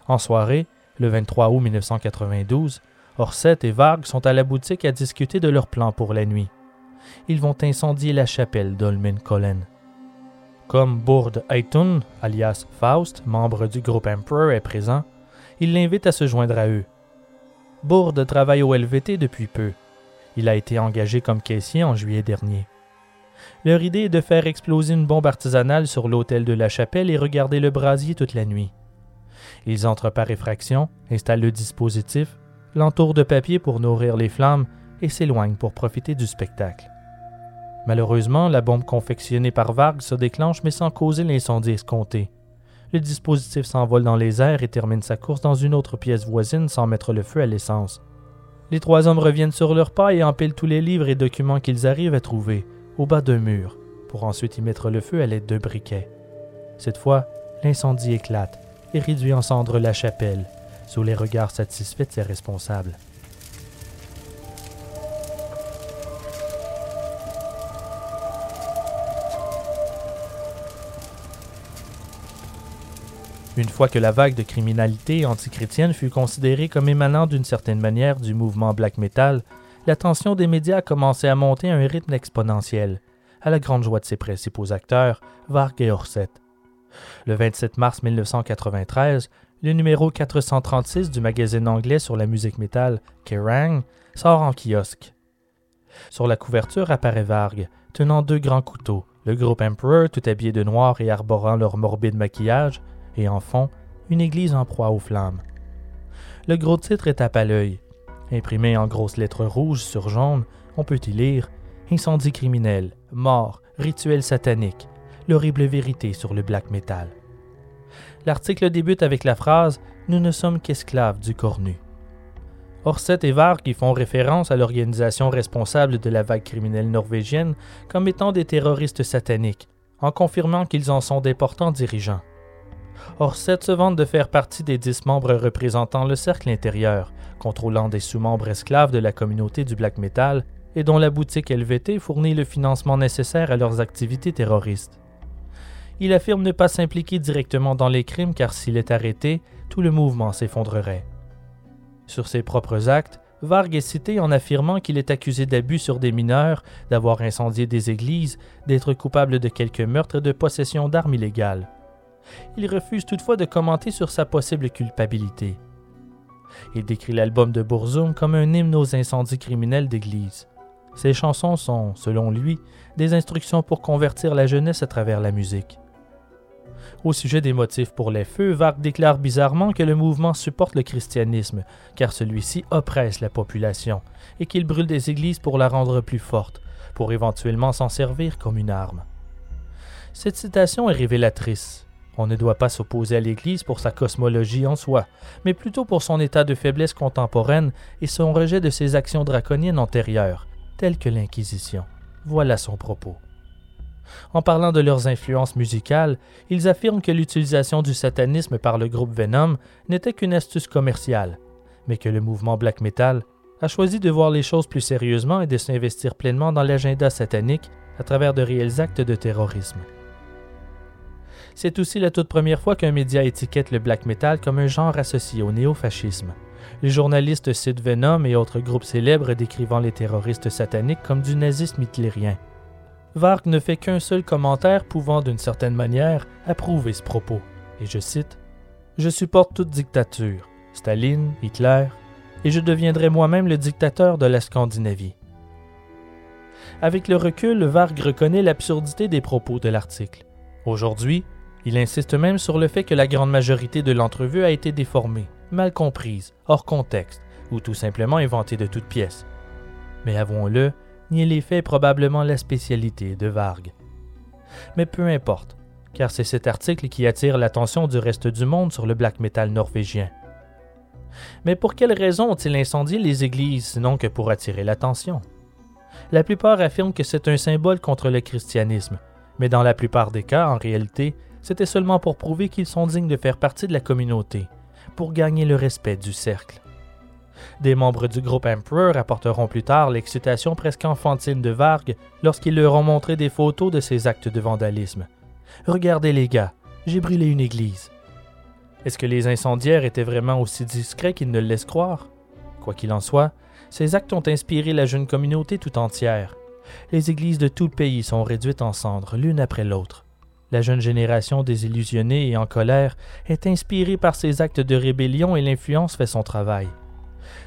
[SPEAKER 1] En soirée, le 23 août 1992, Orset et Varg sont à la boutique à discuter de leurs plans pour la nuit. Ils vont incendier la chapelle d'Olmen Collen. Comme Bourd Aitun, alias Faust, membre du groupe Emperor, est présent, ils l'invitent à se joindre à eux. Bourd travaille au LVT depuis peu. Il a été engagé comme caissier en juillet dernier. Leur idée est de faire exploser une bombe artisanale sur l'autel de la chapelle et regarder le brasier toute la nuit. Ils entrent par effraction, installent le dispositif, l'entourent de papier pour nourrir les flammes et s'éloignent pour profiter du spectacle. Malheureusement, la bombe confectionnée par Varg se déclenche mais sans causer l'incendie escompté. Le dispositif s'envole dans les airs et termine sa course dans une autre pièce voisine sans mettre le feu à l'essence. Les trois hommes reviennent sur leurs pas et empilent tous les livres et documents qu'ils arrivent à trouver, au bas d'un mur, pour ensuite y mettre le feu à l'aide d'un briquet. Cette fois, l'incendie éclate et réduit en cendres la chapelle, sous les regards satisfaits de ses responsables. Une fois que la vague de criminalité antichrétienne fut considérée comme émanant d'une certaine manière du mouvement black metal, l'attention des médias a commencé à monter à un rythme exponentiel, à la grande joie de ses principaux acteurs, Varg et Orset. Le 27 mars 1993, le numéro 436 du magazine anglais sur la musique métal, Kerrang, sort en kiosque. Sur la couverture apparaît Varg, tenant deux grands couteaux, le groupe Emperor tout habillé de noir et arborant leur morbide maquillage, et en fond, une église en proie aux flammes. Le gros titre est à l'œil. Imprimé en grosses lettres rouges sur jaune, on peut y lire Incendie criminel, mort, rituel satanique, l'horrible vérité sur le black metal. L'article débute avec la phrase Nous ne sommes qu'esclaves du cornu. Orset et Varg y font référence à l'organisation responsable de la vague criminelle norvégienne comme étant des terroristes sataniques, en confirmant qu'ils en sont des portants dirigeants. Orset se vante de faire partie des dix membres représentant le cercle intérieur, contrôlant des sous-membres esclaves de la communauté du black metal et dont la boutique LVT fournit le financement nécessaire à leurs activités terroristes. Il affirme ne pas s'impliquer directement dans les crimes car s'il est arrêté, tout le mouvement s'effondrerait. Sur ses propres actes, Varg est cité en affirmant qu'il est accusé d'abus sur des mineurs, d'avoir incendié des églises, d'être coupable de quelques meurtres et de possession d'armes illégales. Il refuse toutefois de commenter sur sa possible culpabilité. Il décrit l'album de Bourzoum comme un hymne aux incendies criminels d'église. Ses chansons sont, selon lui, des instructions pour convertir la jeunesse à travers la musique. Au sujet des motifs pour les feux, Varg déclare bizarrement que le mouvement supporte le christianisme, car celui-ci oppresse la population, et qu'il brûle des églises pour la rendre plus forte, pour éventuellement s'en servir comme une arme. Cette citation est révélatrice. On ne doit pas s'opposer à l'Église pour sa cosmologie en soi, mais plutôt pour son état de faiblesse contemporaine et son rejet de ses actions draconiennes antérieures, telles que l'Inquisition. Voilà son propos. En parlant de leurs influences musicales, ils affirment que l'utilisation du satanisme par le groupe Venom n'était qu'une astuce commerciale, mais que le mouvement black metal a choisi de voir les choses plus sérieusement et de s'investir pleinement dans l'agenda satanique à travers de réels actes de terrorisme. C'est aussi la toute première fois qu'un média étiquette le black metal comme un genre associé au néofascisme. Les journalistes citent Venom et autres groupes célèbres décrivant les terroristes sataniques comme du nazisme hitlérien. Varg ne fait qu'un seul commentaire pouvant d'une certaine manière approuver ce propos, et je cite Je supporte toute dictature, Staline, Hitler, et je deviendrai moi-même le dictateur de la Scandinavie. Avec le recul, Varg reconnaît l'absurdité des propos de l'article. Aujourd'hui, il insiste même sur le fait que la grande majorité de l'entrevue a été déformée, mal comprise, hors contexte, ou tout simplement inventée de toutes pièces. Mais avouons-le, ni les faits probablement la spécialité de Varg. Mais peu importe, car c'est cet article qui attire l'attention du reste du monde sur le black metal norvégien. Mais pour quelles raisons ont-ils incendié les églises sinon que pour attirer l'attention? La plupart affirment que c'est un symbole contre le christianisme, mais dans la plupart des cas, en réalité, c'était seulement pour prouver qu'ils sont dignes de faire partie de la communauté, pour gagner le respect du cercle. Des membres du groupe Emperor rapporteront plus tard l'excitation presque enfantine de Varg lorsqu'ils leur ont montré des photos de ses actes de vandalisme. Regardez les gars, j'ai brûlé une église. Est-ce que les incendiaires étaient vraiment aussi discrets qu'ils ne le laissent croire? Quoi qu'il en soit, ces actes ont inspiré la jeune communauté tout entière. Les églises de tout le pays sont réduites en cendres l'une après l'autre. La jeune génération désillusionnée et en colère est inspirée par ces actes de rébellion et l'influence fait son travail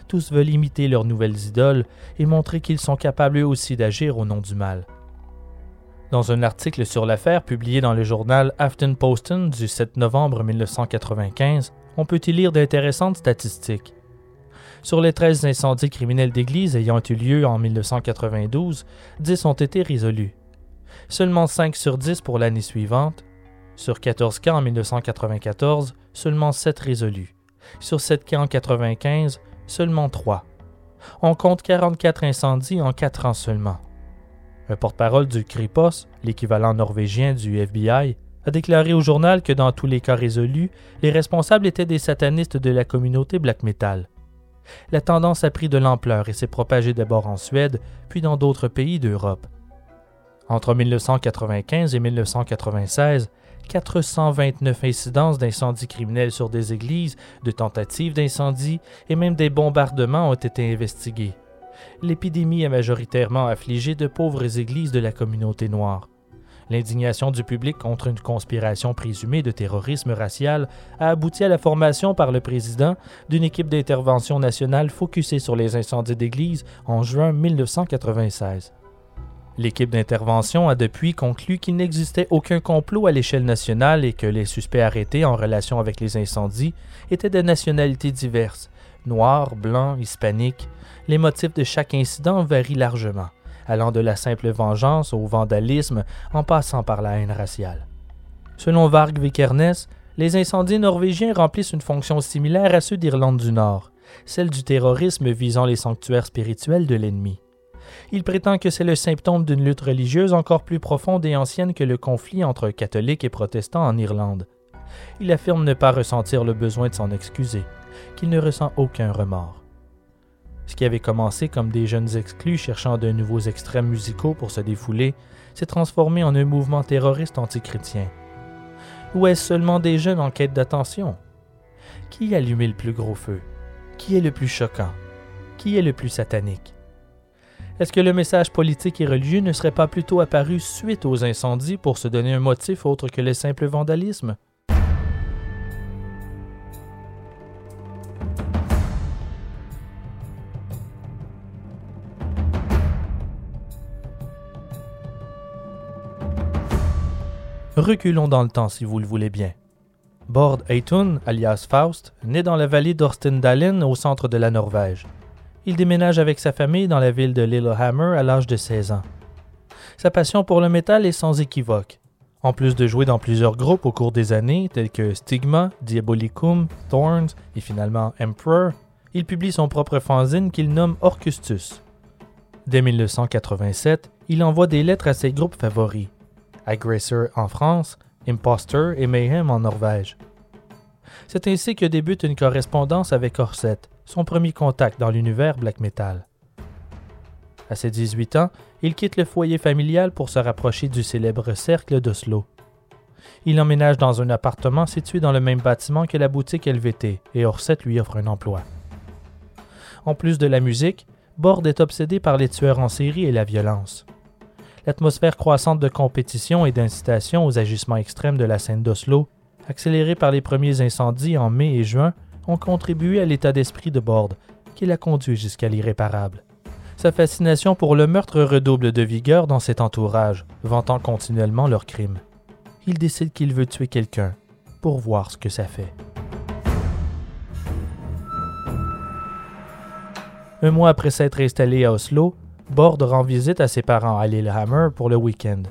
[SPEAKER 1] tous veulent imiter leurs nouvelles idoles et montrer qu'ils sont capables eux aussi d'agir au nom du mal. Dans un article sur l'affaire publié dans le journal Aftenposten du 7 novembre 1995, on peut y lire d'intéressantes statistiques. Sur les 13 incendies criminels d'église ayant eu lieu en 1992, 10 ont été résolus. Seulement 5 sur 10 pour l'année suivante. Sur 14 cas en 1994, seulement 7 résolus. Sur 7 cas en 1995, seulement trois. On compte 44 incendies en quatre ans seulement. Un porte-parole du Kripos, l'équivalent norvégien du FBI, a déclaré au journal que dans tous les cas résolus, les responsables étaient des satanistes de la communauté black metal. La tendance a pris de l'ampleur et s'est propagée d'abord en Suède, puis dans d'autres pays d'Europe. Entre 1995 et 1996, 429 incidences d'incendies criminels sur des églises, de tentatives d'incendie et même des bombardements ont été investigués. L'épidémie a majoritairement affligé de pauvres églises de la communauté noire. L'indignation du public contre une conspiration présumée de terrorisme racial a abouti à la formation par le président d'une équipe d'intervention nationale focusée sur les incendies d'églises en juin 1996. L'équipe d'intervention a depuis conclu qu'il n'existait aucun complot à l'échelle nationale et que les suspects arrêtés en relation avec les incendies étaient de nationalités diverses, noirs, blancs, hispaniques. Les motifs de chaque incident varient largement, allant de la simple vengeance au vandalisme en passant par la haine raciale. Selon Varg Vikernes, les incendies norvégiens remplissent une fonction similaire à ceux d'Irlande du Nord, celle du terrorisme visant les sanctuaires spirituels de l'ennemi. Il prétend que c'est le symptôme d'une lutte religieuse encore plus profonde et ancienne que le conflit entre catholiques et protestants en Irlande. Il affirme ne pas ressentir le besoin de s'en excuser, qu'il ne ressent aucun remords. Ce qui avait commencé comme des jeunes exclus cherchant de nouveaux extrêmes musicaux pour se défouler s'est transformé en un mouvement terroriste antichrétien. Ou est-ce seulement des jeunes en quête d'attention? Qui a allumé le plus gros feu? Qui est le plus choquant? Qui est le plus satanique? Est-ce que le message politique et religieux ne serait pas plutôt apparu suite aux incendies pour se donner un motif autre que le simple vandalisme? Reculons dans le temps si vous le voulez bien. Bord Eitun, alias Faust, naît dans la vallée d'Orstendalen au centre de la Norvège il déménage avec sa famille dans la ville de Lillehammer à l'âge de 16 ans. Sa passion pour le métal est sans équivoque. En plus de jouer dans plusieurs groupes au cours des années, tels que Stigma, Diabolicum, Thorns et finalement Emperor, il publie son propre fanzine qu'il nomme Orcustus. Dès 1987, il envoie des lettres à ses groupes favoris Aggressor en France, Imposter et Mayhem en Norvège. C'est ainsi que débute une correspondance avec Orset, son premier contact dans l'univers black metal. À ses 18 ans, il quitte le foyer familial pour se rapprocher du célèbre cercle d'Oslo. Il emménage dans un appartement situé dans le même bâtiment que la boutique LVT et Orset lui offre un emploi. En plus de la musique, Bord est obsédé par les tueurs en série et la violence. L'atmosphère croissante de compétition et d'incitation aux agissements extrêmes de la scène d'Oslo, accélérée par les premiers incendies en mai et juin, ont contribué à l'état d'esprit de Borde, qui l'a conduit jusqu'à l'irréparable. Sa fascination pour le meurtre redouble de vigueur dans cet entourage, vantant continuellement leurs crimes. Il décide qu'il veut tuer quelqu'un pour voir ce que ça fait. Un mois après s'être installé à Oslo, Borde rend visite à ses parents à Lillehammer pour le week-end.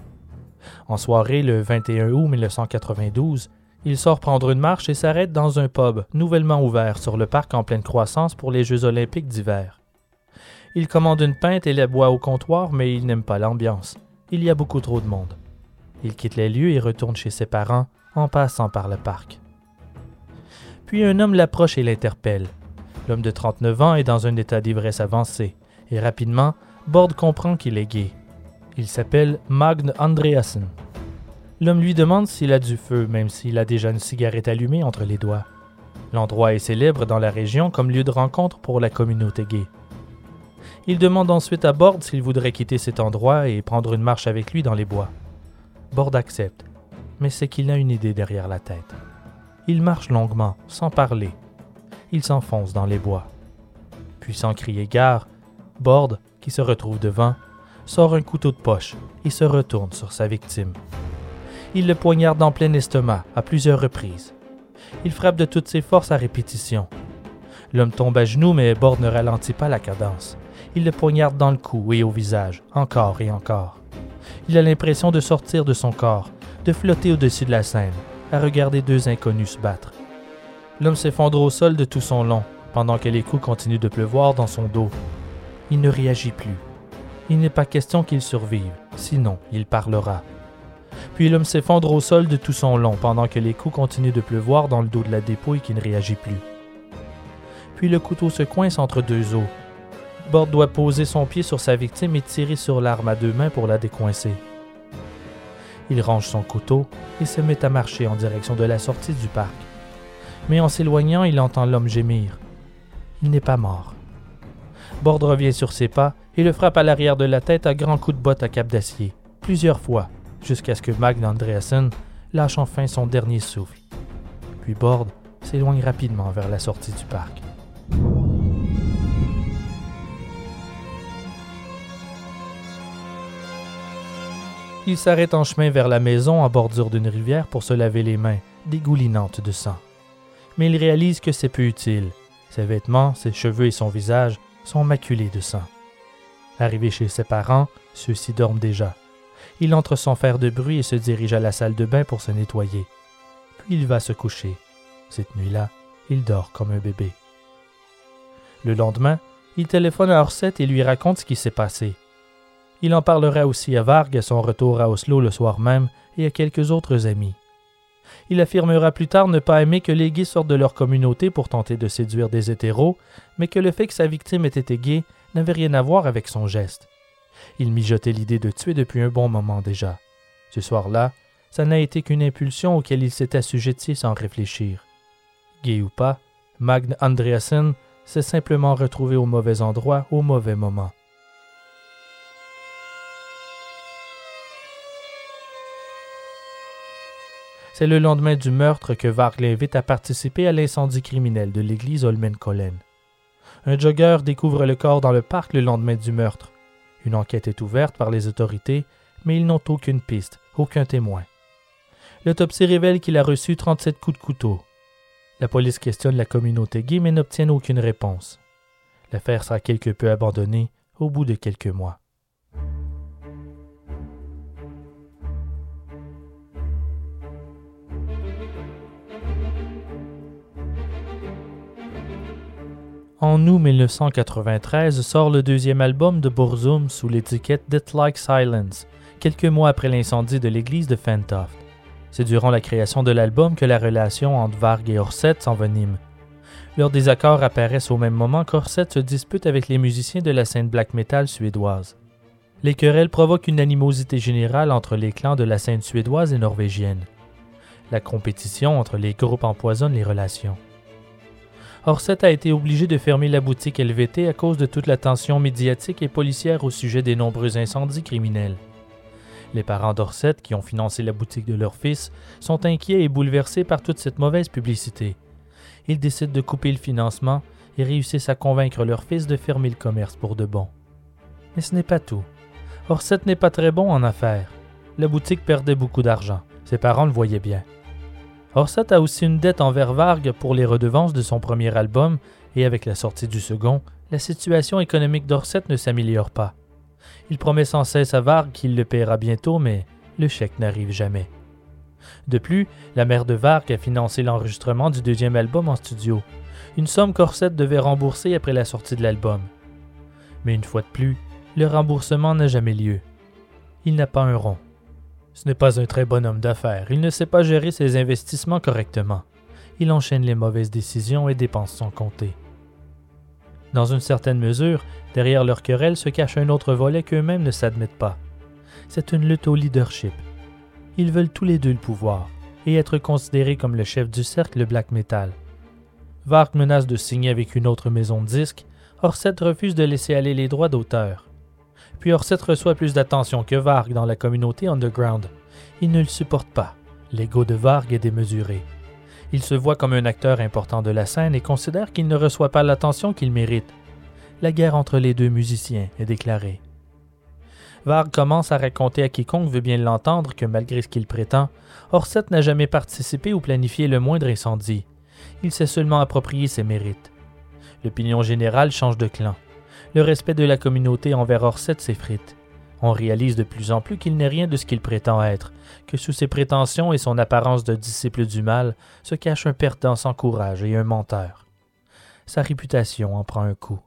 [SPEAKER 1] En soirée, le 21 août 1992, il sort prendre une marche et s'arrête dans un pub nouvellement ouvert sur le parc en pleine croissance pour les Jeux olympiques d'hiver. Il commande une pinte et la boit au comptoir, mais il n'aime pas l'ambiance. Il y a beaucoup trop de monde. Il quitte les lieux et retourne chez ses parents en passant par le parc. Puis un homme l'approche et l'interpelle. L'homme de 39 ans est dans un état d'ivresse avancé, et rapidement, Bord comprend qu'il est gay. Il s'appelle Magne Andreasen. L'homme lui demande s'il a du feu, même s'il a déjà une cigarette allumée entre les doigts. L'endroit est célèbre dans la région comme lieu de rencontre pour la communauté gay. Il demande ensuite à Bord s'il voudrait quitter cet endroit et prendre une marche avec lui dans les bois. Bord accepte, mais c'est qu'il a une idée derrière la tête. Il marche longuement, sans parler. Il s'enfonce dans les bois. Puis sans crier gare, Bord, qui se retrouve devant, sort un couteau de poche et se retourne sur sa victime il le poignarde en plein estomac à plusieurs reprises. Il frappe de toutes ses forces à répétition. L'homme tombe à genoux, mais Bord ne ralentit pas la cadence. Il le poignarde dans le cou et au visage, encore et encore. Il a l'impression de sortir de son corps, de flotter au-dessus de la scène, à regarder deux inconnus se battre. L'homme s'effondre au sol de tout son long, pendant que les coups continuent de pleuvoir dans son dos. Il ne réagit plus. Il n'est pas question qu'il survive, sinon il parlera. Puis l'homme s'effondre au sol de tout son long pendant que les coups continuent de pleuvoir dans le dos de la dépouille qui ne réagit plus. Puis le couteau se coince entre deux os. Bord doit poser son pied sur sa victime et tirer sur l'arme à deux mains pour la décoincer. Il range son couteau et se met à marcher en direction de la sortie du parc. Mais en s'éloignant, il entend l'homme gémir. Il n'est pas mort. Bord revient sur ses pas et le frappe à l'arrière de la tête à grands coups de botte à cap d'acier, plusieurs fois, jusqu'à ce que Magne Andreasen lâche enfin son dernier souffle. Puis Bord s'éloigne rapidement vers la sortie du parc. Il s'arrête en chemin vers la maison en bordure d'une rivière pour se laver les mains, dégoulinantes de sang. Mais il réalise que c'est peu utile. Ses vêtements, ses cheveux et son visage sont maculés de sang. Arrivé chez ses parents, ceux-ci dorment déjà. Il entre sans faire de bruit et se dirige à la salle de bain pour se nettoyer. Puis il va se coucher. Cette nuit-là, il dort comme un bébé. Le lendemain, il téléphone à Orset et lui raconte ce qui s'est passé. Il en parlera aussi à Varg à son retour à Oslo le soir même et à quelques autres amis. Il affirmera plus tard ne pas aimer que les gays sortent de leur communauté pour tenter de séduire des hétéros, mais que le fait que sa victime ait été gay n'avait rien à voir avec son geste. Il mijotait l'idée de tuer depuis un bon moment déjà. Ce soir-là, ça n'a été qu'une impulsion auquel il s'est assujetti sans réfléchir. Gay ou pas, Magne Andreasen s'est simplement retrouvé au mauvais endroit au mauvais moment. C'est le lendemain du meurtre que Varg l'invite à participer à l'incendie criminel de l'église Holmenkollen. Un jogger découvre le corps dans le parc le lendemain du meurtre. Une enquête est ouverte par les autorités, mais ils n'ont aucune piste, aucun témoin. L'autopsie révèle qu'il a reçu 37 coups de couteau. La police questionne la communauté gay mais n'obtient aucune réponse. L'affaire sera quelque peu abandonnée au bout de quelques mois. En août 1993 sort le deuxième album de Burzum sous l'étiquette Death Like Silence, quelques mois après l'incendie de l'église de Fentoft. C'est durant la création de l'album que la relation entre Varg et Orset s'envenime. Leurs désaccords apparaissent au même moment qu'Orset se dispute avec les musiciens de la scène black metal suédoise. Les querelles provoquent une animosité générale entre les clans de la scène suédoise et norvégienne. La compétition entre les groupes empoisonne les relations. Orset a été obligé de fermer la boutique LVT à cause de toute la tension médiatique et policière au sujet des nombreux incendies criminels. Les parents d'Orset, qui ont financé la boutique de leur fils, sont inquiets et bouleversés par toute cette mauvaise publicité. Ils décident de couper le financement et réussissent à convaincre leur fils de fermer le commerce pour de bon. Mais ce n'est pas tout. Orset n'est pas très bon en affaires. La boutique perdait beaucoup d'argent. Ses parents le voyaient bien. Orset a aussi une dette envers Varg pour les redevances de son premier album, et avec la sortie du second, la situation économique d'Orset ne s'améliore pas. Il promet sans cesse à Varg qu'il le paiera bientôt, mais le chèque n'arrive jamais. De plus, la mère de Varg a financé l'enregistrement du deuxième album en studio, une somme qu'Orset devait rembourser après la sortie de l'album. Mais une fois de plus, le remboursement n'a jamais lieu. Il n'a pas un rond. Ce n'est pas un très bon homme d'affaires. Il ne sait pas gérer ses investissements correctement. Il enchaîne les mauvaises décisions et dépense sans compter. Dans une certaine mesure, derrière leur querelle se cache un autre volet qu'eux-mêmes ne s'admettent pas. C'est une lutte au leadership. Ils veulent tous les deux le pouvoir et être considérés comme le chef du cercle black metal. Vark menace de signer avec une autre maison de disques, Orset refuse de laisser aller les droits d'auteur. Puis Orset reçoit plus d'attention que Varg dans la communauté underground. Il ne le supporte pas. L'ego de Varg est démesuré. Il se voit comme un acteur important de la scène et considère qu'il ne reçoit pas l'attention qu'il mérite. La guerre entre les deux musiciens est déclarée. Varg commence à raconter à quiconque veut bien l'entendre que malgré ce qu'il prétend, Orset n'a jamais participé ou planifié le moindre incendie. Il s'est seulement approprié ses mérites. L'opinion générale change de clan le respect de la communauté envers Orset s'effrite. On réalise de plus en plus qu'il n'est rien de ce qu'il prétend être, que sous ses prétentions et son apparence de disciple du mal se cache un perdant sans courage et un menteur. Sa réputation en prend un coup.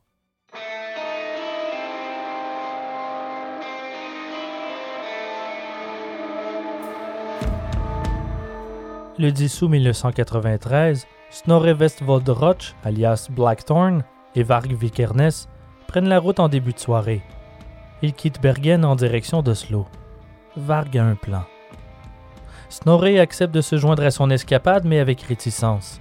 [SPEAKER 1] Le 10 août 1993, Snorre Westvold alias Blackthorn, et Varg Vikernes prennent la route en début de soirée. Ils quittent Bergen en direction d'Oslo. Varg a un plan. Snorre accepte de se joindre à son escapade, mais avec réticence.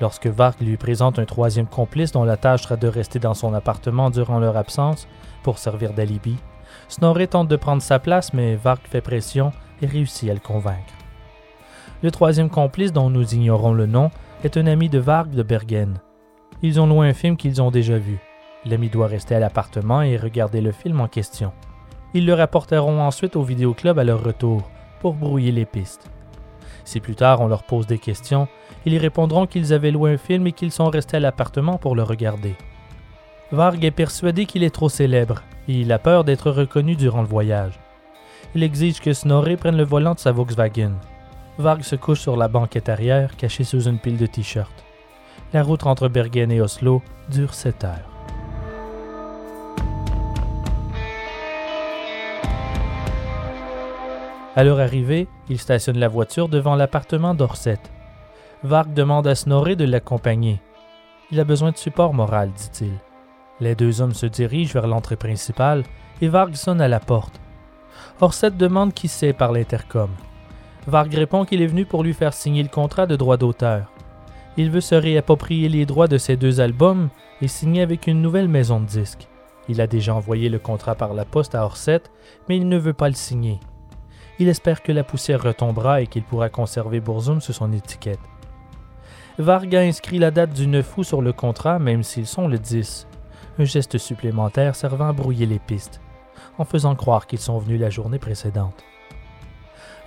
[SPEAKER 1] Lorsque Varg lui présente un troisième complice dont la tâche sera de rester dans son appartement durant leur absence pour servir d'alibi, Snorre tente de prendre sa place, mais Varg fait pression et réussit à le convaincre. Le troisième complice, dont nous ignorons le nom, est un ami de Varg de Bergen. Ils ont loué un film qu'ils ont déjà vu. L'ami doit rester à l'appartement et regarder le film en question. Ils le rapporteront ensuite au vidéoclub à leur retour pour brouiller les pistes. Si plus tard on leur pose des questions, ils répondront qu'ils avaient loué un film et qu'ils sont restés à l'appartement pour le regarder. Varg est persuadé qu'il est trop célèbre et il a peur d'être reconnu durant le voyage. Il exige que Snorre prenne le volant de sa Volkswagen. Varg se couche sur la banquette arrière, caché sous une pile de t-shirts. La route entre Bergen et Oslo dure 7 heures. À leur arrivée, ils stationnent la voiture devant l'appartement d'Orset. Varg demande à Snorri de l'accompagner. Il a besoin de support moral, dit-il. Les deux hommes se dirigent vers l'entrée principale et Varg sonne à la porte. Orset demande qui c'est par l'intercom. Varg répond qu'il est venu pour lui faire signer le contrat de droit d'auteur. Il veut se réapproprier les droits de ses deux albums et signer avec une nouvelle maison de disques. Il a déjà envoyé le contrat par la poste à Orset, mais il ne veut pas le signer. Il espère que la poussière retombera et qu'il pourra conserver Burzum sur son étiquette. Varg inscrit la date du 9 août sur le contrat, même s'ils sont le 10. Un geste supplémentaire servant à brouiller les pistes, en faisant croire qu'ils sont venus la journée précédente.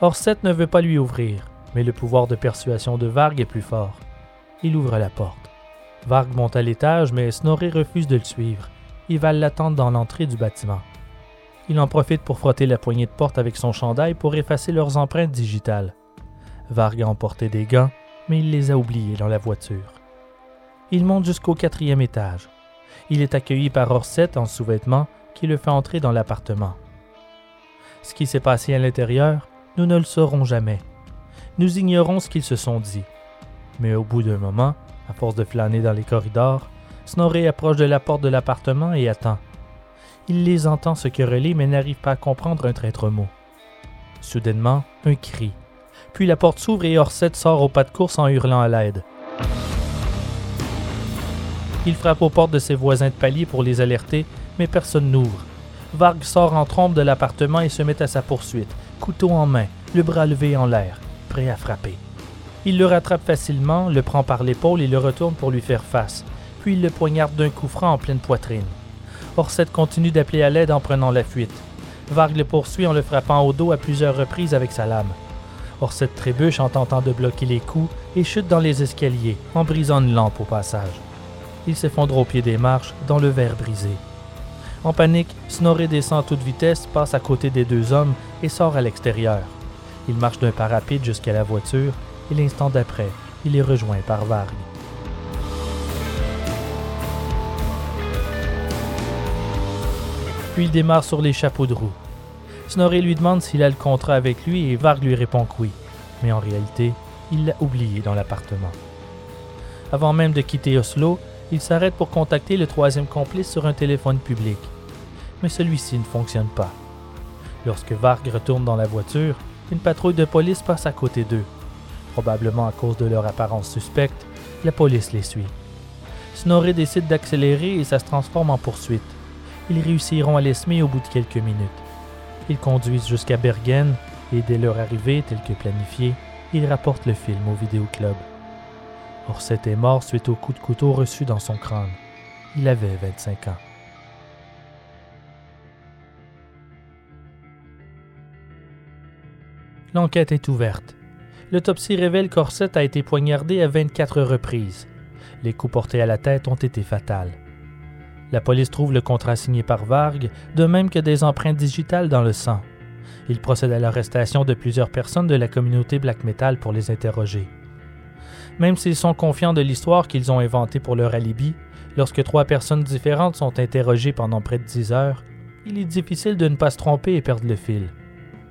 [SPEAKER 1] Orset ne veut pas lui ouvrir, mais le pouvoir de persuasion de Varg est plus fort. Il ouvre la porte. Varg monte à l'étage, mais Snorri refuse de le suivre. Il va l'attendre dans l'entrée du bâtiment. Il en profite pour frotter la poignée de porte avec son chandail pour effacer leurs empreintes digitales. Varg a emporté des gants, mais il les a oubliés dans la voiture. Il monte jusqu'au quatrième étage. Il est accueilli par Orset en sous-vêtements qui le fait entrer dans l'appartement. Ce qui s'est passé à l'intérieur, nous ne le saurons jamais. Nous ignorons ce qu'ils se sont dit. Mais au bout d'un moment, à force de flâner dans les corridors, Snorri approche de la porte de l'appartement et attend. Il les entend se quereller mais n'arrive pas à comprendre un traître mot. Soudainement, un cri. Puis la porte s'ouvre et Orset sort au pas de course en hurlant à l'aide. Il frappe aux portes de ses voisins de palier pour les alerter, mais personne n'ouvre. Varg sort en trompe de l'appartement et se met à sa poursuite, couteau en main, le bras levé en l'air, prêt à frapper. Il le rattrape facilement, le prend par l'épaule et le retourne pour lui faire face, puis il le poignarde d'un coup franc en pleine poitrine. Orset continue d'appeler à l'aide en prenant la fuite. Varg le poursuit en le frappant au dos à plusieurs reprises avec sa lame. Orset trébuche en tentant de bloquer les coups et chute dans les escaliers, en brisant une lampe au passage. Il s'effondre au pied des marches, dans le verre brisé. En panique, Snorri descend à toute vitesse, passe à côté des deux hommes et sort à l'extérieur. Il marche d'un pas rapide jusqu'à la voiture et l'instant d'après, il est rejoint par Varg. Puis il démarre sur les chapeaux de roue. Snorri lui demande s'il a le contrat avec lui et Varg lui répond que oui, mais en réalité, il l'a oublié dans l'appartement. Avant même de quitter Oslo, il s'arrête pour contacter le troisième complice sur un téléphone public. Mais celui-ci ne fonctionne pas. Lorsque Varg retourne dans la voiture, une patrouille de police passe à côté d'eux. Probablement à cause de leur apparence suspecte, la police les suit. Snorri décide d'accélérer et ça se transforme en poursuite. Ils réussiront à les semer au bout de quelques minutes. Ils conduisent jusqu'à Bergen et dès leur arrivée, tel que planifié, ils rapportent le film au vidéoclub. Orset est mort suite au coup de couteau reçu dans son crâne. Il avait 25 ans. L'enquête est ouverte. L'autopsie révèle qu'Orset a été poignardé à 24 reprises. Les coups portés à la tête ont été fatals. La police trouve le contrat signé par Varg, de même que des empreintes digitales dans le sang. Il procède à l'arrestation de plusieurs personnes de la communauté black metal pour les interroger. Même s'ils sont confiants de l'histoire qu'ils ont inventée pour leur alibi, lorsque trois personnes différentes sont interrogées pendant près de dix heures, il est difficile de ne pas se tromper et perdre le fil.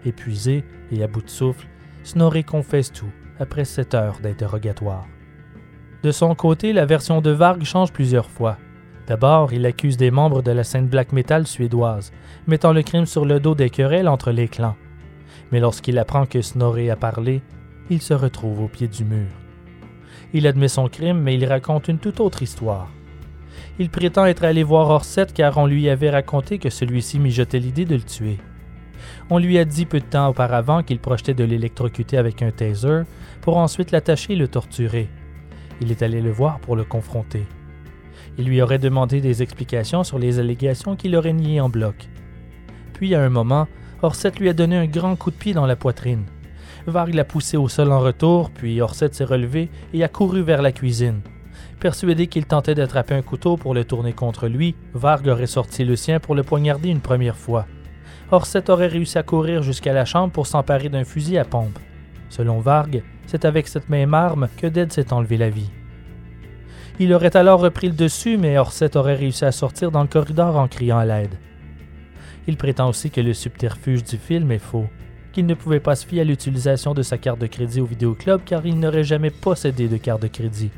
[SPEAKER 1] Épuisé et à bout de souffle, Snorri confesse tout après sept heures d'interrogatoire. De son côté, la version de Varg change plusieurs fois. D'abord, il accuse des membres de la scène black metal suédoise, mettant le crime sur le dos des querelles entre les clans. Mais lorsqu'il apprend que Snorri a parlé, il se retrouve au pied du mur. Il admet son crime, mais il raconte une toute autre histoire. Il prétend être allé voir Orset car on lui avait raconté que celui-ci mijotait l'idée de le tuer. On lui a dit peu de temps auparavant qu'il projetait de l'électrocuter avec un taser pour ensuite l'attacher et le torturer. Il est allé le voir pour le confronter. Lui aurait demandé des explications sur les allégations qu'il aurait niées en bloc. Puis, à un moment, Orset lui a donné un grand coup de pied dans la poitrine. Varg l'a poussé au sol en retour, puis Orset s'est relevé et a couru vers la cuisine. Persuadé qu'il tentait d'attraper un couteau pour le tourner contre lui, Varg aurait sorti le sien pour le poignarder une première fois. Orset aurait réussi à courir jusqu'à la chambre pour s'emparer d'un fusil à pompe. Selon Varg, c'est avec cette même arme que Dead s'est enlevé la vie. Il aurait alors repris le dessus, mais Orset aurait réussi à sortir dans le corridor en criant à l'aide. Il prétend aussi que le subterfuge du film est faux. qu'il ne pouvait pas se fier à l'utilisation de sa carte de crédit au vidéoclub car il n'aurait jamais possédé de carte de crédit,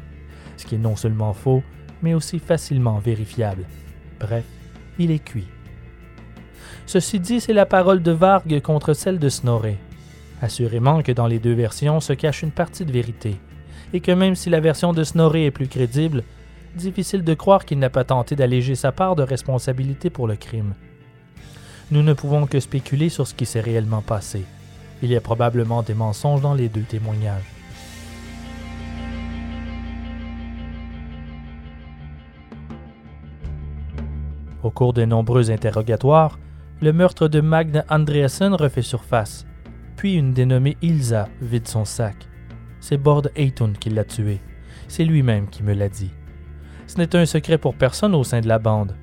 [SPEAKER 1] ce qui est non seulement faux, mais aussi facilement vérifiable. Bref, il est cuit. Ceci dit, c'est la parole de Varg contre celle de Snorre. Assurément que dans les deux versions se cache une partie de vérité, et que même si la version de Snorre est plus crédible, difficile de croire qu'il n'a pas tenté d'alléger sa part de responsabilité pour le crime. Nous ne pouvons que spéculer sur ce qui s'est réellement passé. Il y a probablement des mensonges dans les deux témoignages. Au cours de nombreux interrogatoires, le meurtre de Magne Andreasen refait surface, puis une dénommée Ilsa vide son sac. C'est Bord Eyton qui l'a tué. C'est lui-même qui me l'a dit. Ce n'est un secret pour personne au sein de la bande.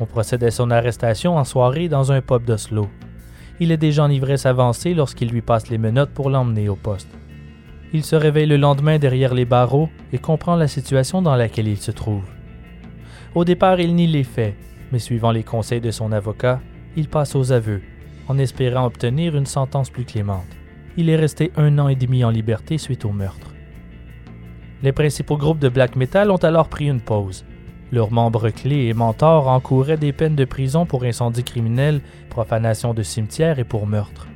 [SPEAKER 1] On procède à son arrestation en soirée dans un pub d'Oslo. Il est déjà en ivresse avancée lorsqu'il lui passe les menottes pour l'emmener au poste. Il se réveille le lendemain derrière les barreaux et comprend la situation dans laquelle il se trouve. Au départ, il nie les faits, mais suivant les conseils de son avocat, il passe aux aveux, en espérant obtenir une sentence plus clémente. Il est resté un an et demi en liberté suite au meurtre. Les principaux groupes de black metal ont alors pris une pause. Leurs membres clés et mentors encouraient des peines de prison pour incendie criminel, profanation de cimetière et pour meurtre.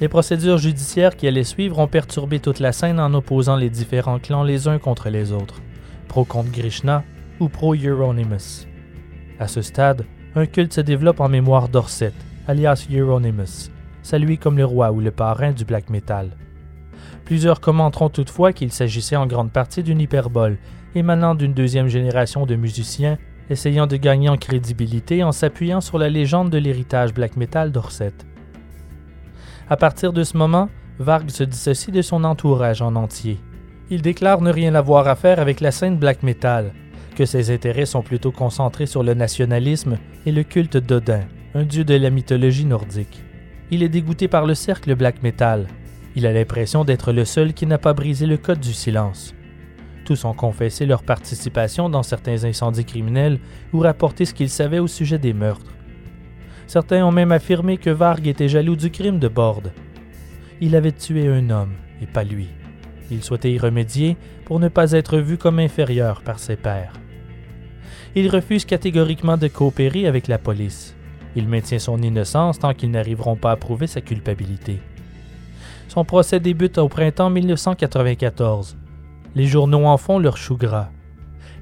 [SPEAKER 1] Les procédures judiciaires qui allaient suivre ont perturbé toute la scène en opposant les différents clans les uns contre les autres, pro contre Krishna ou pro Euronymous. À ce stade, un culte se développe en mémoire d'Orset, alias Euronymous, salué comme le roi ou le parrain du black metal. Plusieurs commenteront toutefois qu'il s'agissait en grande partie d'une hyperbole émanant d'une deuxième génération de musiciens essayant de gagner en crédibilité en s'appuyant sur la légende de l'héritage black metal d'Orset. À partir de ce moment, Varg se dissocie de son entourage en entier. Il déclare ne rien avoir à faire avec la scène black metal, que ses intérêts sont plutôt concentrés sur le nationalisme et le culte d'Odin, un dieu de la mythologie nordique. Il est dégoûté par le cercle black metal. Il a l'impression d'être le seul qui n'a pas brisé le code du silence. Tous ont confessé leur participation dans certains incendies criminels ou rapporté ce qu'ils savaient au sujet des meurtres. Certains ont même affirmé que Varg était jaloux du crime de Bord. Il avait tué un homme, et pas lui. Il souhaitait y remédier pour ne pas être vu comme inférieur par ses pairs. Il refuse catégoriquement de coopérer avec la police. Il maintient son innocence tant qu'ils n'arriveront pas à prouver sa culpabilité. Son procès débute au printemps 1994 les journaux en font leur chou gras.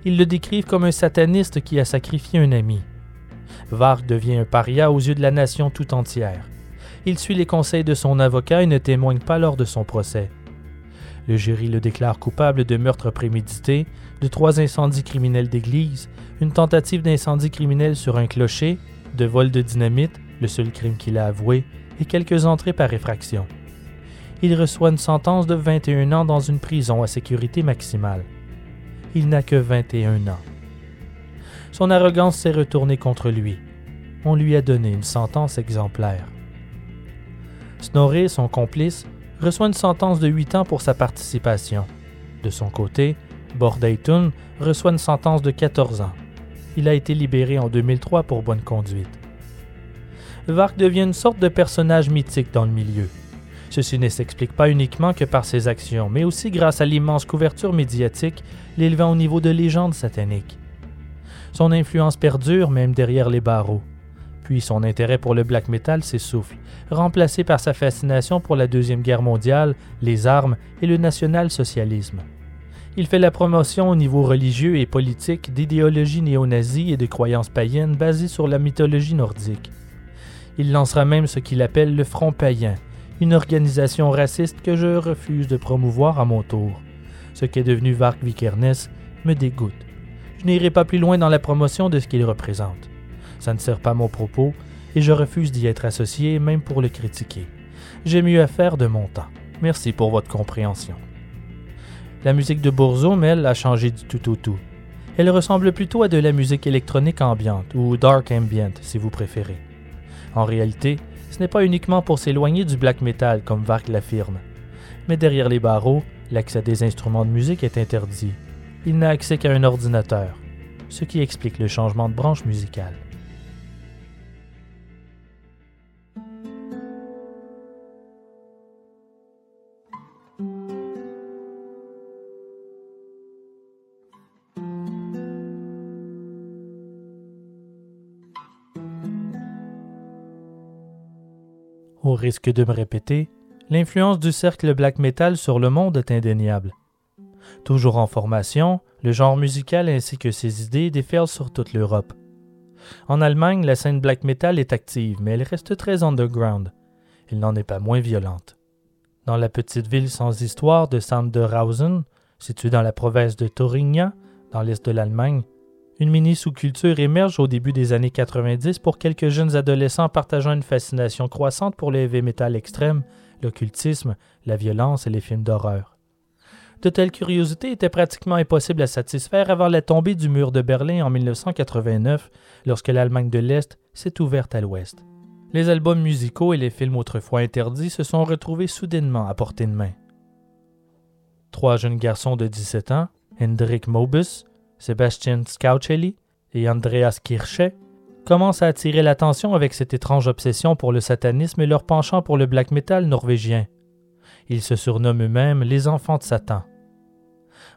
[SPEAKER 1] Ils le décrivent comme un sataniste qui a sacrifié un ami. Varg devient un paria aux yeux de la nation tout entière. Il suit les conseils de son avocat et ne témoigne pas lors de son procès. Le jury le déclare coupable de meurtre prémédité, de trois incendies criminels d'église, une tentative d'incendie criminel sur un clocher, de vol de dynamite, le seul crime qu'il a avoué, et quelques entrées par effraction il reçoit une sentence de 21 ans dans une prison à sécurité maximale. Il n'a que 21 ans. Son arrogance s'est retournée contre lui. On lui a donné une sentence exemplaire. Snorri, son complice, reçoit une sentence de 8 ans pour sa participation. De son côté, Bordaytun reçoit une sentence de 14 ans. Il a été libéré en 2003 pour bonne conduite. Vark devient une sorte de personnage mythique dans le milieu. Ceci ne s'explique pas uniquement que par ses actions, mais aussi grâce à l'immense couverture médiatique l'élevant au niveau de légende satanique. Son influence perdure même derrière les barreaux. Puis son intérêt pour le black metal s'essouffle, remplacé par sa fascination pour la Deuxième Guerre mondiale, les armes et le national-socialisme. Il fait la promotion au niveau religieux et politique d'idéologies néo-nazies et de croyances païennes basées sur la mythologie nordique. Il lancera même ce qu'il appelle le Front païen, une organisation raciste que je refuse de promouvoir à mon tour. Ce qu'est devenu Vark Vikernes me dégoûte. Je n'irai pas plus loin dans la promotion de ce qu'il représente. Ça ne sert pas mon propos et je refuse d'y être associé même pour le critiquer. J'ai mieux à faire de mon temps. Merci pour votre compréhension. La musique de Bourzeau, elle, a changé du tout au tout. Elle ressemble plutôt à de la musique électronique ambiante ou dark ambient si vous préférez. En réalité, ce n'est pas uniquement pour s'éloigner du black metal comme Vark l'affirme. Mais derrière les barreaux, l'accès des instruments de musique est interdit. Il n'a accès qu'à un ordinateur, ce qui explique le changement de branche musicale. Au risque de me répéter, l'influence du cercle black metal sur le monde est indéniable. Toujours en formation, le genre musical ainsi que ses idées déferlent sur toute l'Europe. En Allemagne, la scène black metal est active, mais elle reste très underground. Elle n'en est pas moins violente. Dans la petite ville sans histoire de Sanderhausen, située dans la province de Thuringia, dans l'est de l'Allemagne, une mini sous-culture émerge au début des années 90 pour quelques jeunes adolescents partageant une fascination croissante pour le heavy metal extrême, l'occultisme, la violence et les films d'horreur. De telles curiosités étaient pratiquement impossibles à satisfaire avant la tombée du mur de Berlin en 1989, lorsque l'Allemagne de l'Est s'est ouverte à l'Ouest. Les albums musicaux et les films autrefois interdits se sont retrouvés soudainement à portée de main. Trois jeunes garçons de 17 ans, Hendrik Mobus, Sébastien Scaucelli et Andreas Kirche, commencent à attirer l'attention avec cette étrange obsession pour le satanisme et leur penchant pour le black metal norvégien. Ils se surnomment eux-mêmes les enfants de Satan.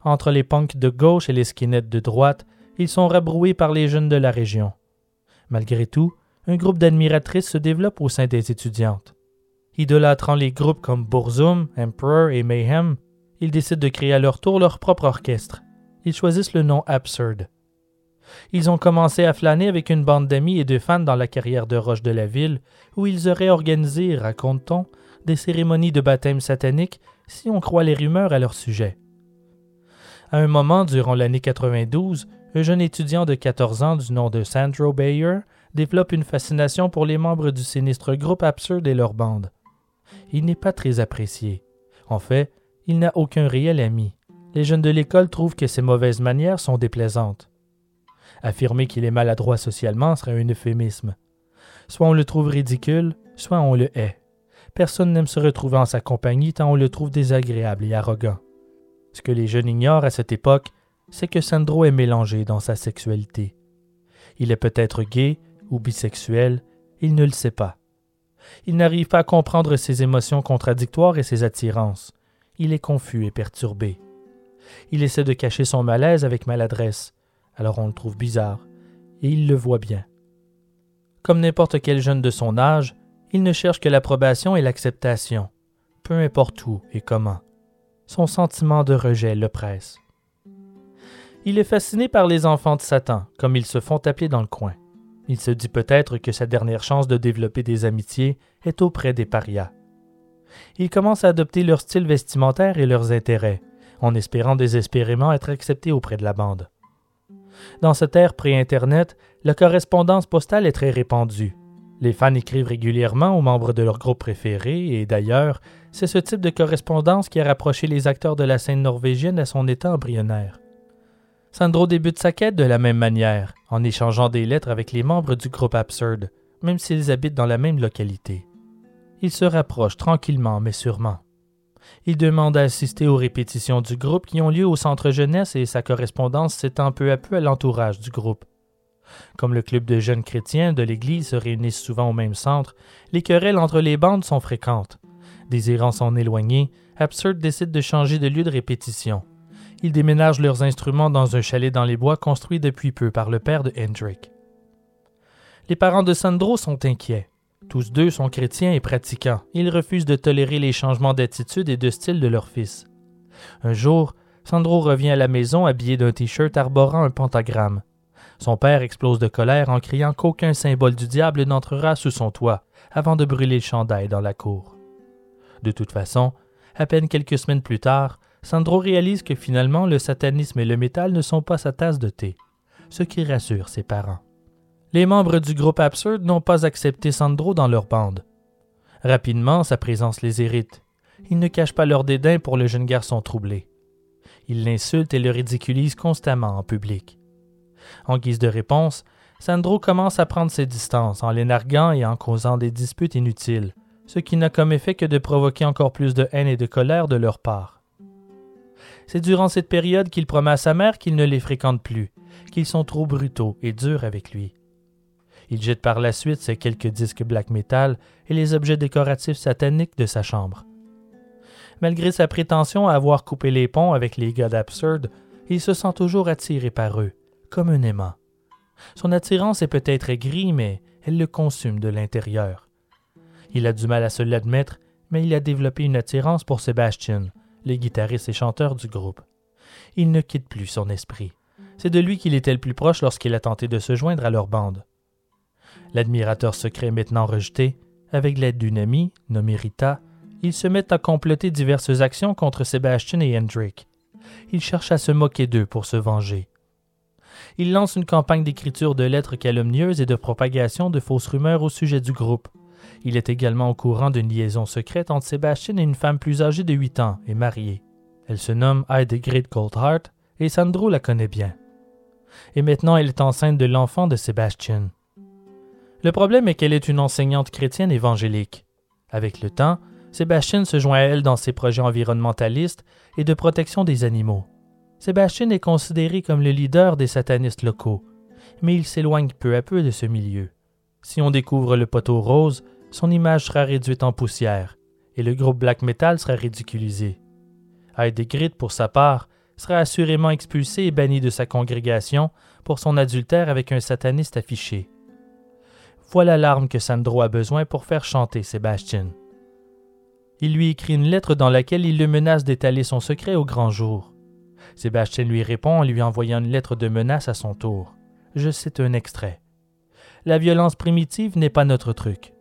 [SPEAKER 1] Entre les punks de gauche et les skinheads de droite, ils sont rabroués par les jeunes de la région. Malgré tout, un groupe d'admiratrices se développe au sein des étudiantes. Idolâtrant les groupes comme Burzum, Emperor et Mayhem, ils décident de créer à leur tour leur propre orchestre ils choisissent le nom Absurd. Ils ont commencé à flâner avec une bande d'amis et de fans dans la carrière de roche de la ville, où ils auraient organisé, raconte-t-on, des cérémonies de baptême satanique si on croit les rumeurs à leur sujet. À un moment, durant l'année 92, un jeune étudiant de 14 ans du nom de Sandro Bayer développe une fascination pour les membres du sinistre groupe Absurd et leur bande. Il n'est pas très apprécié. En fait, il n'a aucun réel ami les jeunes de l'école trouvent que ses mauvaises manières sont déplaisantes. Affirmer qu'il est maladroit socialement serait un euphémisme. Soit on le trouve ridicule, soit on le hait. Personne n'aime se retrouver en sa compagnie tant on le trouve désagréable et arrogant. Ce que les jeunes ignorent à cette époque, c'est que Sandro est mélangé dans sa sexualité. Il est peut-être gay ou bisexuel, il ne le sait pas. Il n'arrive pas à comprendre ses émotions contradictoires et ses attirances. Il est confus et perturbé. Il essaie de cacher son malaise avec maladresse, alors on le trouve bizarre, et il le voit bien. Comme n'importe quel jeune de son âge, il ne cherche que l'approbation et l'acceptation, peu importe où et comment. Son sentiment de rejet le presse. Il est fasciné par les enfants de Satan, comme ils se font appeler dans le coin. Il se dit peut-être que sa dernière chance de développer des amitiés est auprès des parias. Il commence à adopter leur style vestimentaire et leurs intérêts, en espérant désespérément être accepté auprès de la bande. Dans cette ère pré-Internet, la correspondance postale est très répandue. Les fans écrivent régulièrement aux membres de leur groupe préféré, et d'ailleurs, c'est ce type de correspondance qui a rapproché les acteurs de la scène norvégienne à son état embryonnaire. Sandro débute sa quête de la même manière, en échangeant des lettres avec les membres du groupe Absurde, même s'ils habitent dans la même localité. Il se rapproche tranquillement mais sûrement. Il demande à assister aux répétitions du groupe qui ont lieu au centre jeunesse et sa correspondance s'étend peu à peu à l'entourage du groupe. Comme le club de jeunes chrétiens de l'Église se réunissent souvent au même centre, les querelles entre les bandes sont fréquentes. Désirant s'en éloigner, Absurd décide de changer de lieu de répétition. Ils déménagent leurs instruments dans un chalet dans les bois construit depuis peu par le père de Hendrik. Les parents de Sandro sont inquiets. Tous deux sont chrétiens et pratiquants. Ils refusent de tolérer les changements d'attitude et de style de leur fils. Un jour, Sandro revient à la maison habillé d'un t-shirt arborant un pentagramme. Son père explose de colère en criant qu'aucun symbole du diable n'entrera sous son toit, avant de brûler le chandail dans la cour. De toute façon, à peine quelques semaines plus tard, Sandro réalise que finalement le satanisme et le métal ne sont pas sa tasse de thé, ce qui rassure ses parents. Les membres du groupe Absurde n'ont pas accepté Sandro dans leur bande. Rapidement, sa présence les hérite. Ils ne cachent pas leur dédain pour le jeune garçon troublé. Ils l'insultent et le ridiculisent constamment en public. En guise de réponse, Sandro commence à prendre ses distances en les narguant et en causant des disputes inutiles, ce qui n'a comme effet que de provoquer encore plus de haine et de colère de leur part. C'est durant cette période qu'il promet à sa mère qu'il ne les fréquente plus, qu'ils sont trop brutaux et durs avec lui. Il jette par la suite ses quelques disques black metal et les objets décoratifs sataniques de sa chambre. Malgré sa prétention à avoir coupé les ponts avec les gars d'absurde, il se sent toujours attiré par eux, comme un aimant. Son attirance est peut-être aigrie, mais elle le consume de l'intérieur. Il a du mal à se l'admettre, mais il a développé une attirance pour Sebastian, le guitariste et chanteur du groupe. Il ne quitte plus son esprit. C'est de lui qu'il était le plus proche lorsqu'il a tenté de se joindre à leur bande. L'admirateur secret maintenant rejeté, avec l'aide d'une amie, nommée Rita, ils se mettent à comploter diverses actions contre Sebastian et Hendrik. Ils cherchent à se moquer d'eux pour se venger. Ils lancent une campagne d'écriture de lettres calomnieuses et de propagation de fausses rumeurs au sujet du groupe. Il est également au courant d'une liaison secrète entre Sebastian et une femme plus âgée de 8 ans et mariée. Elle se nomme Heidegrid Goldhart et Sandro la connaît bien. Et maintenant elle est enceinte de l'enfant de Sebastian. Le problème est qu'elle est une enseignante chrétienne évangélique. Avec le temps, Sébastien se joint à elle dans ses projets environnementalistes et de protection des animaux. Sébastien est considéré comme le leader des satanistes locaux, mais il s'éloigne peu à peu de ce milieu. Si on découvre le poteau rose, son image sera réduite en poussière, et le groupe black metal sera ridiculisé. Heidegrid, pour sa part, sera assurément expulsé et banni de sa congrégation pour son adultère avec un sataniste affiché. Voilà l'arme que Sandro a besoin pour faire chanter Sébastien. Il lui écrit une lettre dans laquelle il le menace d'étaler son secret au grand jour. Sébastien lui répond en lui envoyant une lettre de menace à son tour. Je cite un extrait. La violence primitive n'est pas notre truc.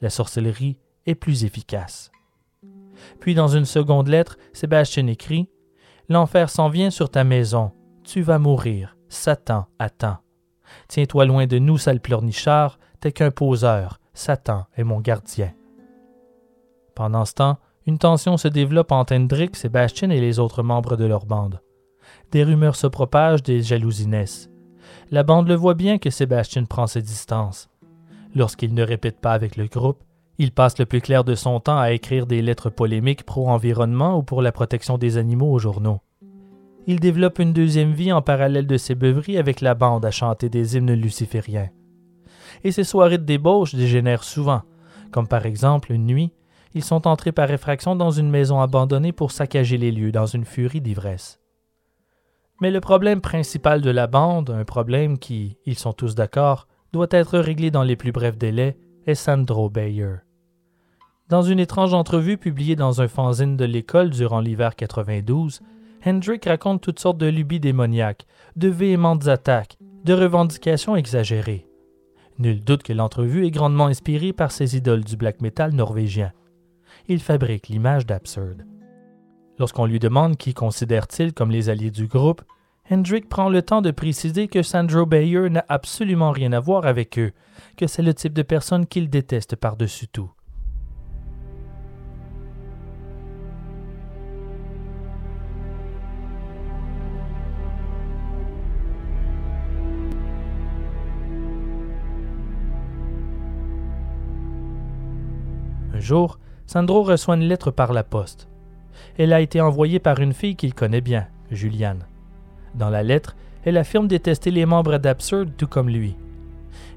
[SPEAKER 1] La sorcellerie est plus efficace. Puis dans une seconde lettre, Sébastien écrit L'enfer s'en vient sur ta maison. Tu vas mourir. Satan attend. Tiens-toi loin de nous, sale pleurnichard, t'es qu'un poseur. Satan est mon gardien. Pendant ce temps, une tension se développe entre Hendrik, Sébastien et les autres membres de leur bande. Des rumeurs se propagent, des jalousies naissent. La bande le voit bien que Sébastien prend ses distances. Lorsqu'il ne répète pas avec le groupe, il passe le plus clair de son temps à écrire des lettres polémiques pro-environnement ou pour la protection des animaux aux journaux. Il développe une deuxième vie en parallèle de ses beuveries avec la bande à chanter des hymnes lucifériens. Et ses soirées de débauche dégénèrent souvent, comme par exemple une nuit, ils sont entrés par effraction dans une maison abandonnée pour saccager les lieux dans une furie d'ivresse. Mais le problème principal de la bande, un problème qui, ils sont tous d'accord, doit être réglé dans les plus brefs délais, est Sandro Bayer. Dans une étrange entrevue publiée dans un fanzine de l'école durant l'hiver 92, Hendrick raconte toutes sortes de lubies démoniaques, de véhémentes attaques, de revendications exagérées. Nul doute que l'entrevue est grandement inspirée par ses idoles du black metal norvégien. Il fabrique l'image d'absurde. Lorsqu'on lui demande qui considère-t-il comme les alliés du groupe, Hendrick prend le temps de préciser que Sandro Bayer n'a absolument rien à voir avec eux, que c'est le type de personne qu'il déteste par-dessus tout. Un jour, Sandro reçoit une lettre par la poste. Elle a été envoyée par une fille qu'il connaît bien, Juliane. Dans la lettre, elle affirme détester les membres d'Absurde tout comme lui.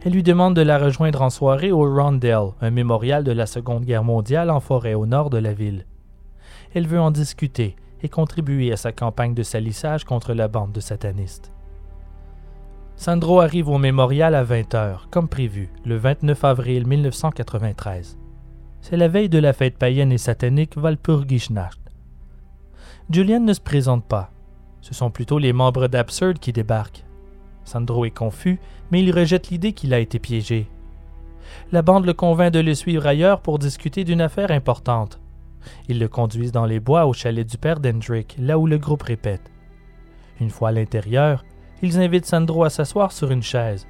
[SPEAKER 1] Elle lui demande de la rejoindre en soirée au Rondell, un mémorial de la Seconde Guerre mondiale en forêt au nord de la ville. Elle veut en discuter et contribuer à sa campagne de salissage contre la bande de satanistes. Sandro arrive au mémorial à 20 h comme prévu, le 29 avril 1993. C'est la veille de la fête païenne et satanique Walpurgisnacht. Julian ne se présente pas. Ce sont plutôt les membres d'Absurde qui débarquent. Sandro est confus, mais il rejette l'idée qu'il a été piégé. La bande le convainc de le suivre ailleurs pour discuter d'une affaire importante. Ils le conduisent dans les bois au chalet du père d'Hendrick, là où le groupe répète. Une fois à l'intérieur, ils invitent Sandro à s'asseoir sur une chaise.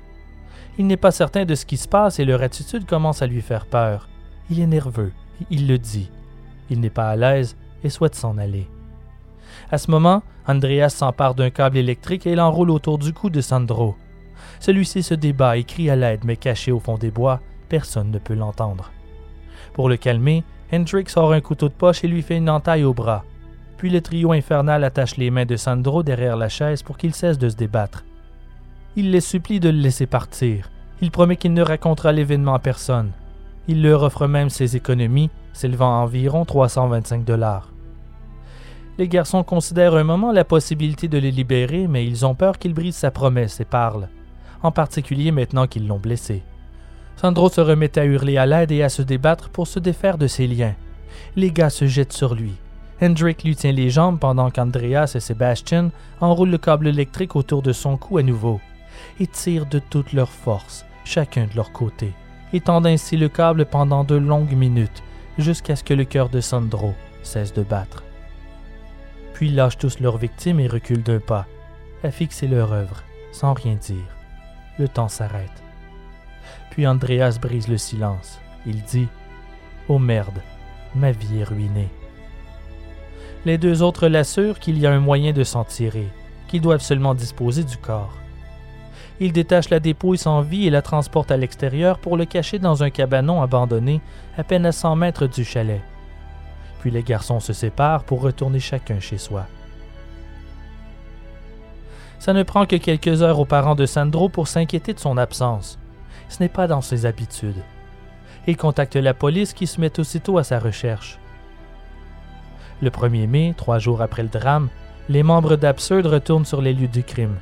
[SPEAKER 1] Il n'est pas certain de ce qui se passe et leur attitude commence à lui faire peur. Il est nerveux, il le dit. Il n'est pas à l'aise et souhaite s'en aller. À ce moment, Andreas s'empare d'un câble électrique et l'enroule autour du cou de Sandro. Celui-ci se débat et crie à l'aide, mais caché au fond des bois, personne ne peut l'entendre. Pour le calmer, Hendrik sort un couteau de poche et lui fait une entaille au bras. Puis le trio infernal attache les mains de Sandro derrière la chaise pour qu'il cesse de se débattre. Il les supplie de le laisser partir. Il promet qu'il ne racontera l'événement à personne. Il leur offre même ses économies, s'élevant à environ 325 dollars. Les garçons considèrent un moment la possibilité de les libérer, mais ils ont peur qu'il brise sa promesse et parle, en particulier maintenant qu'ils l'ont blessé. Sandro se remet à hurler à l'aide et à se débattre pour se défaire de ses liens. Les gars se jettent sur lui. Hendrik lui tient les jambes pendant qu'Andreas et Sebastian enroulent le câble électrique autour de son cou à nouveau et tirent de toute leur force, chacun de leur côté, étendant ainsi le câble pendant de longues minutes jusqu'à ce que le cœur de Sandro cesse de battre. Puis lâchent tous leurs victimes et reculent d'un pas, à fixer leur œuvre, sans rien dire. Le temps s'arrête. Puis Andreas brise le silence. Il dit Oh merde, ma vie est ruinée. Les deux autres l'assurent qu'il y a un moyen de s'en tirer, qu'ils doivent seulement disposer du corps. Ils détachent la dépouille sans vie et la transportent à l'extérieur pour le cacher dans un cabanon abandonné à peine à 100 mètres du chalet. Puis les garçons se séparent pour retourner chacun chez soi. Ça ne prend que quelques heures aux parents de Sandro pour s'inquiéter de son absence. Ce n'est pas dans ses habitudes. Il contacte la police qui se met aussitôt à sa recherche. Le 1er mai, trois jours après le drame, les membres d'Absurde retournent sur les lieux du crime.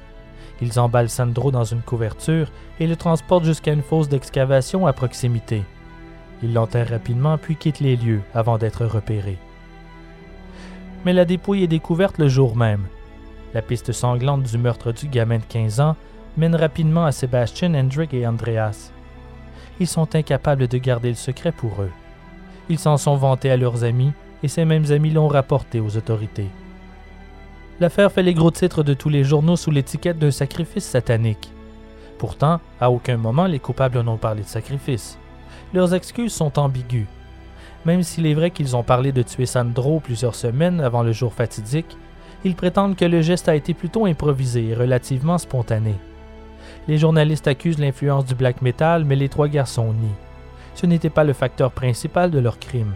[SPEAKER 1] Ils emballent Sandro dans une couverture et le transportent jusqu'à une fosse d'excavation à proximité. Ils l'enterrent rapidement puis quittent les lieux avant d'être repérés. Mais la dépouille est découverte le jour même. La piste sanglante du meurtre du gamin de 15 ans mène rapidement à Sébastien, Hendrik et Andreas. Ils sont incapables de garder le secret pour eux. Ils s'en sont vantés à leurs amis et ces mêmes amis l'ont rapporté aux autorités. L'affaire fait les gros titres de tous les journaux sous l'étiquette d'un sacrifice satanique. Pourtant, à aucun moment les coupables n'ont parlé de sacrifice. Leurs excuses sont ambiguës. Même s'il est vrai qu'ils ont parlé de tuer Sandro plusieurs semaines avant le jour fatidique, ils prétendent que le geste a été plutôt improvisé et relativement spontané. Les journalistes accusent l'influence du black metal, mais les trois garçons nient. Ce n'était pas le facteur principal de leur crime.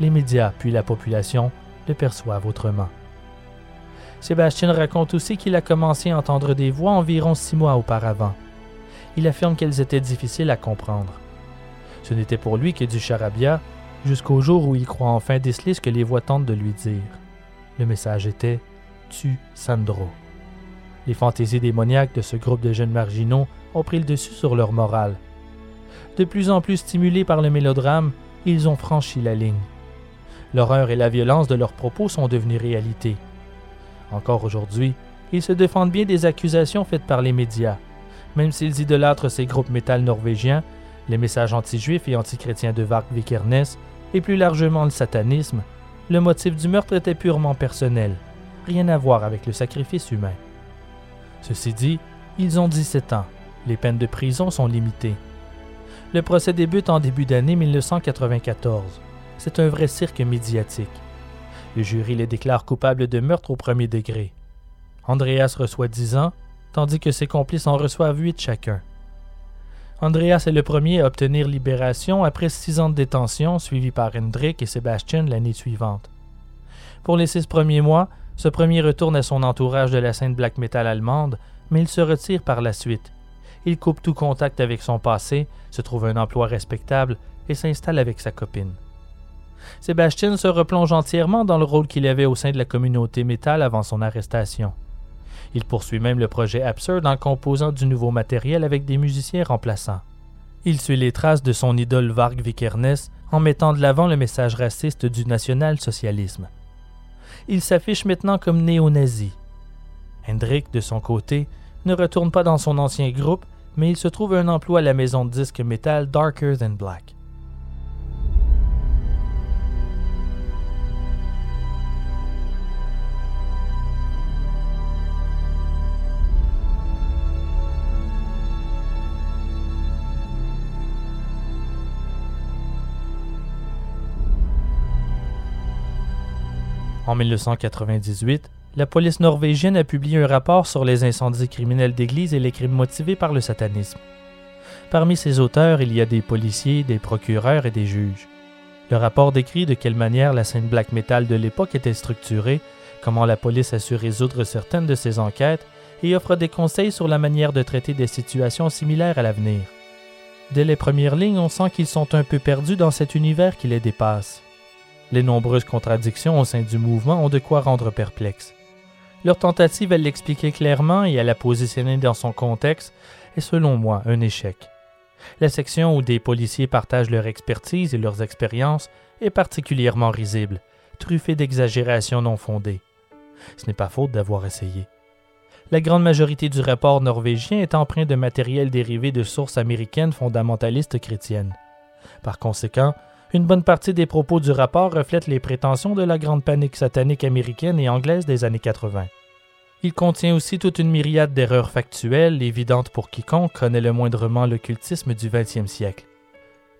[SPEAKER 1] Les médias puis la population le perçoivent autrement. Sébastien raconte aussi qu'il a commencé à entendre des voix environ six mois auparavant. Il affirme qu'elles étaient difficiles à comprendre. Ce n'était pour lui que du charabia, jusqu'au jour où il croit enfin déceler ce que les voix tentent de lui dire. Le message était Tu Sandro. Les fantaisies démoniaques de ce groupe de jeunes marginaux ont pris le dessus sur leur morale. De plus en plus stimulés par le mélodrame, ils ont franchi la ligne. L'horreur et la violence de leurs propos sont devenus réalité. Encore aujourd'hui, ils se défendent bien des accusations faites par les médias. Même s'ils idolâtrent ces groupes métal norvégiens, les messages anti-juifs et anti-chrétiens de Varg Vikernes, et plus largement le satanisme, le motif du meurtre était purement personnel, rien à voir avec le sacrifice humain. Ceci dit, ils ont 17 ans. Les peines de prison sont limitées. Le procès débute en début d'année 1994. C'est un vrai cirque médiatique. Le jury les déclare coupables de meurtre au premier degré. Andreas reçoit 10 ans, tandis que ses complices en reçoivent 8 chacun. Andreas est le premier à obtenir libération après six ans de détention, suivi par Hendrik et Sébastien l'année suivante. Pour les six premiers mois, ce premier retourne à son entourage de la scène black metal allemande, mais il se retire par la suite. Il coupe tout contact avec son passé, se trouve un emploi respectable et s'installe avec sa copine. Sébastien se replonge entièrement dans le rôle qu'il avait au sein de la communauté métal avant son arrestation. Il poursuit même le projet Absurde en composant du nouveau matériel avec des musiciens remplaçants. Il suit les traces de son idole Varg Vikernes en mettant de l'avant le message raciste du national-socialisme. Il s'affiche maintenant comme néo-nazi. Hendrik, de son côté, ne retourne pas dans son ancien groupe, mais il se trouve un emploi à la maison de disques métal Darker Than Black. En 1998, la police norvégienne a publié un rapport sur les incendies criminels d'église et les crimes motivés par le satanisme. Parmi ses auteurs, il y a des policiers, des procureurs et des juges. Le rapport décrit de quelle manière la scène black metal de l'époque était structurée, comment la police a su résoudre certaines de ses enquêtes et offre des conseils sur la manière de traiter des situations similaires à l'avenir. Dès les premières lignes, on sent qu'ils sont un peu perdus dans cet univers qui les dépasse. Les nombreuses contradictions au sein du mouvement ont de quoi rendre perplexe. Leur tentative à l'expliquer clairement et à la positionner dans son contexte est selon moi un échec. La section où des policiers partagent leur expertise et leurs expériences est particulièrement risible, truffée d'exagérations non fondées. Ce n'est pas faute d'avoir essayé. La grande majorité du rapport norvégien est empreint de matériel dérivé de sources américaines fondamentalistes chrétiennes. Par conséquent, une bonne partie des propos du rapport reflètent les prétentions de la grande panique satanique américaine et anglaise des années 80. Il contient aussi toute une myriade d'erreurs factuelles évidentes pour quiconque connaît le moindrement l'occultisme du XXe siècle.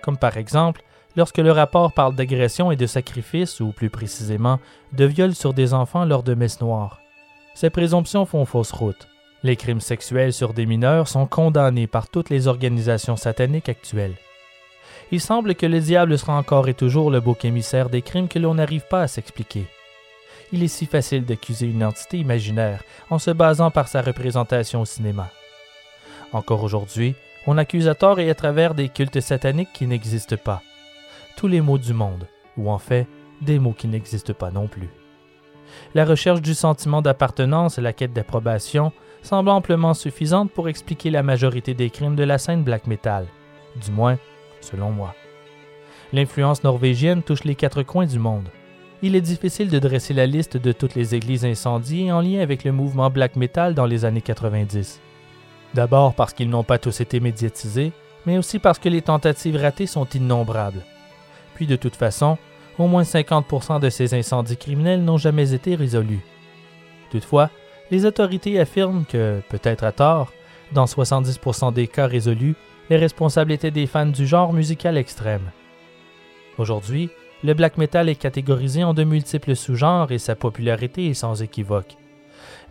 [SPEAKER 1] Comme par exemple, lorsque le rapport parle d'agression et de sacrifice, ou plus précisément, de viol sur des enfants lors de messes noires. Ces présomptions font fausse route. Les crimes sexuels sur des mineurs sont condamnés par toutes les organisations sataniques actuelles il semble que le diable sera encore et toujours le beau émissaire des crimes que l'on n'arrive pas à s'expliquer. Il est si facile d'accuser une entité imaginaire en se basant par sa représentation au cinéma. Encore aujourd'hui, on accuse à tort et à travers des cultes sataniques qui n'existent pas. Tous les mots du monde, ou en fait, des mots qui n'existent pas non plus. La recherche du sentiment d'appartenance et la quête d'approbation semblent amplement suffisantes pour expliquer la majorité des crimes de la scène black metal, du moins selon moi. L'influence norvégienne touche les quatre coins du monde. Il est difficile de dresser la liste de toutes les églises incendiées en lien avec le mouvement black metal dans les années 90. D'abord parce qu'ils n'ont pas tous été médiatisés, mais aussi parce que les tentatives ratées sont innombrables. Puis de toute façon, au moins 50% de ces incendies criminels n'ont jamais été résolus. Toutefois, les autorités affirment que, peut-être à tort, dans 70% des cas résolus, les responsables étaient des fans du genre musical extrême. Aujourd'hui, le black metal est catégorisé en de multiples sous-genres et sa popularité est sans équivoque.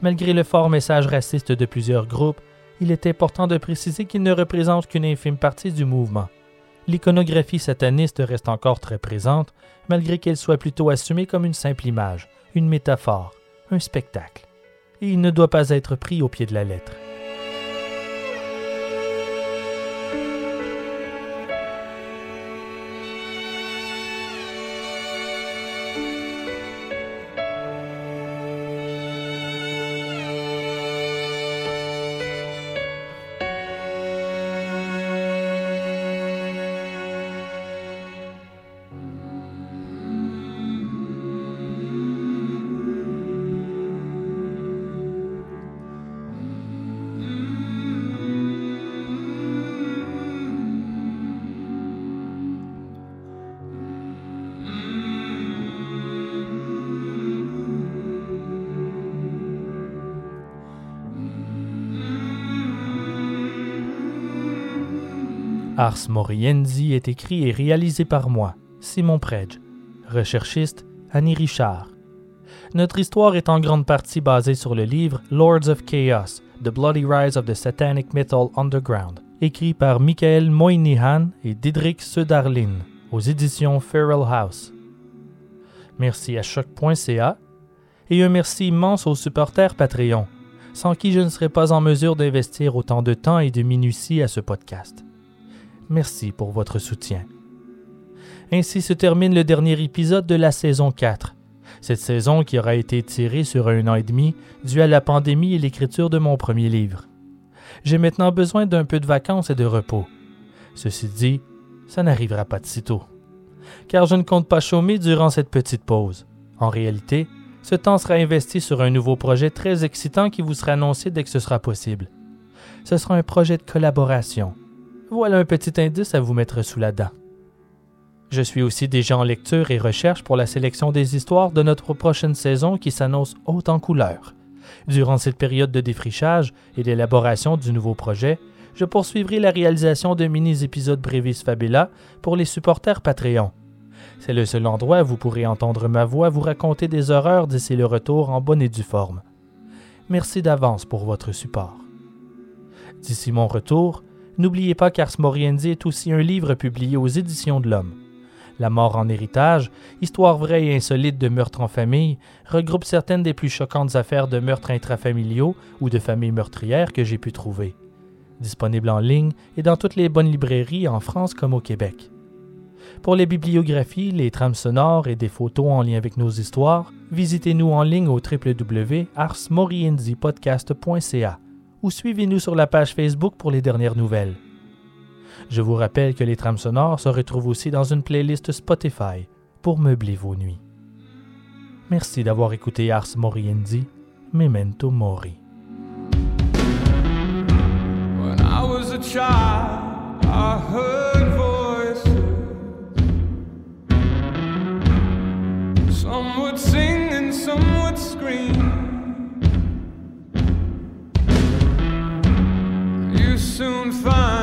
[SPEAKER 1] Malgré le fort message raciste de plusieurs groupes, il est important de préciser qu'il ne représente qu'une infime partie du mouvement. L'iconographie sataniste reste encore très présente, malgré qu'elle soit plutôt assumée comme une simple image, une métaphore, un spectacle. Et il ne doit pas être pris au pied de la lettre. Ars Moriendi est écrit et réalisé par moi, Simon Predge, recherchiste Annie Richard. Notre histoire est en grande partie basée sur le livre Lords of Chaos, The Bloody Rise of the Satanic Metal Underground, écrit par Michael Moynihan et Didrik Söderlin aux éditions Feral House. Merci à choc.ca et un merci immense aux supporters Patreon, sans qui je ne serais pas en mesure d'investir autant de temps et de minutie à ce podcast. Merci pour votre soutien. Ainsi se termine le dernier épisode de la saison 4. Cette saison qui aura été tirée sur un an et demi dû à la pandémie et l'écriture de mon premier livre. J'ai maintenant besoin d'un peu de vacances et de repos. Ceci dit, ça n'arrivera pas de sitôt. Car je ne compte pas chômer durant cette petite pause. En réalité, ce temps sera investi sur un nouveau projet très excitant qui vous sera annoncé dès que ce sera possible. Ce sera un projet de collaboration voilà un petit indice à vous mettre sous la dent. Je suis aussi déjà en lecture et recherche pour la sélection des histoires de notre prochaine saison qui s'annonce haute en couleurs. Durant cette période de défrichage et d'élaboration du nouveau projet, je poursuivrai la réalisation de mini-épisodes Brevis Fabula pour les supporters Patreon. C'est le seul endroit où vous pourrez entendre ma voix vous raconter des horreurs d'ici le retour en bonne et due forme. Merci d'avance pour votre support. D'ici mon retour, N'oubliez pas qu'Ars Moriendi est aussi un livre publié aux Éditions de l'Homme. La mort en héritage, histoire vraie et insolite de meurtre en famille, regroupe certaines des plus choquantes affaires de meurtres intrafamiliaux ou de familles meurtrières que j'ai pu trouver. Disponible en ligne et dans toutes les bonnes librairies en France comme au Québec. Pour les bibliographies, les trames sonores et des photos en lien avec nos histoires, visitez-nous en ligne au www.arsmorienzipodcast.ca ou suivez-nous sur la page Facebook pour les dernières nouvelles. Je vous rappelle que les trames sonores se retrouvent aussi dans une playlist Spotify pour meubler vos nuits. Merci d'avoir écouté Ars Moriendi, Memento Mori.
[SPEAKER 2] soon find